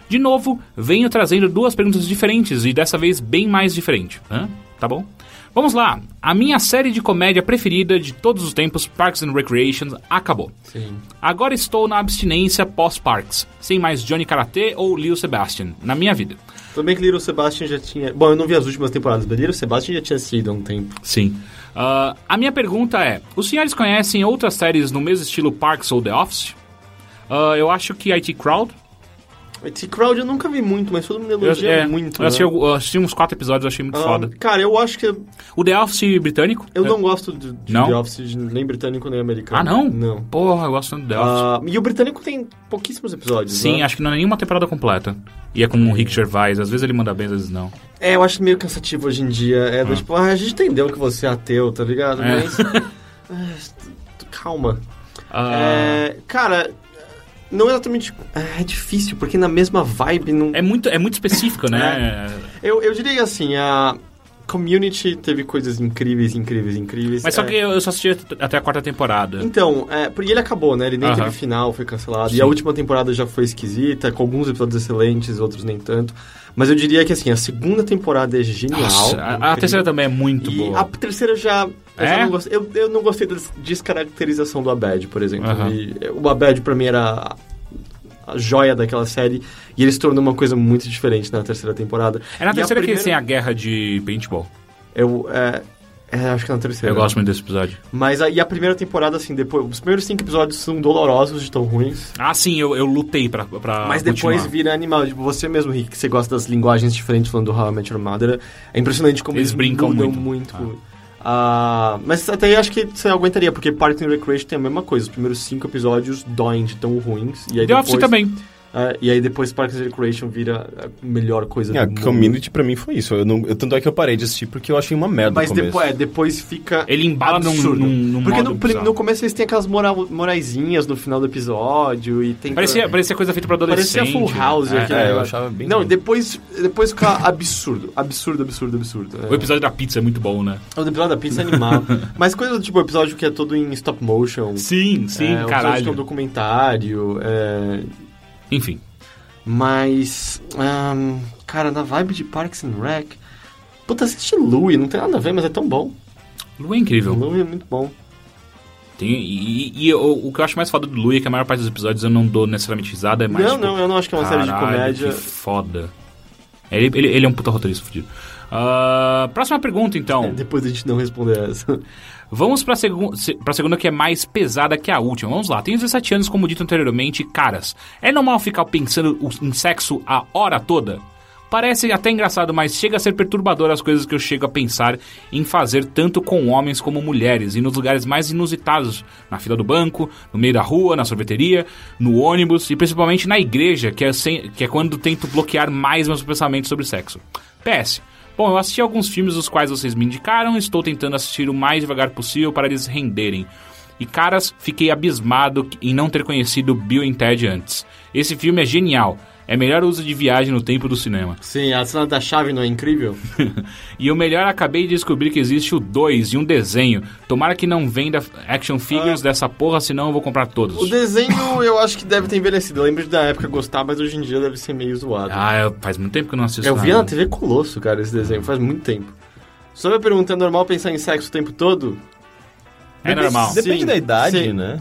De novo, venho trazendo duas perguntas diferentes e dessa vez bem mais diferente. Hã? Tá bom? Vamos lá. A minha série de comédia preferida de todos os tempos, Parks and Recreation, acabou. Sim. Agora estou na abstinência pós-Parks, sem mais Johnny Karate ou Leo Sebastian na minha vida. Bem que Little Sebastian já tinha... Bom, eu não vi as últimas temporadas, mas Little Sebastian já tinha sido há um tempo. Sim. Ah, a minha pergunta é: os senhores conhecem outras séries no mesmo estilo Parks ou The Office? Ah, eu acho que IT Crowd. Esse Crowd eu nunca vi muito, mas todo mundo Eu, elogia é, muito, eu né? assisti, eu assisti uns quatro episódios, eu achei muito Ah, foda. Cara, eu acho que... O The Office britânico? Eu é- não gosto de, de Não? The Office nem britânico nem americano. Ah, não? Não. Porra, eu gosto do The Office. Ah, e o britânico tem pouquíssimos episódios, Sim, né? acho que não é nenhuma temporada completa. E é com o Rick Gervais, às vezes ele manda bem, às vezes não. É, eu acho meio cansativo hoje em dia. É do tipo, ah, a gente entendeu que você é ateu, tá ligado? É. Mas. ah, calma. Ah, É, cara, não exatamente. É difícil, porque na mesma vibe não. é... muito, é muito específico, né? Eu, eu diria assim, a Community teve coisas incríveis, incríveis, incríveis. Mas só É, que eu só assisti até a quarta temporada. Então, é, porque ele acabou, né? Ele nem Aham. teve final, foi cancelado. Sim. E a última temporada já foi esquisita, com alguns episódios excelentes, outros nem tanto. Mas eu diria que, assim, a segunda temporada é genial. Nossa, a, a terceira também é muito e boa. a terceira já... Eu, É? já não gostei, eu, eu não gostei da descaracterização do Abed, por exemplo. Aham. E o Abed, pra mim, era a, joia daquela série. E ele se tornou uma coisa muito diferente na terceira temporada. É na E a terceira que primeira- tem a guerra de paintball. Eu... É, é, acho que é na terceira. Eu gosto muito desse episódio. Mas a, e a primeira temporada, assim, depois... Os primeiros cinco episódios são dolorosos de tão ruins. Ah, sim, eu, eu lutei pra, pra Mas depois continuar. vira animal. Tipo, você mesmo, Rick, que você gosta das linguagens diferentes falando do How I Met Your Mother, é impressionante como Eles eles, brincam muito. muito. Ah, mas até aí acho que você aguentaria, porque Parks and Recreation tem a mesma coisa. Os primeiros cinco episódios doem de tão ruins. E aí The depois, Office também. É, e aí depois Parks and Recreation vira a melhor coisa É, do mundo. Community pra mim foi isso. Eu não, eu, tanto é que eu parei de assistir porque eu achei uma merda Mas no começo. depois, é, depois fica. Ele embala num, absurdo. num, num Porque modo no, no começo eles têm aquelas moral, moraizinhas no final do episódio e tem. Parecia, parecia coisa feita pra adolescente. Parecia Full House É, aquele é, eu achava bem Não, depois, depois fica absurdo. Absurdo, absurdo, absurdo. O episódio da pizza é muito bom, né? O episódio da pizza é animal. Mas coisa do tipo, o episódio que é todo em stop motion. Sim, sim, é, o episódio caralho. que é um documentário. É... Enfim. Mas, ahn, cara, na vibe de Parks and Rec... Puta, assiste Louie, não tem nada a ver, mas é tão bom. Lu é incrível. Louie é muito bom. Tem, e e o, o que eu acho mais foda do Lu é que a maior parte dos episódios eu não dou necessariamente risada, é mais. não, tipo, não, eu não acho que é uma série de Caralho, comédia. Que foda. Ele, ele, ele é um puta roteirista fudido. Ah, próxima pergunta, então. Depois a gente não responder essa. Vamos pra, segu se- pra segunda que é mais pesada que a última. Vamos lá. Tenho 17 anos, como dito anteriormente. Caras, é normal ficar pensando em sexo a hora toda? Parece até engraçado, mas chega a ser perturbador as coisas que eu chego a pensar em fazer tanto com homens como mulheres e nos lugares mais inusitados, na fila do banco, no meio da rua, na sorveteria, no ônibus e principalmente na igreja, que é, sem- que é quando tento bloquear mais meus pensamentos sobre sexo. PS. Bom, eu assisti alguns filmes dos quais vocês me indicaram, estou tentando assistir o mais devagar possível para eles renderem. E caras, fiquei abismado em não ter conhecido Bill e Ted antes. Esse filme é genial. É melhor uso de viagem no tempo do cinema. Sim, a cena da chave não é incrível? E o melhor, acabei de descobrir que existe o 2 e um desenho. Tomara que não venda action figures dessa porra, senão eu vou comprar todos. O desenho eu acho que deve ter envelhecido. Eu lembro da época gostar, mas hoje em dia deve ser meio zoado. Ah, eu- faz muito tempo que eu não assisto eu nada. via na TV Colosso, cara, esse desenho, faz muito tempo. Sobre a pergunta, é normal pensar em sexo o tempo todo? É normal. Depende Sim, da idade, sim. né?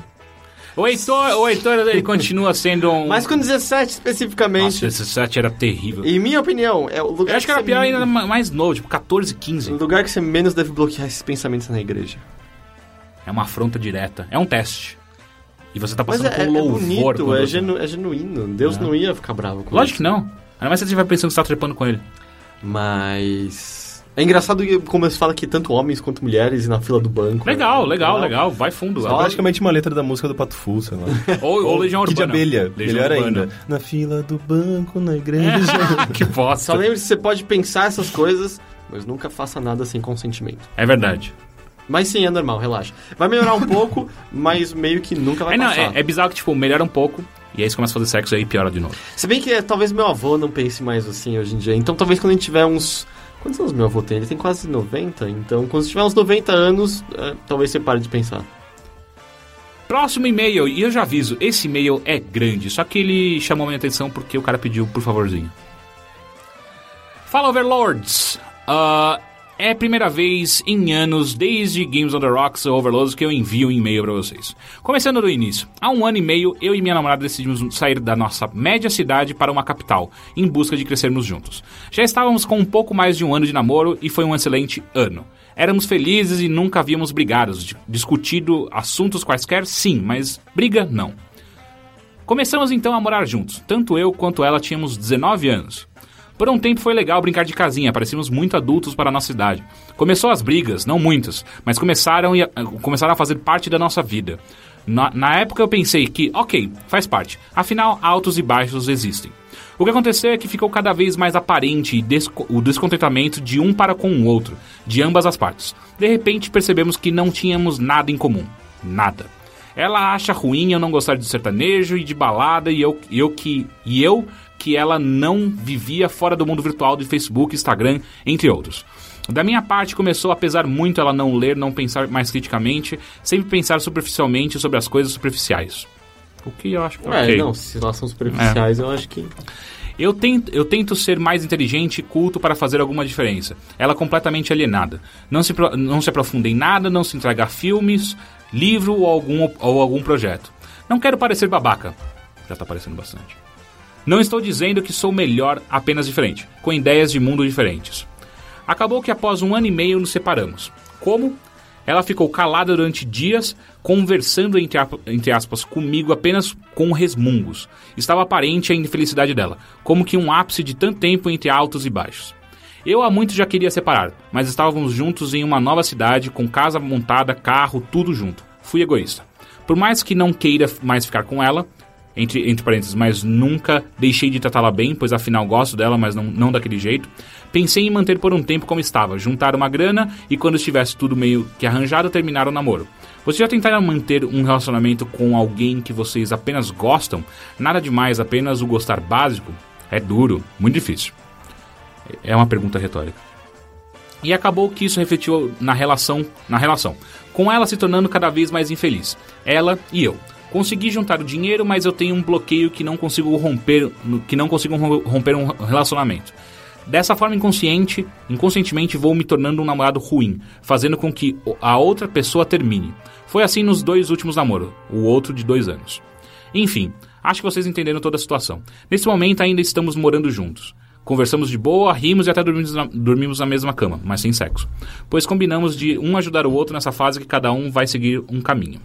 O Heitor, o Heitor ele continua sendo um... Mas com 17 especificamente, Nossa, esse set era terrível. em minha opinião, é o lugar Eu acho que era você- pior ainda ma- mais novo, tipo 14, O 15. lugar que você menos deve bloquear esses pensamentos é na igreja. É uma afronta direta. É um teste. E você tá Mas passando é, é por louvor. bonito, quando é, genu- é genuíno. Deus É. não ia ficar bravo com Lógico isso. que não. Ainda mais se você estiver pensando que você tá trepando com ele. Mas... É engraçado que- como você fala que tanto homens quanto mulheres na fila do banco. Legal, é, legal, legal. Vai fundo. É praticamente uma letra da música do Pato Fu, sei lá. Ou, ou Legião Que de Urbana. abelha, Legião melhor Urbana. ainda. Na fila do banco, na igreja. que bosta. Só lembre-se que você pode pensar essas coisas, mas nunca faça nada sem consentimento. É verdade. Mas sim, é normal, relaxa. Vai melhorar um pouco, mas meio que nunca vai É, não, passar. é, é bizarro que, tipo, melhora um pouco. E aí você começa a fazer sexo e aí piora de novo. Se bem que é, talvez meu avô não pense mais assim hoje em dia. Então talvez quando a gente tiver uns... Quantos anos meu avô tem? Ele tem quase 90, então quando tiver uns 90 anos, é, talvez você pare de pensar. Próximo e-mail, e eu já aviso, esse e-mail é grande, só que ele chamou minha atenção porque o cara pediu por favorzinho. Fala Overlords! Ah, é a primeira vez em anos, desde Games on the Rocks ou Overlords, que eu envio um e-mail pra vocês. Começando do início. Há um ano e meio, eu e minha namorada decidimos sair da nossa média cidade para uma capital, em busca de crescermos juntos. Já estávamos com um pouco mais de um ano de namoro e foi um excelente ano. Éramos felizes e nunca havíamos brigado, di- discutido assuntos quaisquer, sim, mas briga não. Começamos então a morar juntos. Tanto eu quanto ela tínhamos 19 anos. Por um tempo foi legal brincar de casinha, parecíamos muito adultos para a nossa idade. Começou as brigas, não muitas, mas começaram, e- eh, começaram a fazer parte da nossa vida. Na, na época eu pensei que, ok, faz parte, afinal altos e baixos existem. O que aconteceu é que ficou cada vez mais aparente o descontentamento de um para com o outro, de ambas as partes. De repente percebemos que não tínhamos nada em comum. Nada. Ela acha ruim eu não gostar de sertanejo e de balada e eu, eu que e eu que ela não vivia fora do mundo virtual de Facebook, Instagram, entre outros. Da minha parte começou a pesar muito ela não ler, não pensar mais criticamente, sempre pensar superficialmente sobre as coisas superficiais. O que eu acho que é É, ok. não, se elas são superficiais, eu acho que... Eu tento, eu tento ser mais inteligente e culto para fazer alguma diferença. Ela é completamente alienada. Não se, não se aprofunda em nada, não se entrega a filmes, livro ou algum, ou algum projeto. Não quero parecer babaca. Já tá parecendo bastante. Não estou dizendo que sou melhor, apenas diferente, com ideias de mundo diferentes. Acabou que após um ano e meio nos separamos. Como? Ela ficou calada durante dias, conversando entre, entre aspas comigo apenas com resmungos. Estava aparente a infelicidade dela, como que um ápice de tanto tempo entre altos e baixos. Eu há muito já queria separar, mas estávamos juntos em uma nova cidade, com casa montada, carro, tudo junto. Fui egoísta. Por mais que não queira mais ficar com ela, entre, entre parênteses, mas nunca deixei de tratá-la bem, pois afinal gosto dela, mas não, não daquele jeito. Pensei em manter por um tempo como estava, juntar uma grana e quando estivesse tudo meio que arranjado, terminar o namoro. Vocês já tentaram manter um relacionamento com alguém que vocês apenas gostam? Nada demais, apenas o gostar básico? É duro, muito difícil. É uma pergunta retórica. E acabou que isso refletiu na relação, na relação, com ela se tornando cada vez mais infeliz, ela e eu. Consegui juntar o dinheiro, mas eu tenho um bloqueio que não consigo romper, que não consigo rom- romper um relacionamento. Dessa forma inconsciente, inconscientemente vou me tornando um namorado ruim, fazendo com que a outra pessoa termine. Foi assim nos dois últimos namoros, o outro de dois anos. Enfim, acho que vocês entenderam toda a situação. Nesse momento ainda estamos morando juntos. Conversamos de boa, rimos e até dormimos na, dormimos na mesma cama, mas sem sexo. Pois combinamos de um ajudar o outro nessa fase que cada um vai seguir um caminho.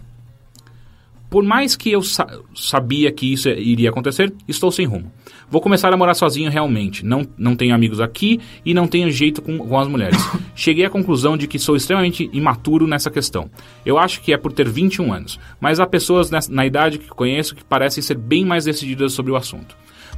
Por mais que eu sa- sabia que isso iria acontecer, estou sem rumo. Vou começar a morar sozinho realmente. Não, não tenho amigos aqui e não tenho jeito com, com as mulheres. Cheguei à conclusão de que sou extremamente imaturo nessa questão. Eu acho que é por ter 21 anos, mas há pessoas nessa- na idade que conheço que parecem ser bem mais decididas sobre o assunto.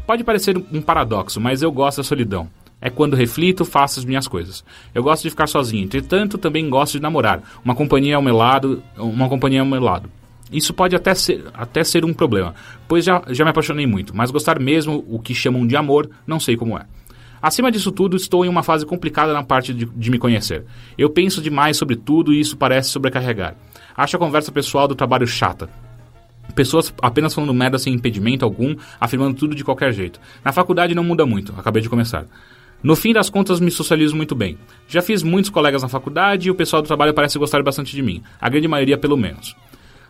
Pode parecer um paradoxo, mas eu gosto da solidão. É quando reflito, faço as minhas coisas. Eu gosto de ficar sozinho. Entretanto, também gosto de namorar. Uma companhia ao meu lado, uma companhia ao meu lado. Isso pode até ser, até ser um problema, pois já, já me apaixonei muito, mas gostar mesmo, o que chamam de amor, não sei como é. Acima disso tudo, estou em uma fase complicada na parte de, de me conhecer. Eu penso demais sobre tudo e isso parece sobrecarregar. Acho a conversa pessoal do trabalho chata. Pessoas apenas falando merda sem impedimento algum, afirmando tudo de qualquer jeito. Na faculdade não muda muito, acabei de começar. No fim das contas, me socializo muito bem. Já fiz muitos colegas na faculdade e o pessoal do trabalho parece gostar bastante de mim, a grande maioria pelo menos.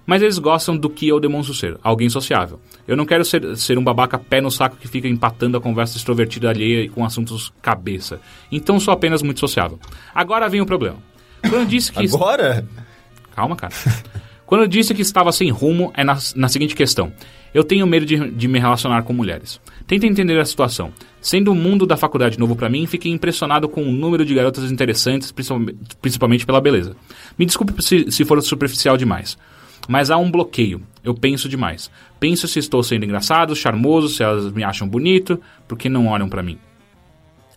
Mas eles gostam do que eu demonstro ser, alguém sociável. Eu não quero ser, ser um babaca pé no saco que fica empatando a conversa extrovertida alheia com assuntos cabeça. Então sou apenas muito sociável. Agora vem o problema. Quando eu disse que. Agora? Calma, cara. Quando eu disse que estava sem rumo, é na, na seguinte questão. Eu tenho medo de, de me relacionar com mulheres. Tenta entender a situação. Sendo o mundo da faculdade novo pra mim, fiquei impressionado com o número de garotas interessantes, principalmente, principalmente pela beleza. Me desculpe se, se for superficial demais. Mas há um bloqueio. Eu penso demais. Penso se estou sendo engraçado, charmoso, se elas me acham bonito, porque não olham pra mim.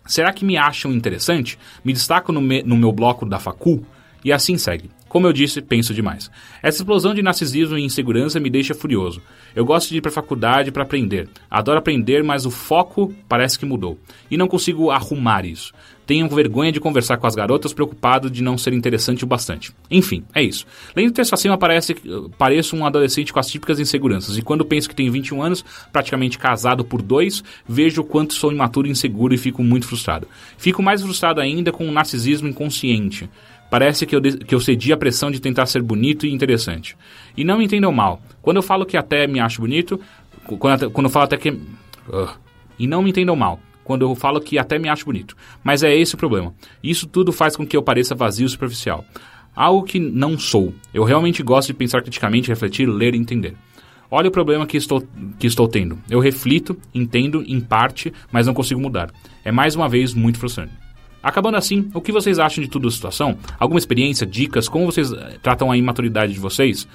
Será que me acham interessante? Me destaco no, me- no meu bloco da facul? E assim segue. Como eu disse, penso demais. Essa explosão de narcisismo e insegurança me deixa furioso. Eu gosto de ir para faculdade para aprender. Adoro aprender, mas o foco parece que mudou. E não consigo arrumar isso. Tenho vergonha de conversar com as garotas, preocupado de não ser interessante o bastante. Enfim, é isso. Lendo o texto acima, parece, pareço um adolescente com as típicas inseguranças. E quando penso que tenho 21 anos, praticamente casado por dois, vejo o quanto sou imaturo e inseguro e fico muito frustrado. Fico mais frustrado ainda com o narcisismo inconsciente. Parece que eu, que eu cedi à pressão de tentar ser bonito e interessante. E não me entendam mal. Quando eu falo que até me acho bonito, quando, quando eu falo até que. Ugh. E não me entendam mal. Quando eu falo que até me acho bonito. Mas é esse o problema. Isso tudo faz com que eu pareça vazio e superficial. Algo que não sou. Eu realmente gosto de pensar criticamente, refletir, ler e entender. Olha o problema que estou, que estou tendo. Eu reflito, entendo em parte, mas não consigo mudar. É mais uma vez muito frustrante. Acabando assim, o que vocês acham de toda a situação? Alguma experiência, dicas, como vocês eh, tratam a imaturidade de vocês?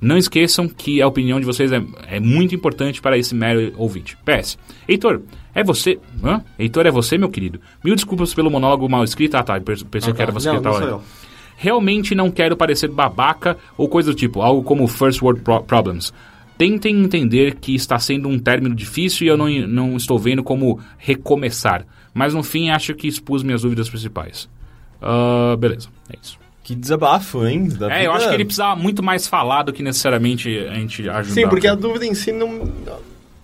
Não esqueçam que a opinião de vocês é, é muito importante para esse mero ouvinte. PS. Heitor, é você. Hã? Heitor, é você, meu querido? Mil desculpas pelo monólogo mal escrito. Ah, tá. Pensei pensei que era você Não, que tava. Realmente não quero parecer babaca ou coisa do tipo, algo como First World Pro- Problems. Tentem entender que está sendo um término difícil e eu não, não estou vendo como recomeçar. Mas no fim acho que expus minhas dúvidas principais. Ah, beleza, é isso. Que desabafo, hein? Da É, eu vida. acho que ele precisava muito mais falar do que necessariamente a gente ajudar. Sim, porque a dúvida em si não.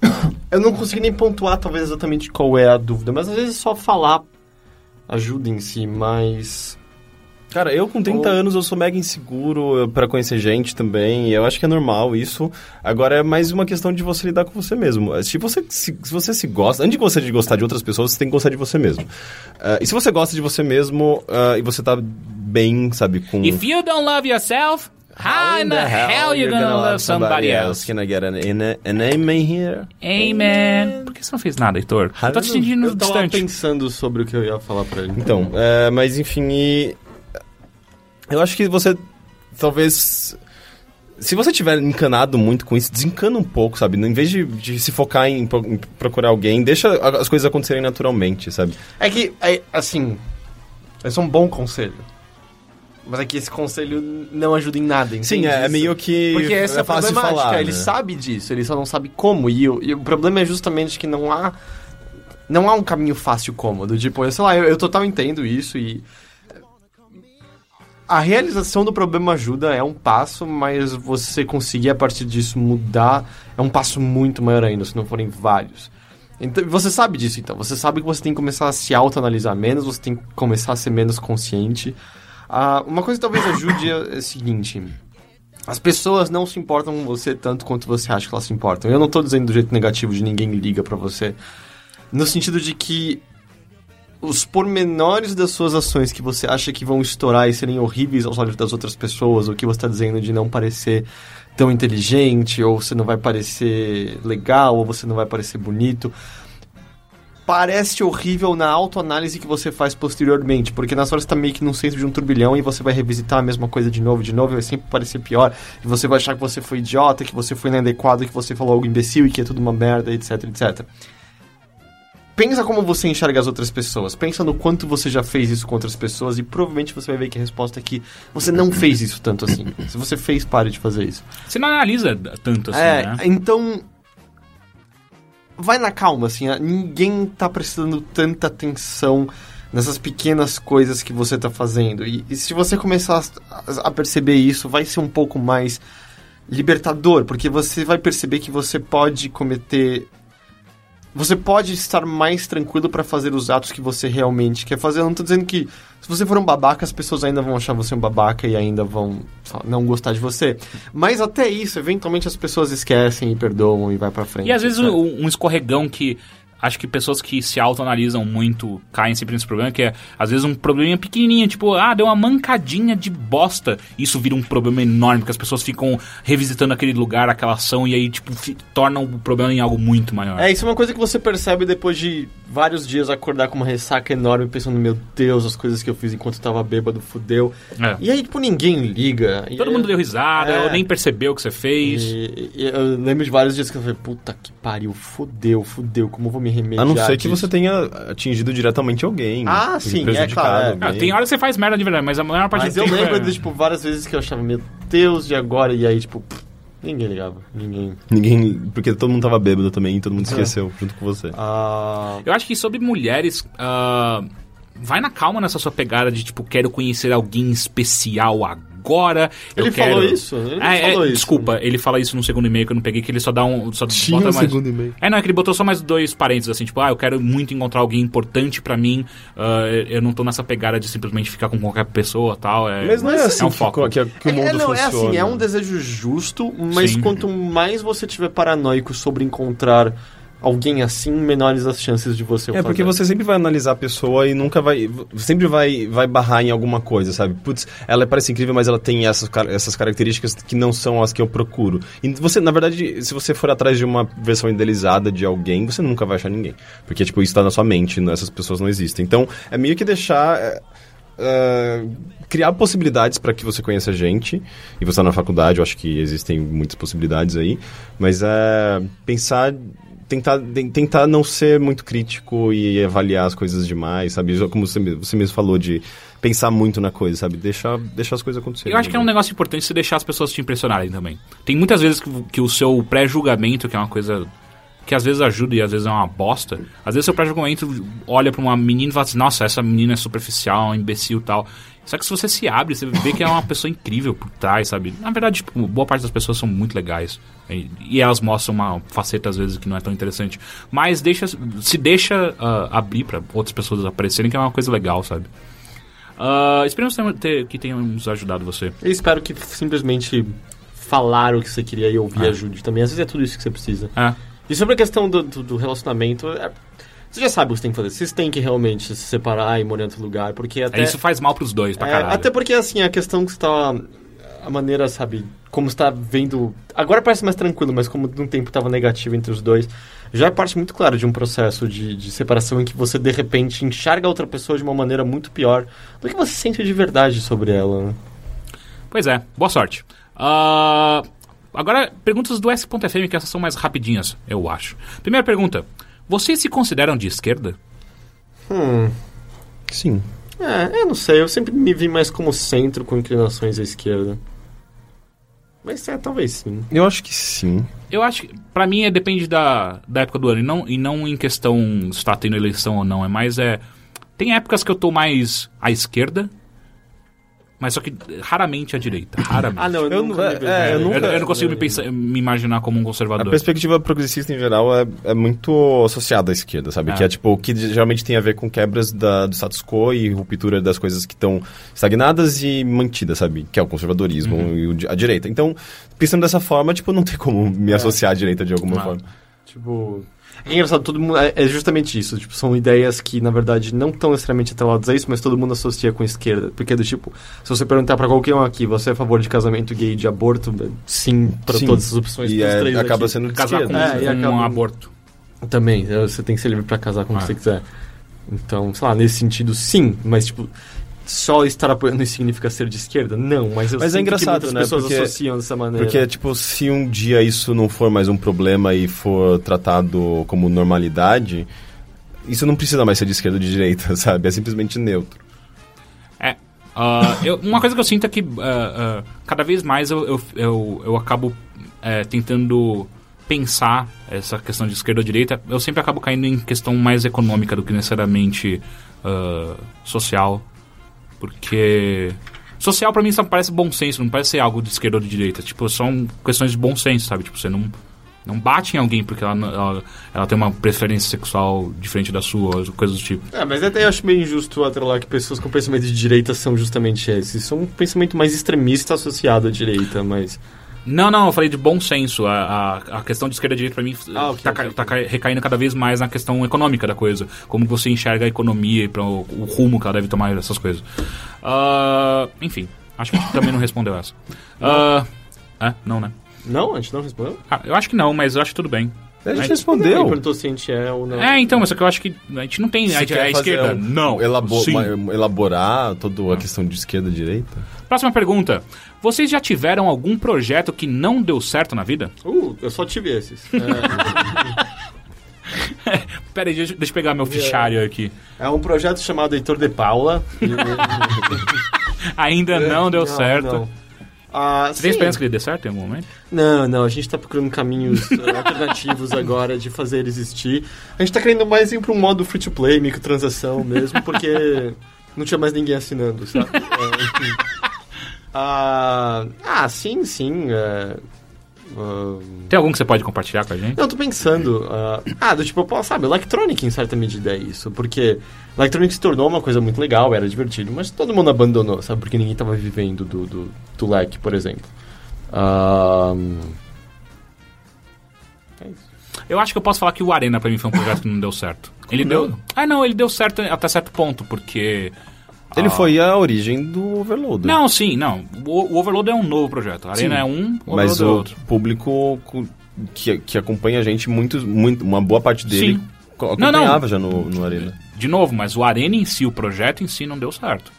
Eu não consegui nem pontuar, talvez, exatamente qual é a dúvida, mas às vezes só falar ajuda em si, mas. Cara, eu com 30 Ou- anos eu sou mega inseguro eu- pra conhecer gente também. e Eu acho que é normal isso. Agora é mais uma questão de você lidar com você mesmo. Se você se, se você se gosta, antes de você de gostar de outras pessoas, você tem que gostar de você mesmo. Ah, e se você gosta de você mesmo ah, e você tá bem, sabe, com If you don't love yourself, how in the hell you gonna love somebody else? Can I get an, an, an amen here? Amen. Por que você não fez nada, Heitor? Eu tô te sentindo Eu tava distante. pensando sobre o que eu ia falar pra ele. Então, é, mas enfim, e- eu acho que você talvez. Se você tiver encanado muito com isso, desencana um pouco, sabe? Em vez de, de se focar em, em procurar alguém, deixa as coisas acontecerem naturalmente, sabe? É que, é, assim. Esse é um bom conselho. Mas é que esse conselho não ajuda em nada? Sim, é, é meio que. Porque essa é, é a fácil problemática, falar. ele né? sabe disso, ele só não sabe como. E, o- e o problema é justamente que não há. Não há um caminho fácil cômodo. Tipo, eu sei lá, eu, eu total entendo isso e. a realização do problema ajuda, é um passo, mas você conseguir a partir disso mudar é um passo muito maior ainda, se não forem vários. Então, você sabe disso, então. Você sabe que você tem que começar a se autoanalisar menos, você tem que começar a ser menos consciente. Ah, uma coisa que talvez ajude é o seguinte: as pessoas não se importam com você tanto quanto você acha que elas se importam. Eu não tô dizendo do jeito negativo de ninguém liga pra você. No sentido de que os pormenores das suas ações que você acha que vão estourar e serem horríveis aos olhos das outras pessoas, ou que você está dizendo de não parecer tão inteligente, ou você não vai parecer legal, ou você não vai parecer bonito, parece horrível na autoanálise que você faz posteriormente, porque nessa hora você tá meio que num centro de um turbilhão e você vai revisitar a mesma coisa de novo, de novo, e vai sempre parecer pior, e você vai achar que você foi idiota, que você foi inadequado, que você falou algo imbecil e que é tudo uma merda, etc, etc. Pensa como você enxerga as outras pessoas. Pensa no quanto você já fez isso com outras pessoas e provavelmente você vai ver que a resposta é que você não fez isso tanto assim. Se você fez, pare de fazer isso. Você não analisa tanto assim, é, né? então vai na calma, assim, ninguém tá prestando tanta atenção nessas pequenas coisas que você tá fazendo. E, e se você começar a, a perceber isso, vai ser um pouco mais libertador, porque você vai perceber que você pode cometer você pode estar mais tranquilo para fazer os atos que você realmente quer fazer. Eu não tô dizendo que se você for um babaca, as pessoas ainda vão achar você um babaca e ainda vão não gostar de você. Mas até isso, eventualmente as pessoas esquecem e perdoam e vai para frente. E às vezes um, um escorregão que acho que pessoas que se autoanalisam muito caem sempre nesse problema, que é às vezes um probleminha pequenininho, tipo, ah, deu uma mancadinha de bosta. Isso vira um problema enorme, porque as pessoas ficam revisitando aquele lugar, aquela ação, e aí, tipo, tornam o problema em algo muito maior. É, isso é uma coisa que você percebe depois de vários dias acordar com uma ressaca enorme, pensando, meu Deus, as coisas que eu fiz enquanto eu tava bêbado, fudeu. É. E aí, tipo, ninguém liga. E Todo aí- mundo deu risada, É. nem percebeu o que você fez. E, e eu lembro de vários dias que eu falei, puta que pariu, fudeu, fudeu, como eu vou me remediar A não ser que disso? você tenha atingido diretamente alguém. Ah, sim, é claro, é. Ah, tem hora que você faz merda de verdade, mas a maior parte Mas do eu tempo lembro é... de, tipo, várias vezes que eu achava, meu Deus, de agora? E aí, tipo, ninguém ligava, ninguém. Ninguém. Porque todo mundo tava bêbado também e todo mundo esqueceu junto com você. Ah... Eu acho que sobre mulheres, ah, vai na calma nessa sua pegada de tipo, quero conhecer alguém especial agora. Ele eu quero... falou isso? Ele não Ah, é, falou isso. Desculpa, ele fala isso no segundo e-mail que eu não peguei, que ele só dá um. Só Tinha bota um mais... segundo e-mail. É, não, é que ele botou só mais dois parênteses, assim, tipo, ah, eu quero muito encontrar alguém importante pra mim, ah, eu não tô nessa pegada de simplesmente ficar com qualquer pessoa tal. É, Mas não é assim um que, foco. que, que o mundo é, não, funciona. é assim, é um desejo justo, mas Sim. quanto mais você tiver paranoico sobre encontrar alguém assim, menores as chances de você É, porque fazer. você sempre vai analisar a pessoa e nunca vai. Sempre vai, vai barrar em alguma coisa, sabe? Putz, ela parece incrível, mas ela tem essas, essas características que não são as que eu procuro. E você, na verdade, se você for atrás de uma versão idealizada de alguém, você nunca vai achar ninguém. Porque, tipo, isso tá na sua mente, não- essas pessoas não existem. Então, é meio que deixar. é, é, criar possibilidades para que você conheça gente e você tá na faculdade eu acho que existem muitas possibilidades aí mas é pensar tentar, ten- tentar não ser muito crítico e avaliar as coisas demais, sabe? Como você, você mesmo falou de pensar muito na coisa, sabe? Deixar, deixar as coisas acontecerem. Eu acho que é um negócio importante você deixar as pessoas te impressionarem também. Tem muitas vezes que, que o seu pré-julgamento, que é uma coisa que às vezes ajuda e às vezes é uma bosta, às vezes seu pré-julgamento olha pra uma menina e fala assim, nossa, essa menina é superficial, é imbecil e tal. Só que se você se abre, você vê que é uma pessoa incrível por trás, sabe? Na verdade, tipo, boa parte das pessoas são muito legais. E, e elas mostram uma faceta, às vezes, que não é tão interessante. Mas deixa, se deixa ah, abrir pra outras pessoas aparecerem, que é uma coisa legal, sabe? Ah, esperamos ter, ter- que tenhamos ajudado você. Eu espero que simplesmente falar o que você queria e ouvir É. ajude também. Às vezes é tudo isso que você precisa. É. E sobre a questão do, do, do relacionamento, é- você já sabe o que você tem que fazer. Vocês têm que realmente se separar e morar em outro lugar, porque até... Isso faz mal pros dois, pra É, caralho. até porque, assim, a questão que você tá... A maneira, sabe, como você tá vendo... Agora parece mais tranquilo, mas como de um tempo tava negativo entre os dois, já é parte muito clara de um processo de, de separação em que você, de repente, enxerga a outra pessoa de uma maneira muito pior do que você sente de verdade sobre ela, né? Pois é, boa sorte. Ah, agora, perguntas do S.FM, que essas são mais rapidinhas, eu acho. Primeira pergunta. Vocês se consideram de esquerda? Hum... Sim. É, eu não sei, eu sempre me vi mais como centro com inclinações à esquerda. Mas é, talvez sim. Eu acho que sim. Eu acho que, pra mim, é, depende da, da época do ano. E não, e não em questão se está tendo eleição ou não. É mais, é... Tem épocas que eu tô mais à esquerda. Mas só que raramente à direita. Raramente. Ah, não, eu, Eu nunca é, eu Eu, nunca- eu não consigo me, pensar- me imaginar como um A conservador. perspectiva progressista em geral é, é muito associada à esquerda, sabe? É. Que é tipo, o que geralmente tem a ver com quebras da- do status quo e ruptura das coisas que estão estagnadas e mantidas, sabe? Que é o conservadorismo Uhum. e o a direita. Então, pensando dessa forma, tipo, não tem como me associar à direita de alguma forma. Tipo. É engraçado, todo mundo. É, é justamente isso. Tipo, são ideias que, na verdade, não estão necessariamente atreladas a isso, mas todo mundo associa com esquerda. Porque do tipo, se você perguntar pra qualquer um aqui, você é a favor de casamento gay e de aborto? Sim, pra Sim. todas as opções E é- três acaba aqui. sendo de Casar com. É, e com acaba- um aborto. Também, é, você tem que ser livre pra casar como Ah. você quiser. Então, sei lá, nesse sentido, sim, mas tipo. Só estar apoiando isso significa ser de esquerda? Não, mas eu Mas é sinto engraçado, que muitas né? pessoas Porque- associam dessa maneira. Porque, tipo, se um dia isso não for mais um problema e for tratado como normalidade, isso não precisa mais ser de esquerda ou de direita, sabe? É simplesmente neutro. É. ah, eu- uma coisa que eu sinto é que ah, ah, cada vez mais eu, eu, eu, eu acabo eh, tentando pensar essa questão de esquerda ou direita. Eu sempre acabo caindo em questão mais econômica do que necessariamente social. Porque. Social pra mim só parece bom senso, não parece ser algo de esquerda ou de direita. Tipo, são questões de bom senso, sabe? Tipo, você não, não bate em alguém porque ela, ela, ela tem uma preferência sexual diferente da sua, coisas do tipo. É, mas até eu acho meio injusto atrelar que pessoas com pensamento de direita são justamente esses. São um pensamento mais extremista associado à direita, mas... Não, não, eu falei de bom senso. A, a, a questão de esquerda e direita, pra mim, Ah, ok, tá, ok, ca- tá ca- recaindo cada vez mais na questão econômica da coisa. Como você enxerga a economia e pra o, o rumo que ela deve tomar, essas coisas. Ah, enfim, acho que a gente também não respondeu essa. Ah, é, não, né? Não? A gente não respondeu? Ah, eu acho que não, mas eu acho que tudo bem. A gente Aí- Ele respondeu. perguntou se a gente é ou não. É, então, mas só que eu acho que a gente não tem. A, Você gente, a fazer esquerda, um- não. elabo- sim. uma- elaborar toda a questão de esquerda e direita? Próxima pergunta. Vocês já tiveram algum projeto que não deu certo na vida? Uh, eu só tive esses. É, Pera aí, deixa, deixa eu pegar meu fichário aqui. é um projeto chamado Heitor de Paula. Ainda não deu certo. não. Ah, Você tem esperança que ele dê certo em algum momento? Não, não, a gente tá procurando caminhos eh, alternativos agora de fazer ele existir. A gente tá querendo mais ir pra um modo free to play, microtransação mesmo, porque não tinha mais ninguém assinando, sabe? É, enfim. Ah, ah, sim, sim. é, ah, Tem algum que você pode compartilhar com a gente? eu tô pensando. ah, ah, do tipo, sabe, Electronic em certa medida é isso. Porque Electronic se tornou uma coisa muito legal, era divertido, mas todo mundo abandonou, sabe? Porque ninguém tava vivendo do, do, do leque, por exemplo. Ah, é isso. Eu acho que eu posso falar que o Arena pra mim foi um projeto que não deu certo. Ele deu. Ah, não, ele deu certo até certo ponto, porque. Ele ah, foi a origem do Overloader. Não, sim, não. O, o Overload é um novo projeto. A Arena Sim. é um, o Mas Overload é o outro. público co- que, que acompanha a gente, muito, muito, uma boa parte dele Sim. co- Não, não. acompanhava já no, no Arena. De novo, mas o Arena em si, o projeto em si, não deu certo.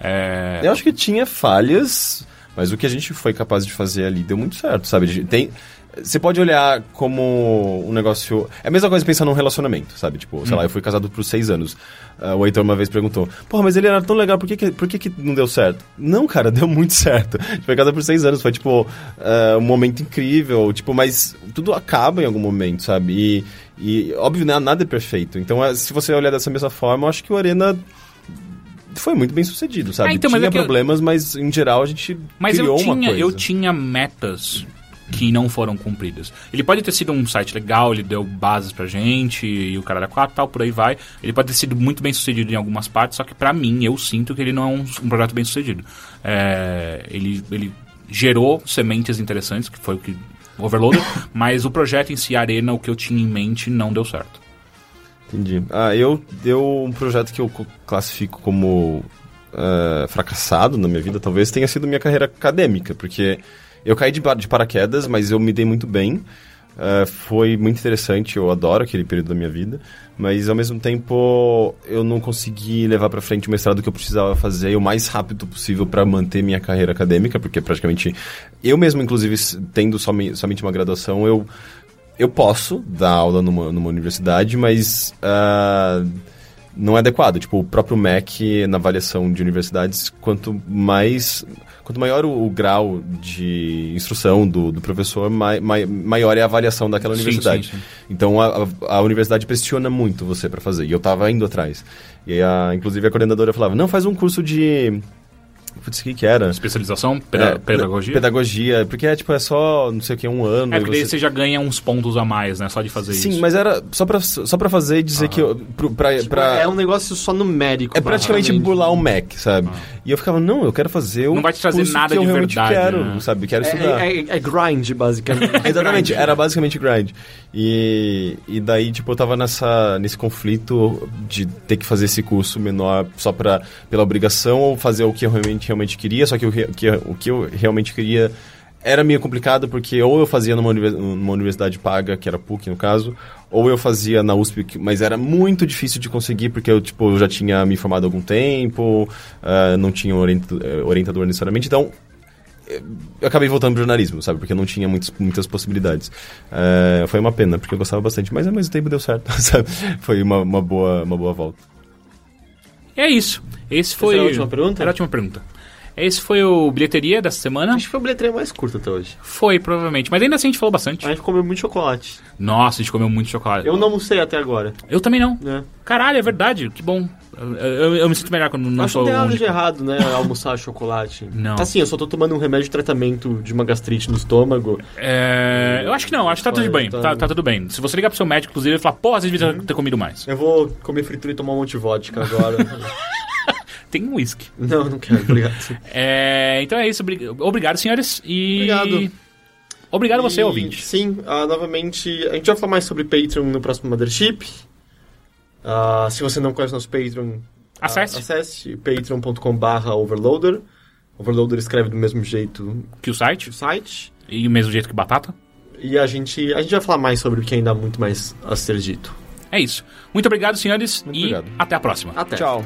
É. Eu acho que tinha falhas, mas o que a gente foi capaz de fazer ali deu muito certo, sabe? Tem, você pode olhar como um negócio. É a mesma coisa pensar num relacionamento, sabe? Tipo, sei lá, eu fui casado por seis anos. Ah, o Heitor uma vez perguntou: Porra, mas ele era tão legal, por que, que, por que, que não deu certo? Não, cara, deu muito certo. A gente foi casado por seis anos, foi tipo ah, um momento incrível, tipo, mas tudo acaba em algum momento, sabe? E, e óbvio, né, nada é perfeito. Então, ah, se você olhar dessa mesma forma, eu acho que o Arena foi muito bem sucedido, sabe? Ah, então, mas tinha é que eu- problemas, mas em geral a gente Mas criou eu uma tinha, coisa. eu tinha metas que não foram cumpridas. Ele pode ter sido um site legal, ele deu bases pra gente, e o cara era 4 tal, por aí vai. Ele pode ter sido muito bem sucedido em algumas partes, só que pra mim, eu sinto que ele não é um, um projeto bem sucedido. É, ele, ele gerou sementes interessantes, que foi o que. Overloader, mas o projeto em si, Arena, o que eu tinha em mente, não deu certo. Entendi. Ah, eu deu um projeto que eu co- classifico como eh, fracassado na minha vida, talvez tenha sido minha carreira acadêmica, porque eu caí de, de paraquedas, mas eu me dei muito bem. Eh, foi muito interessante, eu adoro aquele período da minha vida, mas ao mesmo tempo eu não consegui levar para frente o mestrado que eu precisava fazer o mais rápido possível para manter minha carreira acadêmica, porque praticamente eu mesmo, inclusive, tendo somente, somente uma graduação, eu eu posso dar aula numa, numa universidade, mas ah, não é adequado. Tipo, o próprio MEC, na avaliação de universidades, quanto mais... Quanto maior o, o grau de instrução do, do professor, mai, mai- maior é a avaliação daquela Sim, universidade. sim, sim. Então, a, a- a universidade pressiona muito você para fazer. E eu tava indo atrás. E, a, inclusive, a coordenadora falava, não, faz um curso de Putz, o que que era? Especialização, peda- É, pedagogia. Pedagogia, porque é tipo, é só, não sei o que, um ano. É, porque daí você- você já ganha uns pontos a mais, né? Só de fazer Sim, isso. mas era só pra, só pra fazer e dizer que eu, pro- pra, Tipo, pra- É um negócio só numérico. é praticamente burlar o Mac, sabe? E eu ficava, não, eu quero fazer o Não vai te trazer curso nada que eu de realmente verdade, quero, né? sabe? Quero estudar. É, é- é grind, basicamente. Exatamente, era basicamente grind. E, e daí, tipo, eu tava nessa, nesse conflito de ter que fazer esse curso menor só pra, pela obrigação ou fazer o que eu realmente, realmente queria, só que o que, que- o que eu realmente queria era meio complicado, porque ou eu fazia numa, univers- numa universidade paga, que era PUC no caso, ou eu fazia na USP, mas era muito difícil de conseguir, porque eu, tipo, eu já tinha me formado há algum tempo, ah, não tinha orienta- eh, orientador necessariamente, então eu acabei voltando pro jornalismo, sabe? Porque eu não tinha muitos, muitas possibilidades. É, foi uma pena, porque eu gostava bastante, mas ao mesmo tempo deu certo, sabe? Foi uma, uma, boa, uma boa volta. É isso. Esse foi. era a última pergunta? Era a última pergunta. Esse foi o bilheteria dessa semana. Acho que foi a bilheteria mais curta até hoje. Foi, provavelmente. Mas ainda assim a gente falou bastante. A gente comeu muito chocolate. Nossa, a gente comeu muito chocolate. Eu não almocei até agora, Eu também não. né? Caralho, é verdade. Que bom. Eu, eu- eu me sinto melhor quando não Acho sou não tem nada de errado, né? Almoçar chocolate. Não. Assim, eu só tô tomando um remédio de tratamento de uma gastrite no estômago. É, eu acho que não, acho que tá tudo bem. Tá. Tá, tá tudo bem. Se você ligar pro seu médico, inclusive, ele falar, porra, você devia ter- ter comido mais. Eu vou comer fritura e tomar um monte de vodka agora. Tem um whisky. não, não quero, obrigado. É, então é isso. obri- Obrigado, senhores. E. Obrigado. Obrigado a você, E, ouvinte. Sim, ah, novamente, a gente vai falar mais sobre Patreon no próximo Mothership. Ah, se você não conhece nosso Patreon, ah, Acesse. acesse patreon.com.br overloader. Overloader escreve do mesmo jeito Que o site. que o site. E o mesmo jeito que batata. E a gente, a gente vai falar mais sobre o que ainda há muito mais a ser dito. É isso. Muito obrigado, senhores. Muito e obrigado. até a próxima. Até. Tchau.